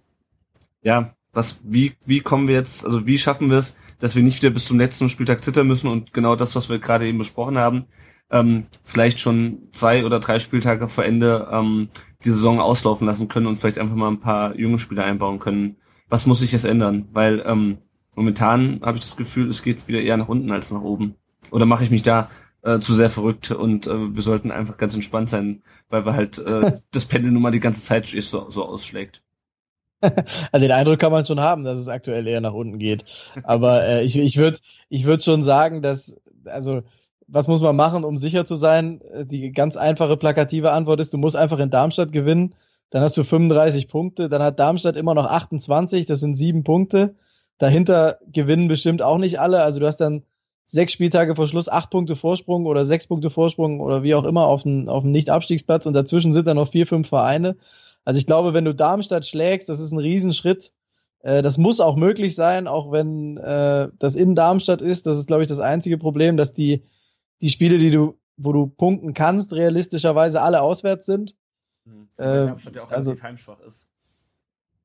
S6: ja, was, wie, wie kommen wir jetzt, also wie schaffen wir es, dass wir nicht wieder bis zum letzten Spieltag zittern müssen und genau das, was wir gerade eben besprochen haben, ähm, vielleicht schon zwei oder drei Spieltage vor Ende ähm, die Saison auslaufen lassen können und vielleicht einfach mal ein paar junge Spieler einbauen können. Was muss sich jetzt ändern? Weil ähm, momentan habe ich das Gefühl, es geht wieder eher nach unten als nach oben. Oder mache ich mich da äh, zu sehr verrückt und äh, wir sollten einfach ganz entspannt sein, weil wir halt äh, das Pendel nun mal die ganze Zeit so, so ausschlägt.
S8: also den Eindruck kann man schon haben, dass es aktuell eher nach unten geht. Aber äh, ich, ich würde ich würd schon sagen, dass, also was muss man machen, um sicher zu sein? Äh, die ganz einfache plakative Antwort ist, du musst einfach in Darmstadt gewinnen. Dann hast du 35 Punkte. Dann hat Darmstadt immer noch 28. Das sind sieben Punkte. Dahinter gewinnen bestimmt auch nicht alle. Also du hast dann sechs Spieltage vor Schluss acht Punkte Vorsprung oder sechs Punkte Vorsprung oder wie auch immer auf dem, auf Nicht-Abstiegsplatz und dazwischen sind dann noch vier, fünf Vereine. Also ich glaube, wenn du Darmstadt schlägst, das ist ein Riesenschritt. Äh, das muss auch möglich sein, auch wenn äh, das in Darmstadt ist. Das ist, glaube ich, das einzige Problem, dass die die Spiele, die du, wo du punkten kannst, realistischerweise alle auswärts sind.
S6: Mhm. Äh, Darmstadt ja auch also, heimschwach ist.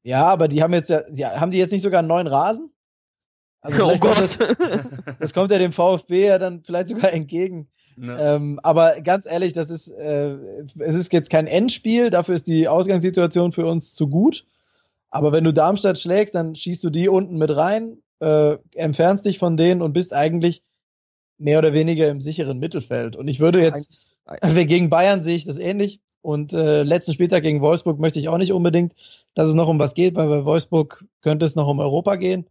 S8: Ja, aber die haben jetzt ja, die, haben die jetzt nicht sogar einen neuen Rasen? Also oh Gott. Das, das, kommt ja dem VfB ja dann vielleicht sogar entgegen. Ja. Ähm, aber ganz ehrlich, das ist, äh, es ist jetzt kein Endspiel, dafür ist die Ausgangssituation für uns zu gut. Aber wenn du Darmstadt schlägst, dann schießt du die unten mit rein, äh, entfernst dich von denen und bist eigentlich mehr oder weniger im sicheren Mittelfeld. Und ich würde jetzt, gegen Bayern sehe ich das ähnlich. Und äh, letzten Spieltag gegen Wolfsburg möchte ich auch nicht unbedingt, dass es noch um was geht, weil bei Wolfsburg könnte es noch um Europa gehen.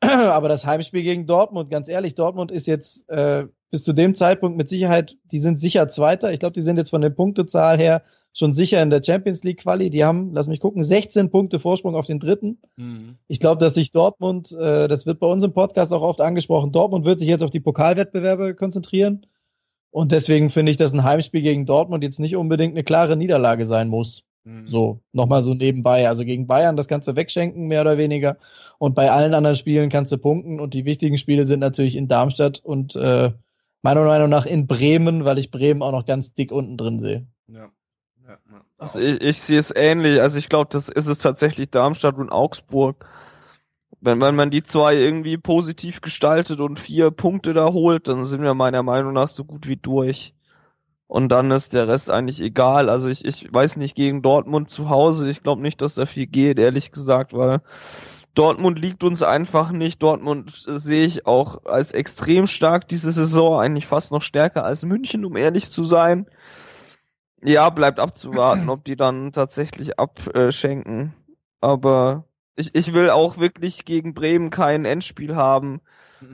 S8: Aber das Heimspiel gegen Dortmund, ganz ehrlich, Dortmund ist jetzt äh, bis zu dem Zeitpunkt mit Sicherheit, die sind sicher Zweiter. Ich glaube, die sind jetzt von der Punktezahl her schon sicher in der Champions League Quali. Die haben, lass mich gucken, 16 Punkte Vorsprung auf den dritten. Mhm. Ich glaube, dass sich Dortmund, äh, das wird bei uns im Podcast auch oft angesprochen, Dortmund wird sich jetzt auf die Pokalwettbewerbe konzentrieren. Und deswegen finde ich, dass ein Heimspiel gegen Dortmund jetzt nicht unbedingt eine klare Niederlage sein muss. Mhm. So, nochmal so nebenbei. Also gegen Bayern, das kannst du wegschenken, mehr oder weniger. Und bei allen anderen Spielen kannst du punkten. Und die wichtigen Spiele sind natürlich in Darmstadt und äh, meiner Meinung nach in Bremen, weil ich Bremen auch noch ganz dick unten drin sehe. Ja.
S7: Also ich, ich sehe es ähnlich. Also ich glaube, das ist es tatsächlich Darmstadt und Augsburg. Wenn, wenn man die zwei irgendwie positiv gestaltet und vier Punkte da holt, dann sind wir meiner Meinung nach so gut wie durch. Und dann ist der Rest eigentlich egal. Also ich, ich weiß nicht, gegen Dortmund zu Hause, ich glaube nicht, dass da viel geht, ehrlich gesagt, weil Dortmund liegt uns einfach nicht. Dortmund sehe ich auch als extrem stark diese Saison, eigentlich fast noch stärker als München, um ehrlich zu sein. Ja, bleibt abzuwarten, ob die dann tatsächlich abschenken. Aber ich, ich will auch wirklich gegen Bremen kein Endspiel haben.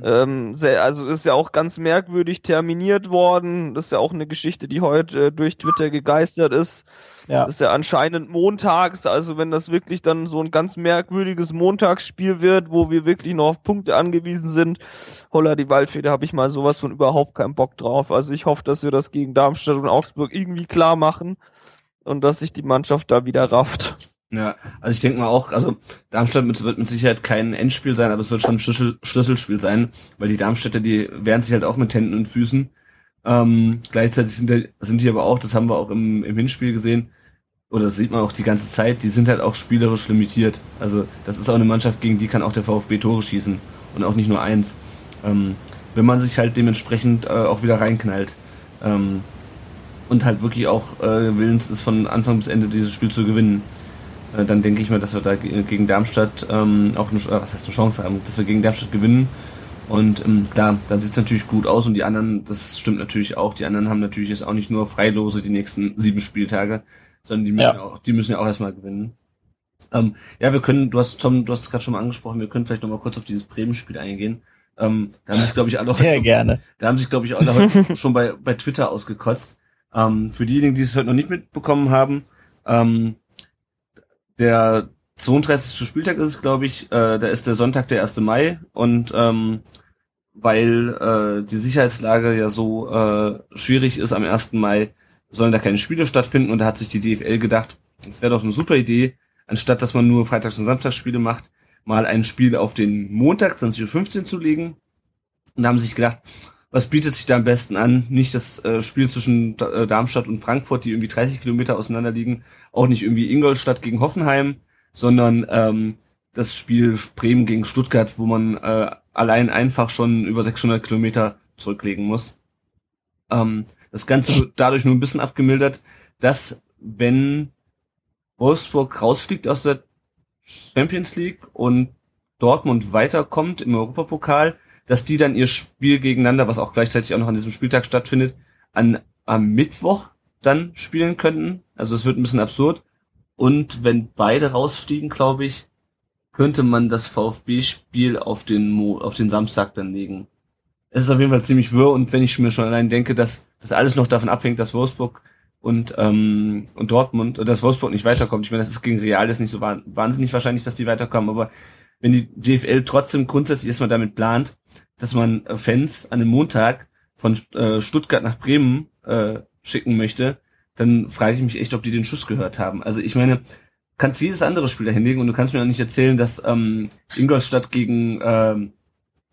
S7: Ähm, sehr, also ist ja auch ganz merkwürdig terminiert worden. Das ist ja auch eine Geschichte, die heute äh, durch Twitter gegeistert ist. Ja. Das ist ja anscheinend montags, also wenn das wirklich dann so ein ganz merkwürdiges Montagsspiel wird, wo wir wirklich noch auf Punkte angewiesen sind, holla die Waldfeder, habe ich mal sowas von überhaupt keinen Bock drauf. Also ich hoffe, dass wir das gegen Darmstadt und Augsburg irgendwie klar machen und dass sich die Mannschaft da wieder rafft.
S6: Ja, also ich denke mal auch, also Darmstadt wird mit Sicherheit kein Endspiel sein, aber es wird schon ein Schlüssel, Schlüsselspiel sein, weil die Darmstädter, die wehren sich halt auch mit Händen und Füßen. Ähm, gleichzeitig sind, sind die aber auch, das haben wir auch im, im Hinspiel gesehen, oder das sieht man auch die ganze Zeit, die sind halt auch spielerisch limitiert. Also das ist auch eine Mannschaft, gegen die kann auch der VfB Tore schießen und auch nicht nur eins. Ähm, wenn man sich halt dementsprechend äh, auch wieder reinknallt. Ähm, und halt wirklich auch äh, willens ist, von Anfang bis Ende dieses Spiel zu gewinnen, dann denke ich mal, dass wir da gegen Darmstadt ähm, auch eine, äh, was heißt eine Chance haben, dass wir gegen Darmstadt gewinnen. Und ähm, da, dann sieht es natürlich gut aus und die anderen, das stimmt natürlich auch, die anderen haben natürlich jetzt auch nicht nur Freilose die nächsten sieben Spieltage, sondern die müssen, ja. auch, die müssen ja auch erstmal gewinnen. Ähm, ja, wir können, du hast Tom, du hast es gerade schon mal angesprochen, wir können vielleicht noch mal kurz auf dieses Bremen-Spiel eingehen. Ähm, da haben sich, glaube ich, alle
S8: Sehr heute, gerne.
S6: Da haben sich, glaube ich, alle heute schon bei, bei Twitter ausgekotzt. Ähm, für diejenigen, die es heute noch nicht mitbekommen haben, ähm, der 32. Spieltag ist es, glaube ich, äh, da ist der Sonntag der 1. Mai und ähm, weil äh, die Sicherheitslage ja so äh, schwierig ist am 1. Mai, sollen da keine Spiele stattfinden und da hat sich die DFL gedacht, es wäre doch eine super Idee, anstatt dass man nur Freitags- und Samstagsspiele macht, mal ein Spiel auf den Montag 20.15 Uhr zu legen. Und da haben sie sich gedacht, was bietet sich da am besten an? Nicht das äh, Spiel zwischen äh, Darmstadt und Frankfurt, die irgendwie 30 Kilometer auseinander liegen, auch nicht irgendwie Ingolstadt gegen Hoffenheim, sondern ähm, das Spiel Bremen gegen Stuttgart, wo man äh, allein einfach schon über 600 Kilometer zurücklegen muss. Ähm, das Ganze wird dadurch nur ein bisschen abgemildert, dass wenn Wolfsburg rausfliegt aus der Champions League und Dortmund weiterkommt im Europapokal, dass die dann ihr Spiel gegeneinander, was auch gleichzeitig auch noch an diesem Spieltag stattfindet, an am Mittwoch dann spielen könnten. Also es wird ein bisschen absurd. Und wenn beide rausfliegen, glaube ich, könnte man das VfB-Spiel auf den Mo auf den Samstag dann legen. Es ist auf jeden Fall ziemlich wirr und wenn ich mir schon allein denke, dass das alles noch davon abhängt, dass Wolfsburg und ähm, und Dortmund dass Wolfsburg nicht weiterkommt. Ich meine, das ist gegen Real ist nicht so wahnsinnig wahrscheinlich, dass die weiterkommen, aber wenn die DFL trotzdem grundsätzlich erstmal damit plant, dass man äh, Fans an einem Montag von äh, Stuttgart nach Bremen äh, schicken möchte, dann frage ich mich echt, ob die den Schuss gehört haben. Also ich meine, kannst jedes andere Spiel da hinlegen und du kannst mir auch nicht erzählen, dass ähm, Ingolstadt gegen ähm,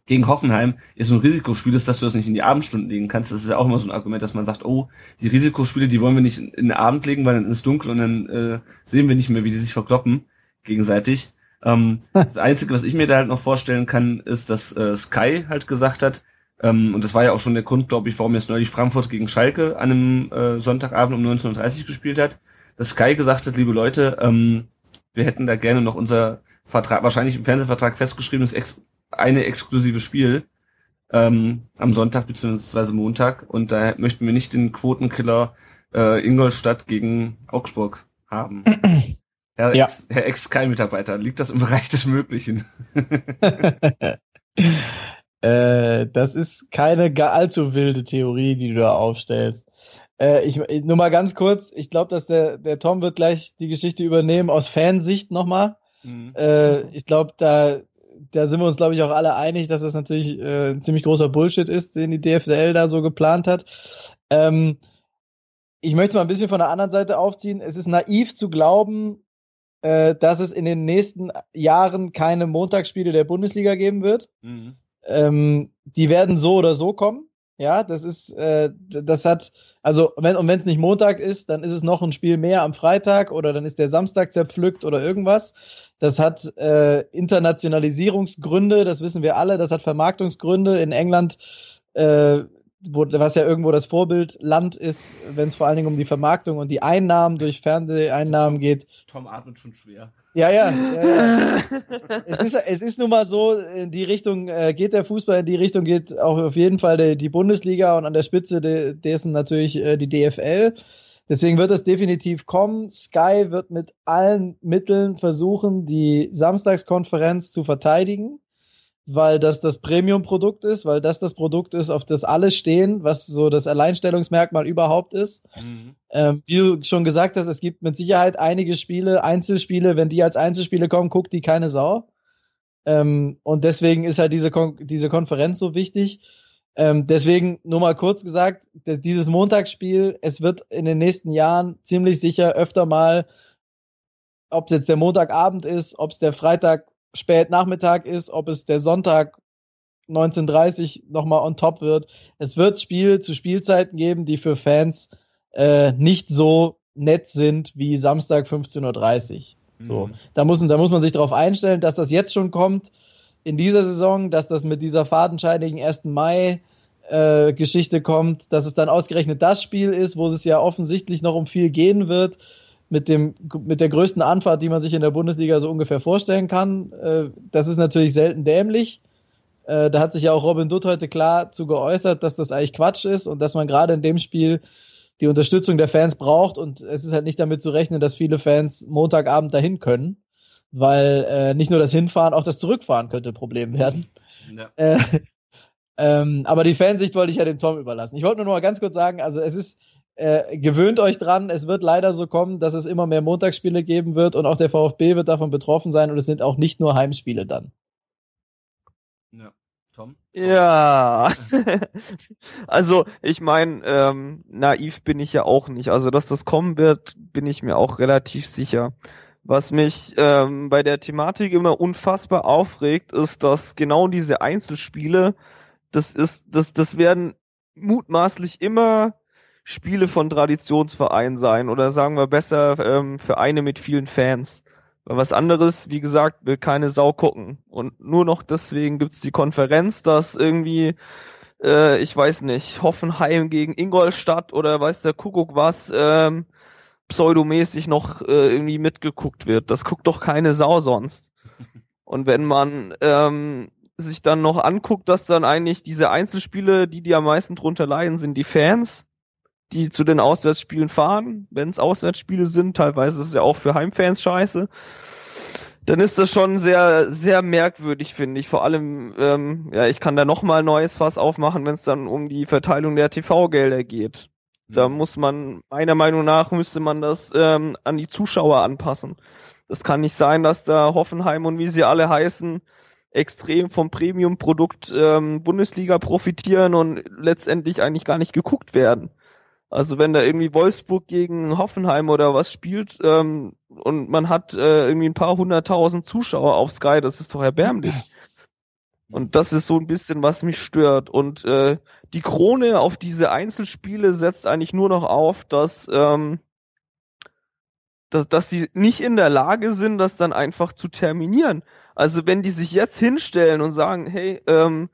S6: gegen Hoffenheim ist so ein Risikospiel ist, dass du das nicht in die Abendstunden legen kannst. Das ist ja auch immer so ein Argument, dass man sagt, oh, die Risikospiele, die wollen wir nicht in den Abend legen, weil dann ist es dunkel und dann äh, sehen wir nicht mehr, wie die sich verkloppen gegenseitig. Ähm, das Einzige, was ich mir da halt noch vorstellen kann, ist, dass äh, Sky halt gesagt hat, ähm, und das war ja auch schon der Grund, glaube ich, warum jetzt neulich Frankfurt gegen Schalke an einem äh, Sonntagabend um 19.30 Uhr gespielt hat, dass Sky gesagt hat, liebe Leute, ähm, wir hätten da gerne noch unser Vertrag, wahrscheinlich im Fernsehvertrag festgeschriebenes ex eine exklusive Spiel ähm, am Sonntag bzw. Montag und da möchten wir nicht den Quotenkiller äh, Ingolstadt gegen Augsburg haben. Herr ja. Ex, Herr Ex-Sky-Mitarbeiter, liegt das im Bereich des Möglichen?
S8: äh, das ist keine allzu wilde Theorie, die du da aufstellst. Äh, ich, nur mal ganz kurz, ich glaube, dass der, der Tom wird gleich die Geschichte übernehmen aus Fansicht nochmal. Mhm. Äh, ich glaube, da, da sind wir uns, glaube ich, auch alle einig, dass das natürlich äh, ein ziemlich großer Bullshit ist, den die DFL da so geplant hat. Ähm, ich möchte mal ein bisschen von der anderen Seite aufziehen. Es ist naiv zu glauben, äh, dass es in den nächsten Jahren keine Montagsspiele der Bundesliga geben wird. Mhm. Ähm, die werden so oder so kommen. Ja, das ist, äh, das hat, also wenn und wenn es nicht Montag ist, dann ist es noch ein Spiel mehr am Freitag oder dann ist der Samstag zerpflückt oder irgendwas. Das hat äh, Internationalisierungsgründe, das wissen wir alle. Das hat Vermarktungsgründe. In England äh, was ja irgendwo das Vorbildland ist, wenn es vor allen Dingen um die Vermarktung und die Einnahmen durch Fernseheinnahmen geht.
S6: Tom atmet schon schwer.
S8: Ja, ja. ja, ja. es, ist, es ist nun mal so, in die Richtung äh, geht der Fußball, in die Richtung geht auch auf jeden Fall die, die Bundesliga und an der Spitze de, dessen natürlich äh, die DFL. Deswegen wird es definitiv kommen. Sky wird mit allen Mitteln versuchen, die Samstagskonferenz zu verteidigen weil das das Premium-Produkt ist, weil das das Produkt ist, auf das alle stehen, was so das Alleinstellungsmerkmal überhaupt ist. Mhm. Ähm, wie du schon gesagt hast, es gibt mit Sicherheit einige Spiele, Einzelspiele, wenn die als Einzelspiele kommen, guckt die keine Sau. Ähm, und deswegen ist halt diese, Kon diese Konferenz so wichtig. Ähm, deswegen nur mal kurz gesagt, dieses Montagsspiel, es wird in den nächsten Jahren ziemlich sicher öfter mal, ob es jetzt der Montagabend ist, ob es der Freitag spät Nachmittag ist, ob es der Sonntag 1930 nochmal on top wird. Es wird Spiel zu Spielzeiten geben, die für Fans äh, nicht so nett sind wie Samstag 15.30 Uhr. So, mhm. da, muss, da muss man sich darauf einstellen, dass das jetzt schon kommt. in dieser Saison, dass das mit dieser fadenscheinigen 1. Mai äh, Geschichte kommt, dass es dann ausgerechnet das Spiel ist, wo es ja offensichtlich noch um viel gehen wird, mit, dem, mit der größten Anfahrt, die man sich in der Bundesliga so ungefähr vorstellen kann. Äh, das ist natürlich selten dämlich. Äh, da hat sich ja auch Robin Dutt heute klar zu geäußert, dass das eigentlich Quatsch ist und dass man gerade in dem Spiel die Unterstützung der Fans braucht und es ist halt nicht damit zu rechnen, dass viele Fans Montagabend dahin können, weil äh, nicht nur das Hinfahren, auch das Zurückfahren könnte ein Problem werden. Ja. Äh, ähm, aber die Fansicht wollte ich ja dem Tom überlassen. Ich wollte nur noch mal ganz kurz sagen, also es ist äh, gewöhnt euch dran, es wird leider so kommen, dass es immer mehr Montagsspiele geben wird und auch der VfB wird davon betroffen sein und es sind auch nicht nur Heimspiele dann.
S7: Ja. Tom? Ja, also ich meine, ähm, naiv bin ich ja auch nicht. Also dass das kommen wird, bin ich mir auch relativ sicher. Was mich ähm, bei der Thematik immer unfassbar aufregt, ist, dass genau diese Einzelspiele, das ist, das, das werden mutmaßlich immer Spiele von Traditionsvereinen sein oder sagen wir besser ähm, Vereine mit vielen Fans. Weil was anderes, wie gesagt, will keine Sau gucken. Und nur noch deswegen gibt's die Konferenz, dass irgendwie, äh, ich weiß nicht, Hoffenheim gegen Ingolstadt oder weiß der Kuckuck was, ähm, pseudomäßig noch äh, irgendwie mitgeguckt wird. Das guckt doch keine Sau sonst. Und wenn man ähm, sich dann noch anguckt, dass dann eigentlich diese Einzelspiele, die die am meisten drunter leiden, sind die Fans die zu den Auswärtsspielen fahren, wenn es Auswärtsspiele sind, teilweise ist es ja auch für Heimfans scheiße, dann ist das schon sehr, sehr merkwürdig, finde ich. Vor allem, ähm, ja, ich kann da nochmal ein neues Fass aufmachen, wenn es dann um die Verteilung der TV-Gelder geht. Da mhm. muss man, meiner Meinung nach, müsste man das ähm, an die Zuschauer anpassen. Das kann nicht sein, dass da Hoffenheim und wie sie alle heißen, extrem vom Premium-Produkt ähm, Bundesliga profitieren und letztendlich eigentlich gar nicht geguckt werden. Also wenn da irgendwie Wolfsburg gegen Hoffenheim oder was spielt ähm, und man hat äh, irgendwie ein paar hunderttausend Zuschauer auf Sky, das ist doch erbärmlich. Und das ist so ein bisschen, was mich stört. Und äh, die Krone auf diese Einzelspiele setzt eigentlich nur noch auf, dass, ähm, dass, dass sie nicht in der Lage sind, das dann einfach zu terminieren. Also wenn die sich jetzt hinstellen und sagen, hey, ähm,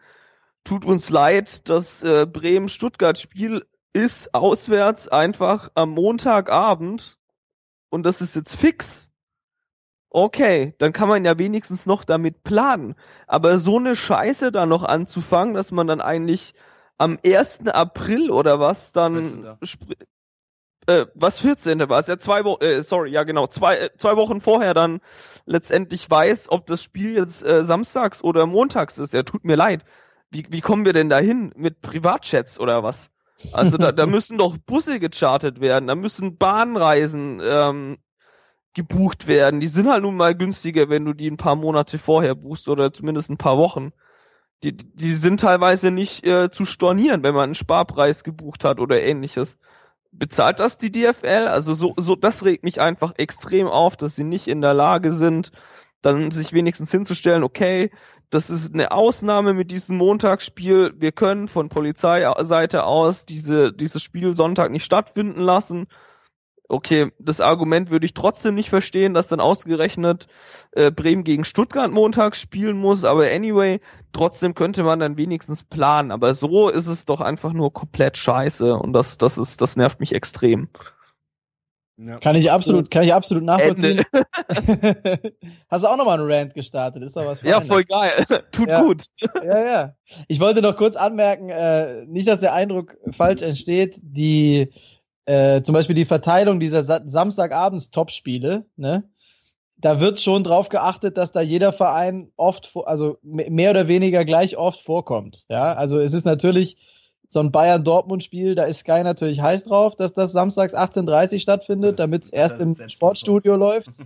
S7: tut uns leid, das äh, Bremen-Stuttgart-Spiel ist auswärts einfach am Montagabend und das ist jetzt fix. Okay, dann kann man ja wenigstens noch damit planen. Aber so eine Scheiße da noch anzufangen, dass man dann eigentlich am 1. April oder was dann äh, was 14. war es ja zwei Wochen, äh, sorry, ja genau, zwei, äh, zwei Wochen vorher dann letztendlich weiß, ob das Spiel jetzt äh, samstags oder montags ist. Ja, tut mir leid. Wie, wie kommen wir denn da hin? Mit Privatchats oder was? Also da, da müssen doch Busse gechartet werden, da müssen Bahnreisen ähm, gebucht werden. Die sind halt nun mal günstiger, wenn du die ein paar Monate vorher buchst oder zumindest ein paar Wochen. Die, die sind teilweise nicht äh, zu stornieren, wenn man einen Sparpreis gebucht hat oder ähnliches. Bezahlt das die DFL? Also so, so, das regt mich einfach extrem auf, dass sie nicht in der Lage sind, dann sich wenigstens hinzustellen, okay, das ist eine Ausnahme mit diesem Montagsspiel. Wir können von Polizeiseite aus diese, dieses Spiel Sonntag nicht stattfinden lassen. Okay, das Argument würde ich trotzdem nicht verstehen, dass dann ausgerechnet äh, Bremen gegen Stuttgart montags spielen muss, aber anyway, trotzdem könnte man dann wenigstens planen. Aber so ist es doch einfach nur komplett scheiße und das, das ist, das nervt mich extrem.
S8: Ja. Kann ich absolut, kann ich absolut nachvollziehen. Hast du auch nochmal einen Rant gestartet? Ist doch was
S7: Ja, voll geil. Tut
S8: ja.
S7: gut.
S8: Ja, ja. Ich wollte noch kurz anmerken, äh, nicht, dass der Eindruck falsch entsteht, die, äh, zum Beispiel die Verteilung dieser Sa Samstagabends Topspiele, ne? Da wird schon drauf geachtet, dass da jeder Verein oft, also mehr oder weniger gleich oft vorkommt. Ja, also es ist natürlich, so ein Bayern-Dortmund-Spiel, da ist Sky natürlich heiß drauf, dass das samstags 18.30 Uhr stattfindet, damit es erst im Sportstudio läuft.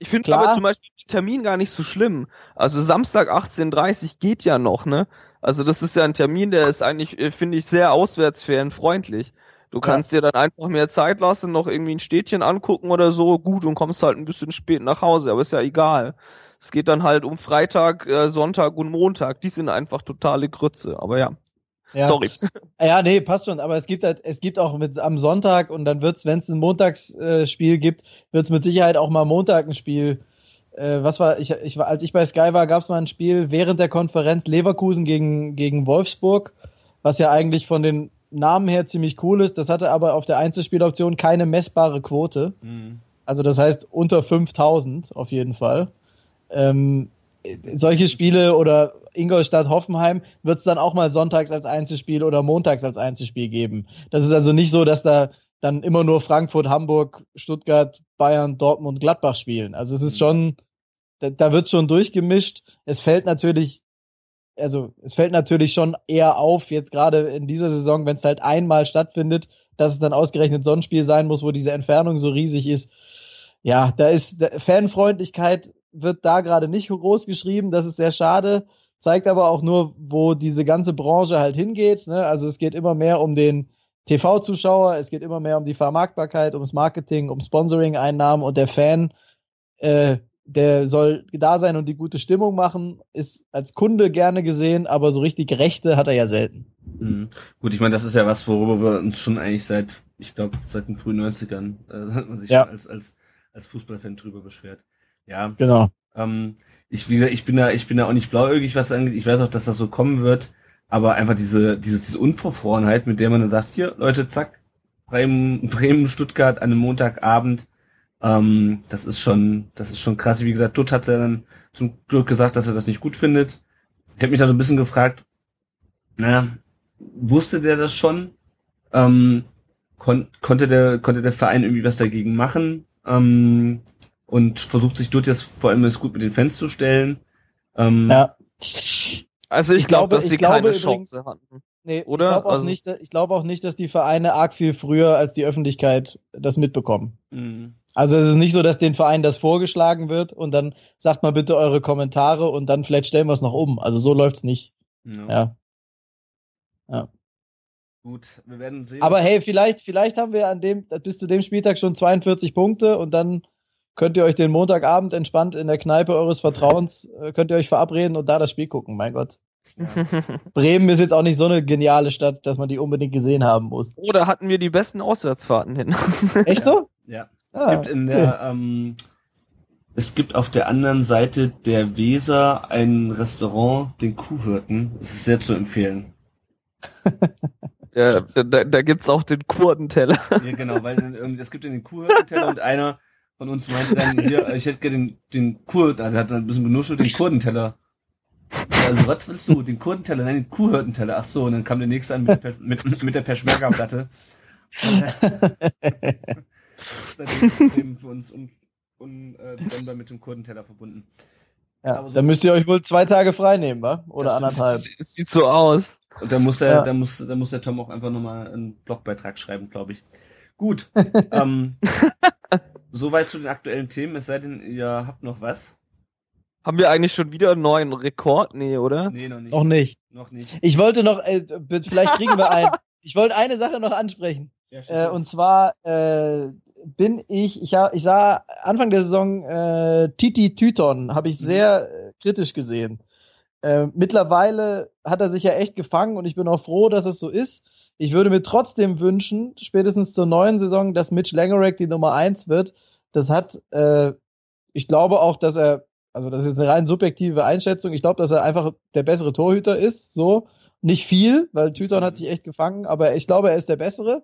S7: Ich finde aber zum Beispiel den Termin gar nicht so schlimm. Also Samstag 18.30 Uhr geht ja noch, ne? Also das ist ja ein Termin, der ist eigentlich, äh, finde ich, sehr auswärtsfernfreundlich. Du kannst ja. dir dann einfach mehr Zeit lassen, noch irgendwie ein Städtchen angucken oder so, gut, und kommst halt ein bisschen spät nach Hause, aber ist ja egal. Es geht dann halt um Freitag, äh, Sonntag und Montag. Die sind einfach totale Grütze, aber ja.
S8: Ja. Sorry. Ja, nee, passt schon. Aber es gibt halt, es gibt auch mit am Sonntag und dann wird's, wenn es ein Montagsspiel äh, gibt, wird's mit Sicherheit auch mal Montag ein Spiel äh, was war, ich, ich war, als ich bei Sky war, gab es mal ein Spiel während der Konferenz Leverkusen gegen, gegen Wolfsburg, was ja eigentlich von den Namen her ziemlich cool ist. Das hatte aber auf der Einzelspieloption keine messbare Quote.
S6: Mhm.
S8: Also das heißt unter 5000 auf jeden Fall. Ähm, solche Spiele oder Ingolstadt Hoffenheim wird es dann auch mal sonntags als Einzelspiel oder montags als Einzelspiel geben. Das ist also nicht so, dass da dann immer nur Frankfurt, Hamburg, Stuttgart, Bayern, Dortmund, Gladbach spielen. Also es ist
S6: Mhm.
S8: schon, da, da wird schon durchgemischt. Es fällt natürlich, also es fällt natürlich schon eher auf, jetzt gerade in dieser Saison, wenn es halt einmal stattfindet, dass es dann ausgerechnet so ein Spiel sein muss, wo diese Entfernung so riesig ist. Ja, da ist Fanfreundlichkeit wird da gerade nicht groß geschrieben. Das ist sehr schade. Zeigt aber auch nur, wo diese ganze Branche halt hingeht. Ne? Also es geht immer mehr um den TV-Zuschauer, es geht immer mehr um die Vermarktbarkeit, ums Marketing, um Sponsoring-Einnahmen und der Fan, äh, der soll da sein und die gute Stimmung machen, ist als Kunde gerne gesehen, aber so richtig Rechte hat er ja selten.
S6: Mhm. Gut, ich meine, das ist ja was, worüber wir uns schon eigentlich seit, ich glaube, seit den frühen 90ern, äh, hat man sich
S8: Ja.
S6: schon als, als, als Fußballfan drüber beschwert. Ja,
S8: Genau.
S6: Ähm, ich, wie gesagt, ich bin da, ich bin da auch nicht blauäugig, was angeht. Ich weiß auch, dass das so kommen wird, aber einfach diese, diese, diese Unverfrorenheit, mit der man dann sagt, hier, Leute, zack, Bremen, Bremen, Stuttgart an einem Montagabend, ähm, das ist schon, das ist schon krass. Wie gesagt, Dutt hat ja dann zum Glück gesagt, dass er das nicht gut findet. Ich habe mich da so ein bisschen gefragt, naja, wusste der das schon? Ähm, kon konnte der, konnte der Verein irgendwie was dagegen machen? Ähm, und versucht sich dort jetzt vor allem es gut mit den Fans zu stellen. Ähm,
S8: Ja.
S7: Also ich,
S8: Ich
S7: glaube,
S8: glaube-
S7: dass
S8: ich
S7: sie
S8: glaube
S7: keine
S8: übrigens-
S7: Chance hatten.
S8: Nee,
S7: Oder?
S8: ich glaube auch,
S7: Also-
S8: nicht, ich glaube auch nicht, dass die Vereine arg viel früher als die Öffentlichkeit das mitbekommen.
S6: mh,
S8: Also es ist nicht so, dass den Verein das vorgeschlagen wird und dann sagt mal bitte eure Kommentare und dann vielleicht stellen wir es noch um. Also so läuft's nicht.
S6: ja.
S8: Ja.
S6: Gut, wir werden sehen.
S8: Aber hey, vielleicht, vielleicht haben wir an dem, bis zu dem Spieltag schon 42 Punkte und dann könnt ihr euch den Montagabend entspannt in der Kneipe eures Vertrauens, äh, könnt ihr euch verabreden und da das Spiel gucken. Mein Gott.
S6: ja.
S8: Bremen ist jetzt auch nicht so eine geniale Stadt, dass man die unbedingt gesehen haben muss.
S7: Oder hatten wir die besten Auswärtsfahrten hin?
S8: Echt so?
S6: Ja, es
S8: Ah,
S6: gibt in der, ähm, es gibt auf der anderen Seite der Weser ein Restaurant, den Kuhhirten. Das ist sehr zu empfehlen.
S7: ja, da, da, gibt's auch den Kurdenteller.
S6: Ja, genau, weil es gibt ja den Kuhhirtenteller und einer von uns meinte dann, hier, ich hätte gerne den, den Kur, also er hat dann ein bisschen genuschelt, den Kurdenteller. Also, was willst du? Den Kurdenteller? Nein, den Kuhhirtenteller. Ach so, und dann kam der nächste an mit, der mit, mit der Peschmerga-Platte. Seitdem ist Bremen für uns un, untrennbar mit dem Kurdenteller verbunden.
S8: Ja,
S6: Aber so-
S8: dann müsst ihr euch wohl zwei Tage frei nehmen, wa? Oder
S6: Das
S8: anderthalb.
S7: Es sieht so aus.
S6: Und da muss der,
S8: Ja.
S6: da muss, da muss der Tom auch einfach nochmal einen Blogbeitrag schreiben, glaube ich. Gut. ähm, soweit zu den aktuellen Themen, es sei denn, ihr habt noch was.
S7: Haben wir eigentlich schon wieder einen neuen Rekord? Nee, oder?
S6: Nee, noch nicht.
S8: Noch nicht.
S6: Noch nicht.
S8: Ich wollte noch, äh, vielleicht kriegen wir ein. Ich wollte eine Sache noch ansprechen.
S6: Ja,
S8: Äh, und zwar äh, bin ich, ich, ha, ich sah Anfang der Saison äh, Titi Tyton, habe ich sehr äh, kritisch gesehen. Äh, mittlerweile hat er sich ja echt gefangen und ich bin auch froh, dass es so ist. Ich würde mir trotzdem wünschen, spätestens zur neuen Saison, dass Mitch Langerack die Nummer eins wird. Das hat, äh, ich glaube auch, dass er, also das ist jetzt eine rein subjektive Einschätzung, ich glaube, dass er einfach der bessere Torhüter ist, so. Nicht viel, weil Tyton hat sich echt gefangen, aber ich glaube, er ist der bessere.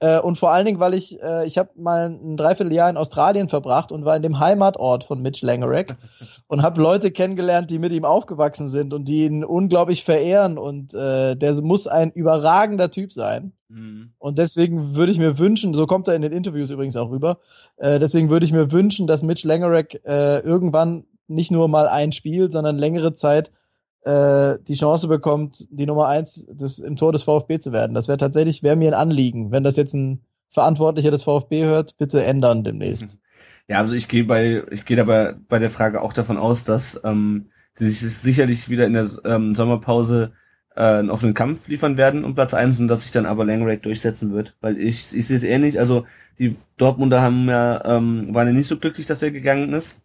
S8: Äh, und vor allen Dingen, weil ich, äh, ich habe mal ein Dreivierteljahr in Australien verbracht und war in dem Heimatort von Mitch Langerack und habe Leute kennengelernt, die mit ihm aufgewachsen sind und die ihn unglaublich verehren und äh, der muss ein überragender Typ sein.
S6: Mhm.
S8: Und deswegen würde ich mir wünschen, so kommt er in den Interviews übrigens auch rüber, äh, deswegen würde ich mir wünschen, dass Mitch Langerack äh, irgendwann nicht nur mal ein Spiel, sondern längere Zeit äh, die Chance bekommt, die Nummer eins des, im Tor des VfB zu werden. Das wäre tatsächlich, wäre mir ein Anliegen. Wenn das jetzt ein Verantwortlicher des VfB hört, bitte ändern demnächst.
S6: Ja, also ich gehe bei, ich gehe dabei bei der Frage auch davon aus, dass ähm, die sich sicherlich wieder in der ähm, Sommerpause äh, einen offenen Kampf liefern werden um Platz eins und dass sich dann aber Langerack durchsetzen wird. Weil ich, ich sehe es ähnlich, also die Dortmunder haben ja, ähm, waren ja nicht so glücklich, dass der gegangen ist.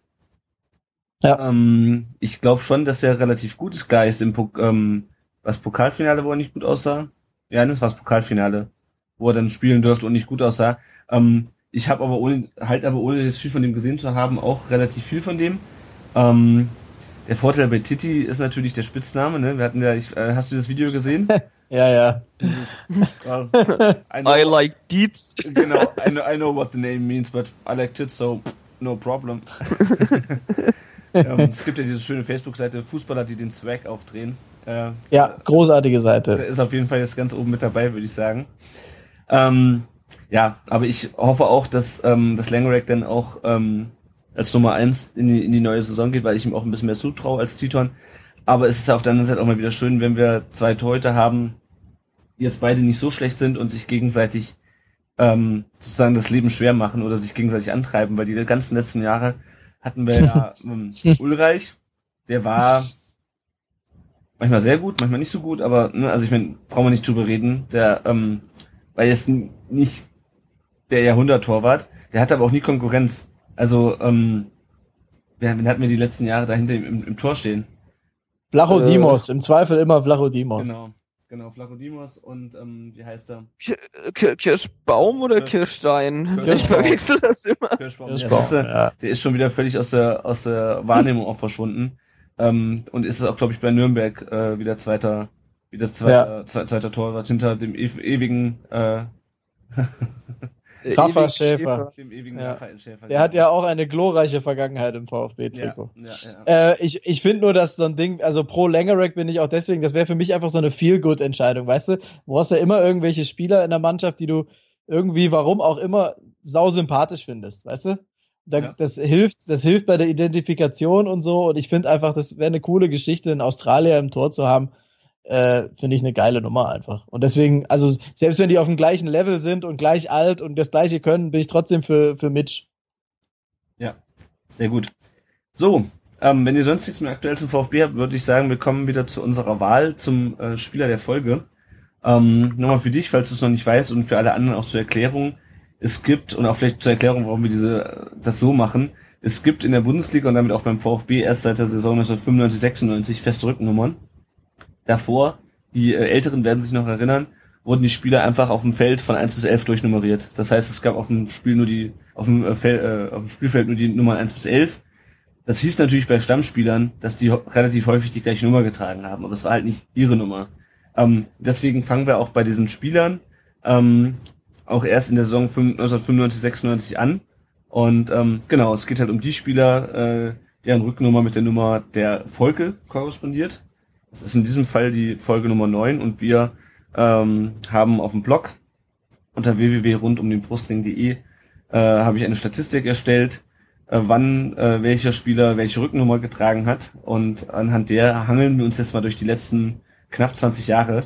S8: Ja.
S6: Ähm, ich glaube schon, dass er relativ gut ist. Klar ist im Pok ähm, was Pokalfinale, wo er nicht gut aussah. Ja, das war das Pokalfinale, wo er dann spielen durfte und nicht gut aussah. Ähm, ich habe aber ohne, halt aber ohne jetzt viel von dem gesehen zu haben, auch relativ viel von dem. Ähm, der Vorteil bei Titi ist natürlich der Spitzname. Ne? Wir hatten ja, ich, äh, hast du das Video gesehen?
S8: Ja, ja.
S6: Dieses, well, I,
S7: I like Deeps.
S6: Genau, I know, I know what the name means, but I like tits, so no problem. ähm, es gibt ja diese schöne Facebook-Seite Fußballer, die den Swag aufdrehen. Äh,
S8: Ja, großartige
S6: der
S8: Seite.
S6: ist auf jeden Fall jetzt ganz oben mit dabei, würde ich sagen. Ähm, ja, aber ich hoffe auch, dass ähm, das Langerack dann auch ähm, als Nummer eins in die, in die neue Saison geht, weil ich ihm auch ein bisschen mehr zutraue als Titon. Aber es ist auf der anderen Seite auch mal wieder schön, wenn wir zwei Torhüter haben, die jetzt beide nicht so schlecht sind und sich gegenseitig ähm, sozusagen das Leben schwer machen oder sich gegenseitig antreiben, weil die ganzen letzten Jahre hatten wir ja ähm, Ulreich, der war manchmal sehr gut, manchmal nicht so gut, aber ne, also ich meine, brauchen wir nicht drüber reden, der ähm, war jetzt nicht der Jahrhundert-Torwart, der hatte aber auch nie Konkurrenz. Also, ähm, wer, wen hatten wir die letzten Jahre dahinter im, im Tor stehen?
S8: Flacho
S7: Äh,
S8: im Zweifel immer Flacho Dimos.
S6: Genau, genau, Flachodimos und ähm, wie heißt er?
S7: Ki- Kirschbaum oder
S6: Kirsch-
S7: Kirschstein? Ich
S6: Kirschbaum.
S7: verwechsel das immer.
S6: Kirschbaum.
S8: Kirschbaum,
S6: Ja,
S8: ja.
S6: Der ist schon wieder völlig aus der aus der Wahrnehmung auch verschwunden. Ähm, und ist auch, glaube ich, bei Nürnberg äh, wieder zweiter, wieder zweiter, zwe- zweiter Torwart hinter dem ew ewigen, äh,
S8: Rafa
S7: Ewig
S8: Schäfer.
S6: dem ewigen
S8: Ja.
S6: Raphael Schäfer.
S8: Der hat ja auch eine glorreiche Vergangenheit im VfB-Trikot.
S6: ja, ja.
S8: Äh, ich ich finde nur, dass so ein Ding, also pro Langerack bin ich auch deswegen, das wäre für mich einfach so eine Feel-Good-Entscheidung, weißt du? Du hast ja immer irgendwelche Spieler in der Mannschaft, die du irgendwie, warum auch immer, sau sympathisch findest, weißt du? Da,
S6: Ja.
S8: Das hilft, das hilft bei der Identifikation und so. Und ich finde einfach, das wäre eine coole Geschichte, einen Australier im Tor zu haben. Äh, finde ich eine geile Nummer einfach. Und deswegen, also selbst wenn die auf dem gleichen Level sind und gleich alt und das gleiche können, bin ich trotzdem für, für Mitch.
S6: Ja, sehr gut. So, ähm, wenn ihr sonst nichts mehr aktuell zum VfB habt, würde ich sagen, wir kommen wieder zu unserer Wahl zum äh, Spieler der Folge. Ähm, nochmal für dich, falls du es noch nicht weißt und für alle anderen auch zur Erklärung. Es gibt, und auch vielleicht zur Erklärung, warum wir diese, das so machen, es gibt in der Bundesliga und damit auch beim VfB erst seit der Saison 1995, 96 feste Rücknummern. Davor, die äh, Älteren werden sich noch erinnern, wurden die Spieler einfach auf dem Feld von 1 bis 11 durchnummeriert. Das heißt, es gab auf dem Spiel nur die, auf dem, äh, äh, auf dem Spielfeld nur die Nummern 1 bis 11. Das hieß natürlich bei Stammspielern, dass die relativ häufig die gleiche Nummer getragen haben, aber es war halt nicht ihre Nummer. Ähm, deswegen fangen wir auch bei diesen Spielern ähm, auch erst in der Saison 1995, 96 an. Und ähm, genau, es geht halt um die Spieler, äh, deren Rücknummer mit der Nummer der Folge korrespondiert. Das ist in diesem Fall die Folge Nummer 9 und wir ähm, haben auf dem Blog unter www.rundumdenbrustring.de äh, habe ich eine Statistik erstellt, äh, wann äh, welcher Spieler welche Rücknummer getragen hat und anhand der hangeln wir uns jetzt mal durch die letzten knapp 20 Jahre.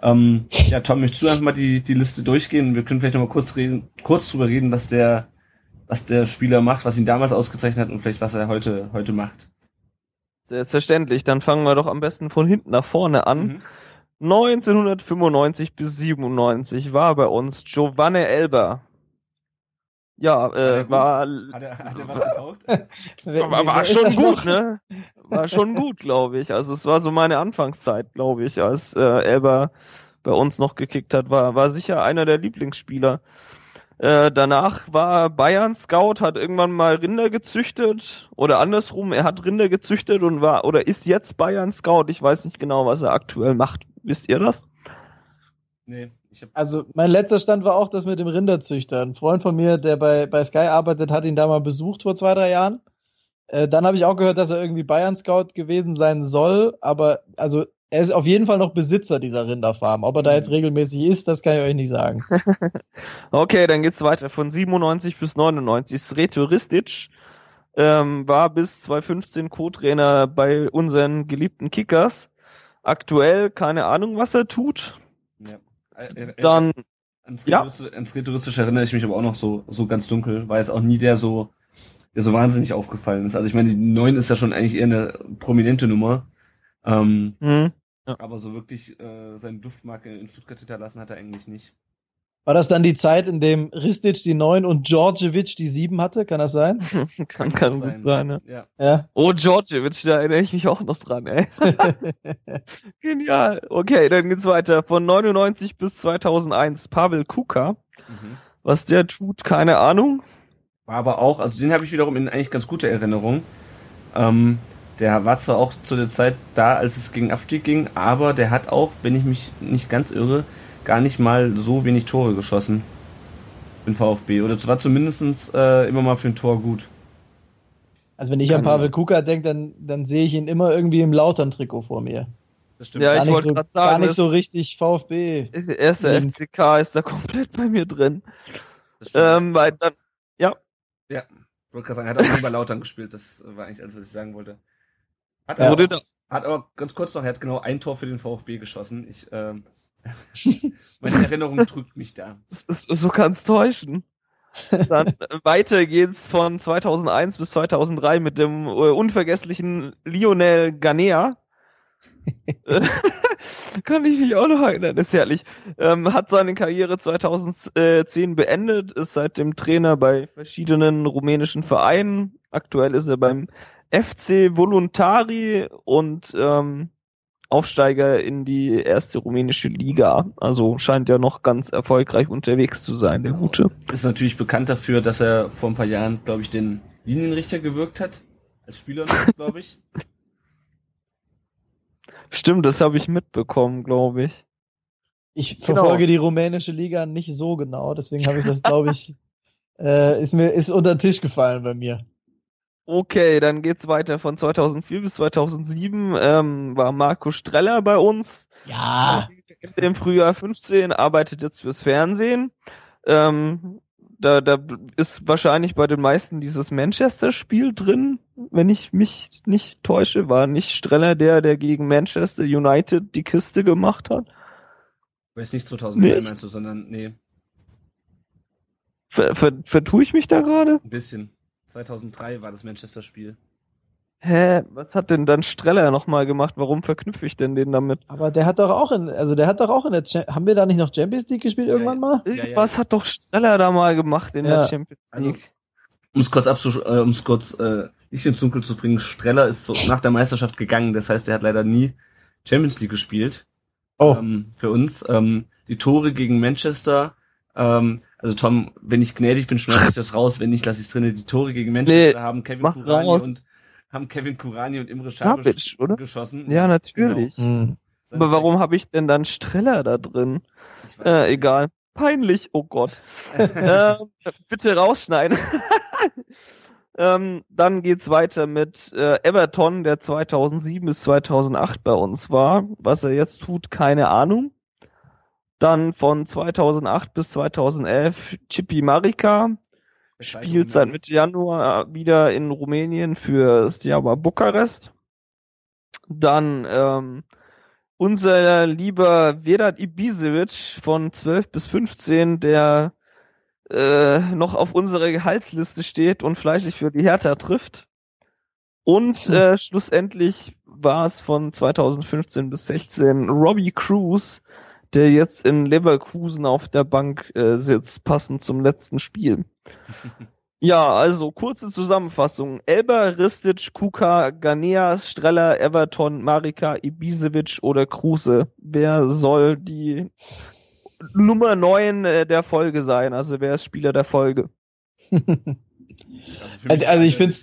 S6: Ähm, ja, Tom, möchtest du einfach mal die, die Liste durchgehen? Wir können vielleicht noch mal kurz reden, kurz drüber reden, was der, was der Spieler macht, was ihn damals ausgezeichnet hat und vielleicht was er heute, heute macht.
S7: Selbstverständlich, dann fangen wir doch am besten von hinten nach vorne an.
S6: Mhm.
S7: 1995 bis 97 war bei uns Giovanni Elber. Ja, äh, war,
S6: Hat er, hat er was getaugt?
S8: Wer-
S7: war, war schon gut,
S8: noch?
S7: ne? War schon gut, glaube ich. Also es war so meine Anfangszeit, glaube ich, als äh, Elber bei uns noch gekickt hat. War, war sicher einer der Lieblingsspieler. Äh, danach war Bayern Scout, hat irgendwann mal Rinder gezüchtet oder andersrum, er hat Rinder gezüchtet und war oder ist jetzt Bayern Scout. Ich weiß nicht genau, was er aktuell macht. Wisst ihr das?
S6: Nee, ich hab,
S8: Also mein letzter Stand war auch das mit dem Rinderzüchter. Ein Freund von mir, der bei, bei Sky arbeitet, hat ihn da mal besucht vor zwei, drei Jahren. Äh, dann habe ich auch gehört, dass er irgendwie Bayern-Scout gewesen sein soll, aber also er ist auf jeden Fall noch Besitzer dieser Rinderfarm. Ob er da
S6: Mhm.
S8: jetzt regelmäßig ist, das kann ich euch nicht sagen.
S7: Okay, dann geht's weiter. Von 97 bis 99. Sreto Ristic ähm, war bis 2015 Co-Trainer bei unseren geliebten Kickers. Aktuell keine Ahnung, was er tut.
S6: ja. Äh, äh,
S7: Dann,
S6: Ans
S7: Ja.
S6: Retouristisch, erinnere ich mich aber auch noch so, so ganz dunkel, weil jetzt auch nie der so, der so wahnsinnig aufgefallen ist. Also ich meine, die 9 ist ja schon eigentlich eher eine prominente Nummer. Ähm,
S7: hm,
S6: aber so wirklich äh, seine Duftmarke in Stuttgart hinterlassen hat er eigentlich nicht.
S8: War das dann die Zeit, in dem Ristic die 9 und Djordjevic die 7 hatte? Kann das sein?
S7: kann, kann gut sein. Ne?
S6: Ja.
S8: Ja.
S7: Oh, Djordjevic, da erinnere ich mich auch noch dran, ey. Genial. Okay, dann geht's weiter. Von 99 bis 2001 Pavel Kuka.
S6: Mhm.
S7: Was der tut, keine Ahnung.
S6: War aber auch, also den habe ich wiederum in eigentlich ganz gute Erinnerung. Ähm, der war zwar auch zu der Zeit da, als es gegen Abstieg ging, aber der hat auch, wenn ich mich nicht ganz irre, gar nicht mal so wenig Tore geschossen. Im VfB. Oder war zumindest äh, immer mal für ein Tor gut.
S8: Also wenn ich an Pavel Kuka denke, dann, dann sehe ich ihn immer irgendwie im Lautern-Trikot vor mir.
S7: Das stimmt. Ja,
S8: gar
S7: ich wollte
S8: so,
S7: gerade sagen.
S8: Gar nicht so richtig VfB.
S7: Erster FCK ist da komplett bei mir drin. Ähm, weil dann, ja.
S6: Ja, ich wollte gerade sagen, er hat auch nur bei Lautern gespielt. Das war eigentlich alles, was ich sagen wollte. Hat,
S7: Ja.
S6: aber, hat aber ganz kurz noch, er hat genau ein Tor für den VfB geschossen. Ich, ähm, meine Erinnerung trügt mich da.
S7: So kann's täuschen. Dann äh, weiter geht's von 2001 bis 2003 mit dem äh, unvergesslichen Lionel Ganea. Äh, Kann ich mich auch noch erinnern, ist herrlich. Ähm, hat seine Karriere 2010 beendet, ist seitdem Trainer bei verschiedenen rumänischen Vereinen. Aktuell ist er beim FC Voluntari und ähm, Aufsteiger in die erste rumänische Liga. Also scheint ja noch ganz erfolgreich unterwegs zu sein, der Gute.
S6: Ist natürlich bekannt dafür, dass er vor ein paar Jahren, glaube ich, den Linienrichter gewirkt hat. Als Spieler, glaube ich.
S7: Stimmt, das habe ich mitbekommen, glaube ich.
S8: Ich
S7: Genau.
S8: verfolge die rumänische Liga nicht so genau, deswegen habe ich das, glaube ich, äh, ist mir ist unter den Tisch gefallen bei mir.
S7: Okay, dann geht's weiter von 2004 bis 2007. Ähm, war Marco Streller bei uns.
S8: Ja.
S7: Im Frühjahr 15 arbeitet jetzt fürs Fernsehen. Ähm, da, da ist wahrscheinlich bei den meisten dieses Manchester-Spiel drin, wenn ich mich nicht täusche. War nicht Streller der, der gegen Manchester United die Kiste gemacht hat?
S6: Weiß nicht 2003
S7: Nicht?
S6: meinst du, sondern, nee,
S7: Ver, ver, vertue ich mich da gerade?
S6: ein bisschen. 2003 war das Manchester-Spiel.
S7: Hä, was hat denn dann Streller nochmal gemacht? Warum verknüpfe ich denn den damit?
S8: Aber der hat doch auch in, also der hat doch auch in der, Cha- haben wir da nicht noch Champions League gespielt
S6: Ja,
S8: irgendwann mal?
S6: Ja, ja.
S7: Irgendwas hat doch Streller da mal gemacht in
S8: Ja.
S7: der Champions
S6: Also,
S7: League.
S6: Um es kurz abzusch äh, um es kurz äh, nicht ins Dunkel zu bringen, Streller ist so nach der Meisterschaft gegangen, das heißt, er hat leider nie Champions League gespielt.
S8: Oh.
S6: Ähm, für uns. Ähm, die Tore gegen Manchester, ähm, also Tom, wenn ich gnädig bin, schneide ich das raus, wenn nicht, lasse ich es drin. Die Tore gegen Manchester
S7: Nee,
S6: haben Kevin Kurani
S7: raus.
S6: und haben Kevin Kurani und Imre Sabic
S7: oder?
S6: geschossen.
S7: Ja, natürlich.
S8: Hm.
S7: Aber warum habe ich denn dann Streller da drin?
S6: Ich weiß es
S7: Äh, egal. Peinlich, oh Gott. ähm, bitte rausschneiden. ähm, dann geht's weiter mit äh, Everton, der 2007 bis 2008 bei uns war. Was er jetzt tut, keine Ahnung. Dann von 2008 bis 2011 Chippy Marika, spielt seit Mitte Januar wieder in Rumänien für Steaua Bukarest. Dann ähm, unser lieber Vedat Ibisevic von 12 bis 15, der äh, noch auf unserer Gehaltsliste steht und fleißig für die Hertha trifft. Und äh, schlussendlich war es von 2015 bis 16 Robbie Cruz, der jetzt in Leverkusen auf der Bank äh, sitzt, passend zum letzten Spiel. Ja, also kurze Zusammenfassung. Elber, Ristic, Kuka, Ganea, Streller, Everton, Marika, Ibisevic oder Kruse. Wer soll die Nummer 9 äh, der Folge sein? Also wer ist Spieler der Folge?
S6: Also,
S8: Also, also ich finde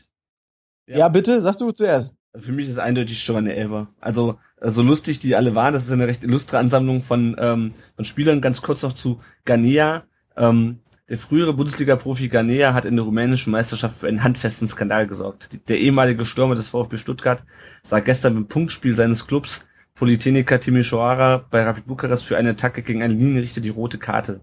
S6: Ja.
S8: ja. bitte, sagst du zuerst.
S6: Für mich ist es eindeutig schon eine Elfer. Also so lustig die alle waren, das ist eine recht illustre Ansammlung von, ähm, von Spielern. Ganz kurz noch zu Ganea. Ähm, der frühere Bundesliga-Profi Ganea hat in der rumänischen Meisterschaft für einen handfesten Skandal gesorgt. Die- Der ehemalige Stürmer des VfB Stuttgart sah gestern beim Punktspiel seines Clubs Politehnica Timișoara bei Rapid Bukarest für eine Attacke gegen einen Linienrichter die rote Karte.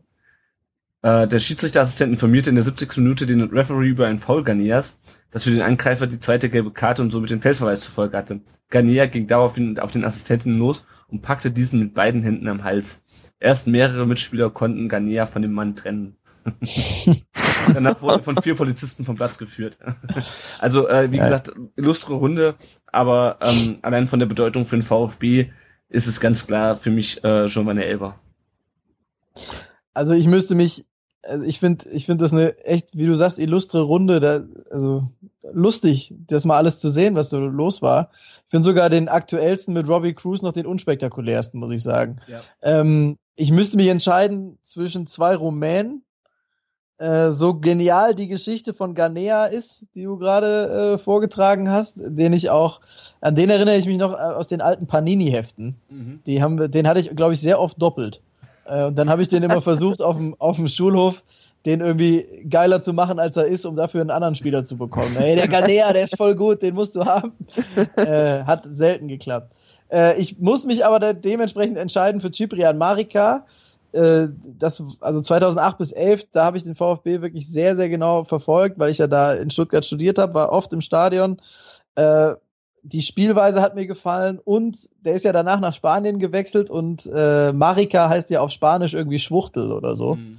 S6: Äh, der Schiedsrichterassistent informierte in der 70. Minute den Referee über ein Foul Ganeas, das für den Angreifer die zweite gelbe Karte und somit den Feldverweis zur Folge hatte. Ganea ging daraufhin auf den Assistenten los und packte diesen mit beiden Händen am Hals. Erst mehrere Mitspieler konnten Ganea von dem Mann trennen. Danach wurde von vier Polizisten vom Platz geführt. Also, äh, wie
S8: Ja.
S6: gesagt, illustre Runde, aber ähm, allein von der Bedeutung für den VfB ist es ganz klar für mich äh, schon mal eine Elber.
S8: Also ich müsste mich, also ich finde, ich finde das eine echt, wie du sagst, illustre Runde, da, also lustig, das mal alles zu sehen, was so los war. Ich finde sogar den aktuellsten mit Robbie Cruz noch den unspektakulärsten, muss ich sagen.
S6: Ja.
S8: Ähm, ich müsste mich entscheiden zwischen zwei Rumänen. äh, so genial die Geschichte von Ganea ist, die du gerade äh, vorgetragen hast, den ich auch, an den erinnere ich mich noch äh, aus den alten Panini-Heften. Mhm. Die haben den hatte ich, glaube ich, sehr oft doppelt. Äh, und dann habe ich den immer versucht, auf dem, auf dem Schulhof den irgendwie geiler zu machen, als er ist, um dafür einen anderen Spieler zu bekommen. Ey, der Ganea, der ist voll gut, den musst du haben. Äh, hat selten geklappt. Äh, ich muss mich aber dementsprechend entscheiden für Ciprian Marika äh, das, also 2008 bis 11, da habe ich den VfB wirklich sehr, sehr genau verfolgt, weil ich ja da in Stuttgart studiert habe, war oft im Stadion. Die Spielweise hat mir gefallen und der ist ja danach nach Spanien gewechselt und äh, Marika heißt ja auf Spanisch irgendwie Schwuchtel oder so. Mhm.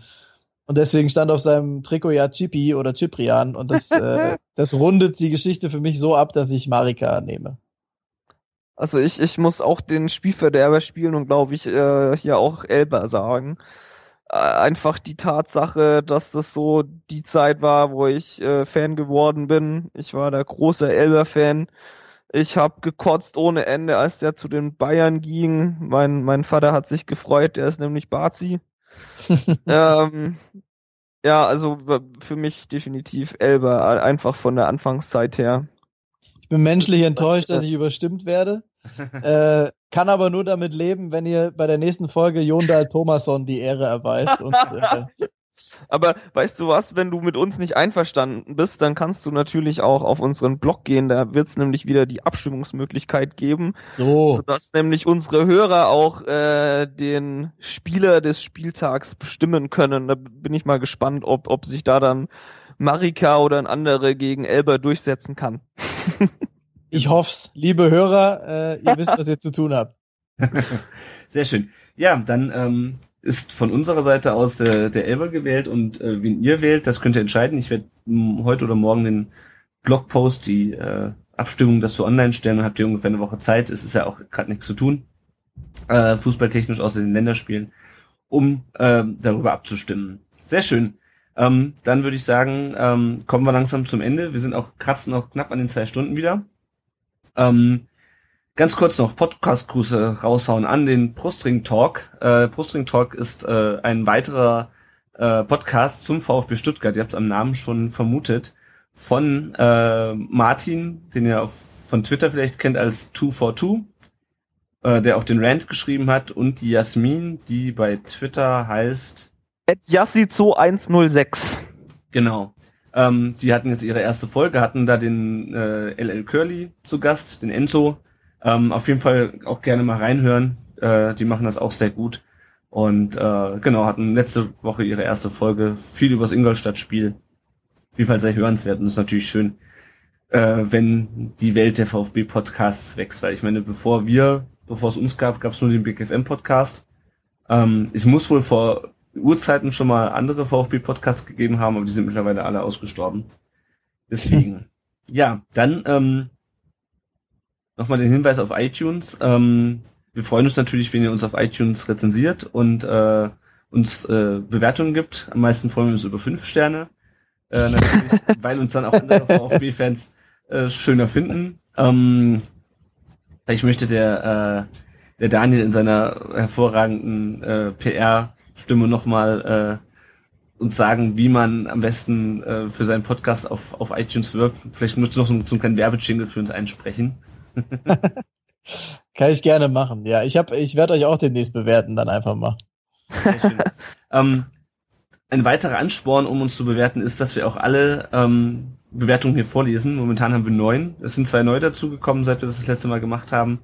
S8: Und deswegen stand auf seinem Trikot ja Chipi oder Ciprian und das, äh, das rundet die Geschichte für mich so ab, dass ich Marika nehme.
S7: Also ich, ich muss auch den Spielverderber spielen und glaube ich äh, hier auch Elber sagen. Äh, einfach die Tatsache, dass das so die Zeit war, wo ich äh, Fan geworden bin. Ich war der große Elber-Fan. Ich habe gekotzt ohne Ende, als der zu den Bayern ging. Mein, mein Vater hat sich gefreut, der ist nämlich Bazi. ähm, ja, also für mich definitiv Elber, einfach von der Anfangszeit her.
S8: Ich bin menschlich enttäuscht, dass ich überstimmt werde. äh, kann aber nur damit leben, wenn ihr bei der nächsten Folge Jondal Thomasson die Ehre erweist. Und, äh,
S7: aber weißt du was, wenn du mit uns nicht einverstanden bist, dann kannst du natürlich auch auf unseren Blog gehen. Da wird es nämlich wieder die Abstimmungsmöglichkeit geben.
S8: So.
S7: Sodass nämlich unsere Hörer auch äh, den Spieler des Spieltags bestimmen können. Da bin ich mal gespannt, ob, ob sich da dann Marika oder ein anderer gegen Elber durchsetzen kann.
S8: ich hoff's. Liebe Hörer, äh, ihr wisst, was ihr zu tun habt.
S6: Sehr schön. Ja, dann ähm, ist von unserer Seite aus äh, der Elber gewählt und äh, wen ihr wählt, das könnt ihr entscheiden. Ich werde heute oder morgen den Blogpost, die äh, Abstimmung dazu online stellen. Dann habt ihr ungefähr eine Woche Zeit. Es ist ja auch gerade nichts zu tun. Äh, fußballtechnisch außer den Länderspielen, um äh, darüber abzustimmen. Sehr schön. Ähm, dann würde ich sagen, ähm, kommen wir langsam zum Ende. Wir sind auch kratzen auch knapp an den zwei Stunden wieder. Ähm, ganz kurz noch Podcast-Grüße raushauen an den Brustring Talk. Äh, Brustring Talk ist äh, ein weiterer äh, Podcast zum VfB Stuttgart. Ihr habt es am Namen schon vermutet. Von äh, Martin, den ihr auf, von Twitter vielleicht kennt als 242, äh, der auch den Rant geschrieben hat, und die Jasmin, die bei Twitter heißt
S7: Yassi2106.
S6: Genau. Ähm, die hatten jetzt ihre erste Folge, hatten da den äh, LL Curly zu Gast, den Enzo. Ähm, auf jeden Fall auch gerne mal reinhören. Äh, die machen das auch sehr gut. Und äh, genau, hatten letzte Woche ihre erste Folge, viel übers Ingolstadt-Spiel. Auf jeden Fall sehr hörenswert und ist natürlich schön, äh, wenn die Welt der VfB-Podcasts wächst. Weil ich meine, bevor wir, bevor es uns gab, gab es nur den Big FM-Podcast. Ähm, ich muss wohl vor Urzeiten schon mal andere VfB-Podcasts gegeben haben, aber die sind mittlerweile alle ausgestorben. Deswegen. ja, dann ähm, nochmal den Hinweis auf iTunes. Ähm, wir freuen uns natürlich, wenn ihr uns auf iTunes rezensiert und äh, uns äh, Bewertungen gibt. Am meisten freuen wir uns über fünf Sterne. Äh, natürlich, weil uns dann auch andere VfB-Fans äh, schöner finden. Ähm, ich möchte der, äh, der Daniel in seiner hervorragenden äh, PR Stimme nochmal äh, uns sagen, wie man am besten äh, für seinen Podcast auf, auf iTunes wirbt. Vielleicht musst du noch so, so einen kleinen Werbejingle für uns einsprechen.
S8: Kann ich gerne machen. Ja, ich habe, ich werde euch auch demnächst bewerten, dann einfach mal.
S6: ähm, ein weiterer Ansporn, um uns zu bewerten, ist, dass wir auch alle ähm, Bewertungen hier vorlesen. Momentan haben wir neun. Es sind zwei neu dazugekommen, seit wir das das letzte Mal gemacht haben.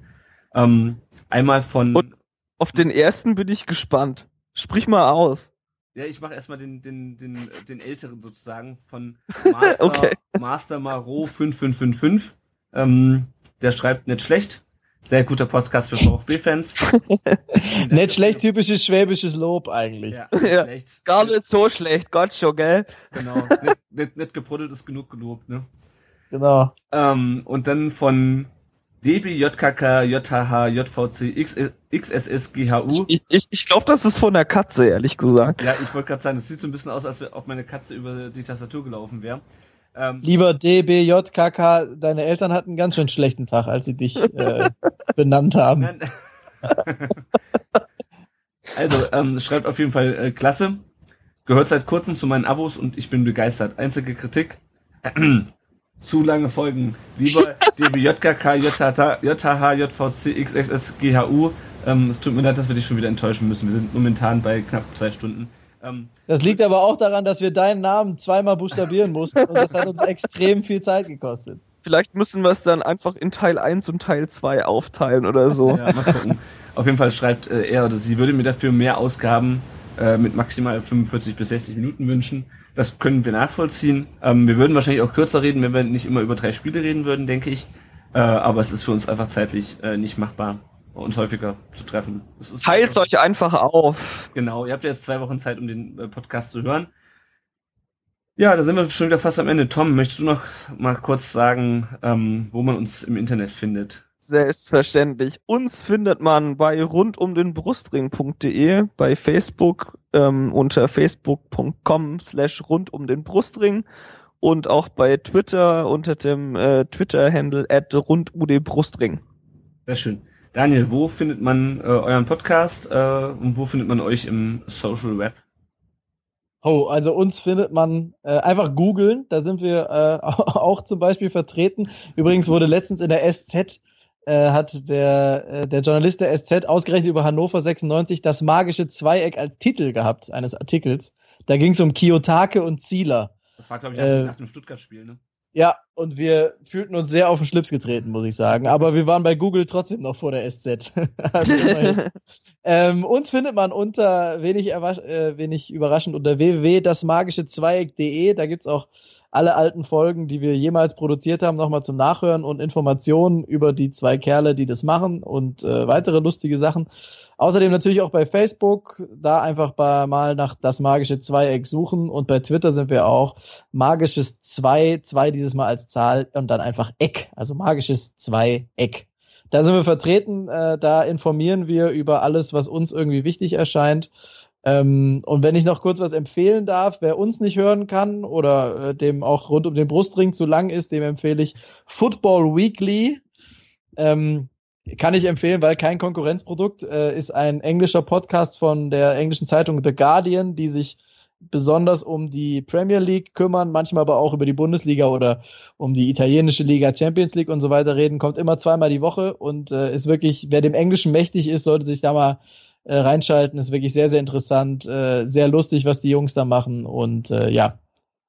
S6: Ähm, einmal von. Und
S7: auf den ersten bin ich gespannt. Sprich mal aus.
S6: Ja, ich mache erstmal den, den, den, den älteren sozusagen von Master, okay. Master Maro 5555. Ähm, der schreibt nicht schlecht. Sehr guter Podcast für VfB-Fans.
S8: nicht schlecht, typisches schwäbisches Lob eigentlich.
S7: Ja, nicht ja. schlecht. Gar nicht so schlecht, Gott schon, gell?
S6: Genau. nicht, nicht, nicht gebruddelt ist genug gelobt, ne?
S8: Genau.
S6: Ähm, und dann von DB, JKK, JHH, JVC, XSS, GHU.
S7: Ich, ich, ich glaube, das ist von der Katze, ehrlich gesagt.
S6: Ja, ich wollte gerade sagen, das sieht so ein bisschen aus, als ob meine Katze über die Tastatur gelaufen wäre.
S8: Ähm, Lieber DB, JKK, deine Eltern hatten einen ganz schön schlechten Tag, als sie dich äh, benannt haben.
S6: also, ähm, schreibt auf jeden Fall äh, klasse. Gehört seit kurzem zu meinen Abos und ich bin begeistert. Einzige Kritik. zu lange Folgen. Lieber DBJKK, JH, JVC, XXS, GHU. Ähm, es tut mir leid, dass wir dich schon wieder enttäuschen müssen. Wir sind momentan bei knapp zwei Stunden.
S8: Ähm, das liegt aber auch daran, dass wir deinen Namen zweimal buchstabieren mussten und das hat uns extrem viel Zeit gekostet.
S7: Vielleicht müssen wir es dann einfach in Teil 1 und Teil 2 aufteilen oder so.
S6: Ja, mal gucken. Auf jeden Fall schreibt äh, er oder sie würde mir dafür mehr Ausgaben äh, mit maximal 45 bis 60 Minuten wünschen. Das können wir nachvollziehen. Ähm, wir würden wahrscheinlich auch kürzer reden, wenn wir nicht immer über drei Spiele reden würden, denke ich. Äh, aber es ist für uns einfach zeitlich äh, nicht machbar, uns häufiger zu treffen.
S7: Teilt euch einfach auf.
S6: Genau, ihr habt jetzt zwei Wochen Zeit, um den äh, Podcast zu hören. Ja, da sind wir schon wieder fast am Ende. Tom, möchtest du noch mal kurz sagen, ähm, wo man uns im Internet findet?
S7: Selbstverständlich. Uns findet man bei rundumdenbrustring.de, bei Facebook ähm, unter facebook.com slash rundumdenbrustring und auch bei Twitter unter dem äh, Twitter-Handle at rundudbrustring.
S6: Sehr schön. Daniel, wo findet man äh, euren Podcast äh, und wo findet man euch im Social Web?
S8: Oh, also uns findet man äh, einfach googeln, da sind wir äh, auch zum Beispiel vertreten. Übrigens wurde letztens in der SZ äh, hat der, äh, der Journalist der SZ ausgerechnet über Hannover 96 das magische Zweieck als Titel gehabt eines Artikels. Da ging es um Kiyotake und Zieler.
S6: Das war, glaube ich, nach dem Stuttgart-Spiel, ne?
S8: Ja, und wir fühlten uns sehr auf den Schlips getreten, muss ich sagen. Aber wir waren bei Google trotzdem noch vor der SZ. also ähm, uns findet man unter wenig, äh, wenig überraschend unter www.dasmagischezweieck.de. Da gibt's auch alle alten Folgen, die wir jemals produziert haben, nochmal zum Nachhören und Informationen über die zwei Kerle, die das machen und äh, weitere lustige Sachen. Außerdem natürlich auch bei Facebook, da einfach bei, mal nach das magische Zweieck suchen und bei Twitter sind wir auch magisches zwei, zwei dieses Mal als Zahl und dann einfach Eck, also magisches Zweieck. Da sind wir vertreten, äh, da informieren wir über alles, was uns irgendwie wichtig erscheint. Ähm, und wenn ich noch kurz was empfehlen darf, wer uns nicht hören kann oder äh, dem auch rund um den Brustring zu lang ist, dem empfehle ich Football Weekly. Ähm, kann ich empfehlen, weil kein Konkurrenzprodukt äh, ist ein englischer Podcast von der englischen Zeitung The Guardian, die sich besonders um die Premier League kümmern, manchmal aber auch über die Bundesliga oder um die italienische Liga, Champions League und so weiter reden, kommt immer zweimal die Woche und äh, ist wirklich, wer dem Englischen mächtig ist, sollte sich da mal äh, reinschalten. Ist wirklich sehr, sehr interessant, äh, sehr lustig, was die Jungs da machen und äh, ja,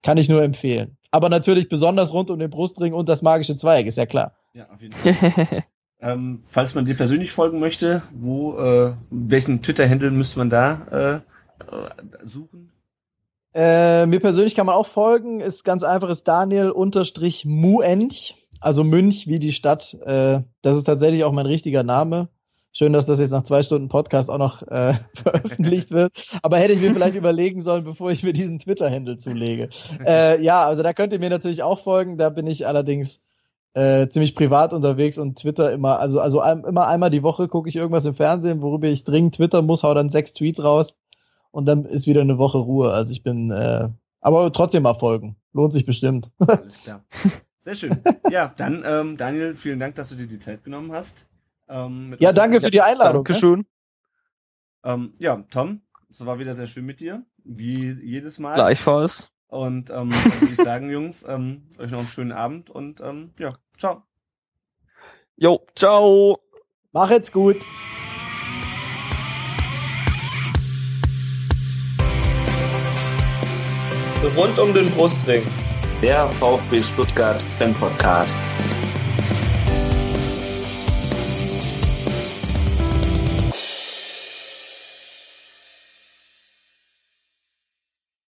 S8: kann ich nur empfehlen. Aber natürlich besonders rund um den Brustring und das magische Zweig, ist ja klar. Ja, auf jeden
S6: Fall. ähm, falls man dir persönlich folgen möchte, wo, äh, welchen Twitter-Handle müsste man da äh, suchen?
S8: Äh, mir persönlich kann man auch folgen, ist ganz einfach, ist Daniel unterstrich Muench, also Münch wie die Stadt. Äh, das ist tatsächlich auch mein richtiger Name. Schön, dass das jetzt nach zwei Stunden Podcast auch noch äh, veröffentlicht wird. Aber hätte ich mir vielleicht überlegen sollen, bevor ich mir diesen Twitter-Handle zulege. Äh, ja, also da könnt ihr mir natürlich auch folgen. Da bin ich allerdings äh, ziemlich privat unterwegs und Twitter immer, also, also ein, immer einmal die Woche gucke ich irgendwas im Fernsehen, worüber ich dringend twittern muss, hau dann sechs Tweets raus und dann ist wieder eine Woche Ruhe. Also ich bin, äh, aber trotzdem mal folgen. Lohnt sich bestimmt. Alles klar.
S6: Sehr schön. Ja, dann, ähm, Daniel, vielen Dank, dass du dir die Zeit genommen hast.
S8: Ähm, ja, danke für die Einladung.
S7: Ne? Dankeschön.
S6: Ähm, ja, Tom, es war wieder sehr schön mit dir, wie jedes Mal.
S7: Gleichfalls.
S6: Und ähm, würde ich sagen, Jungs, ähm, euch noch einen schönen Abend und ähm, ja, ciao.
S7: Jo, ciao.
S8: Mach jetzt gut.
S2: Rund um den Brustring.
S1: Der VfB Stuttgart Fan Podcast.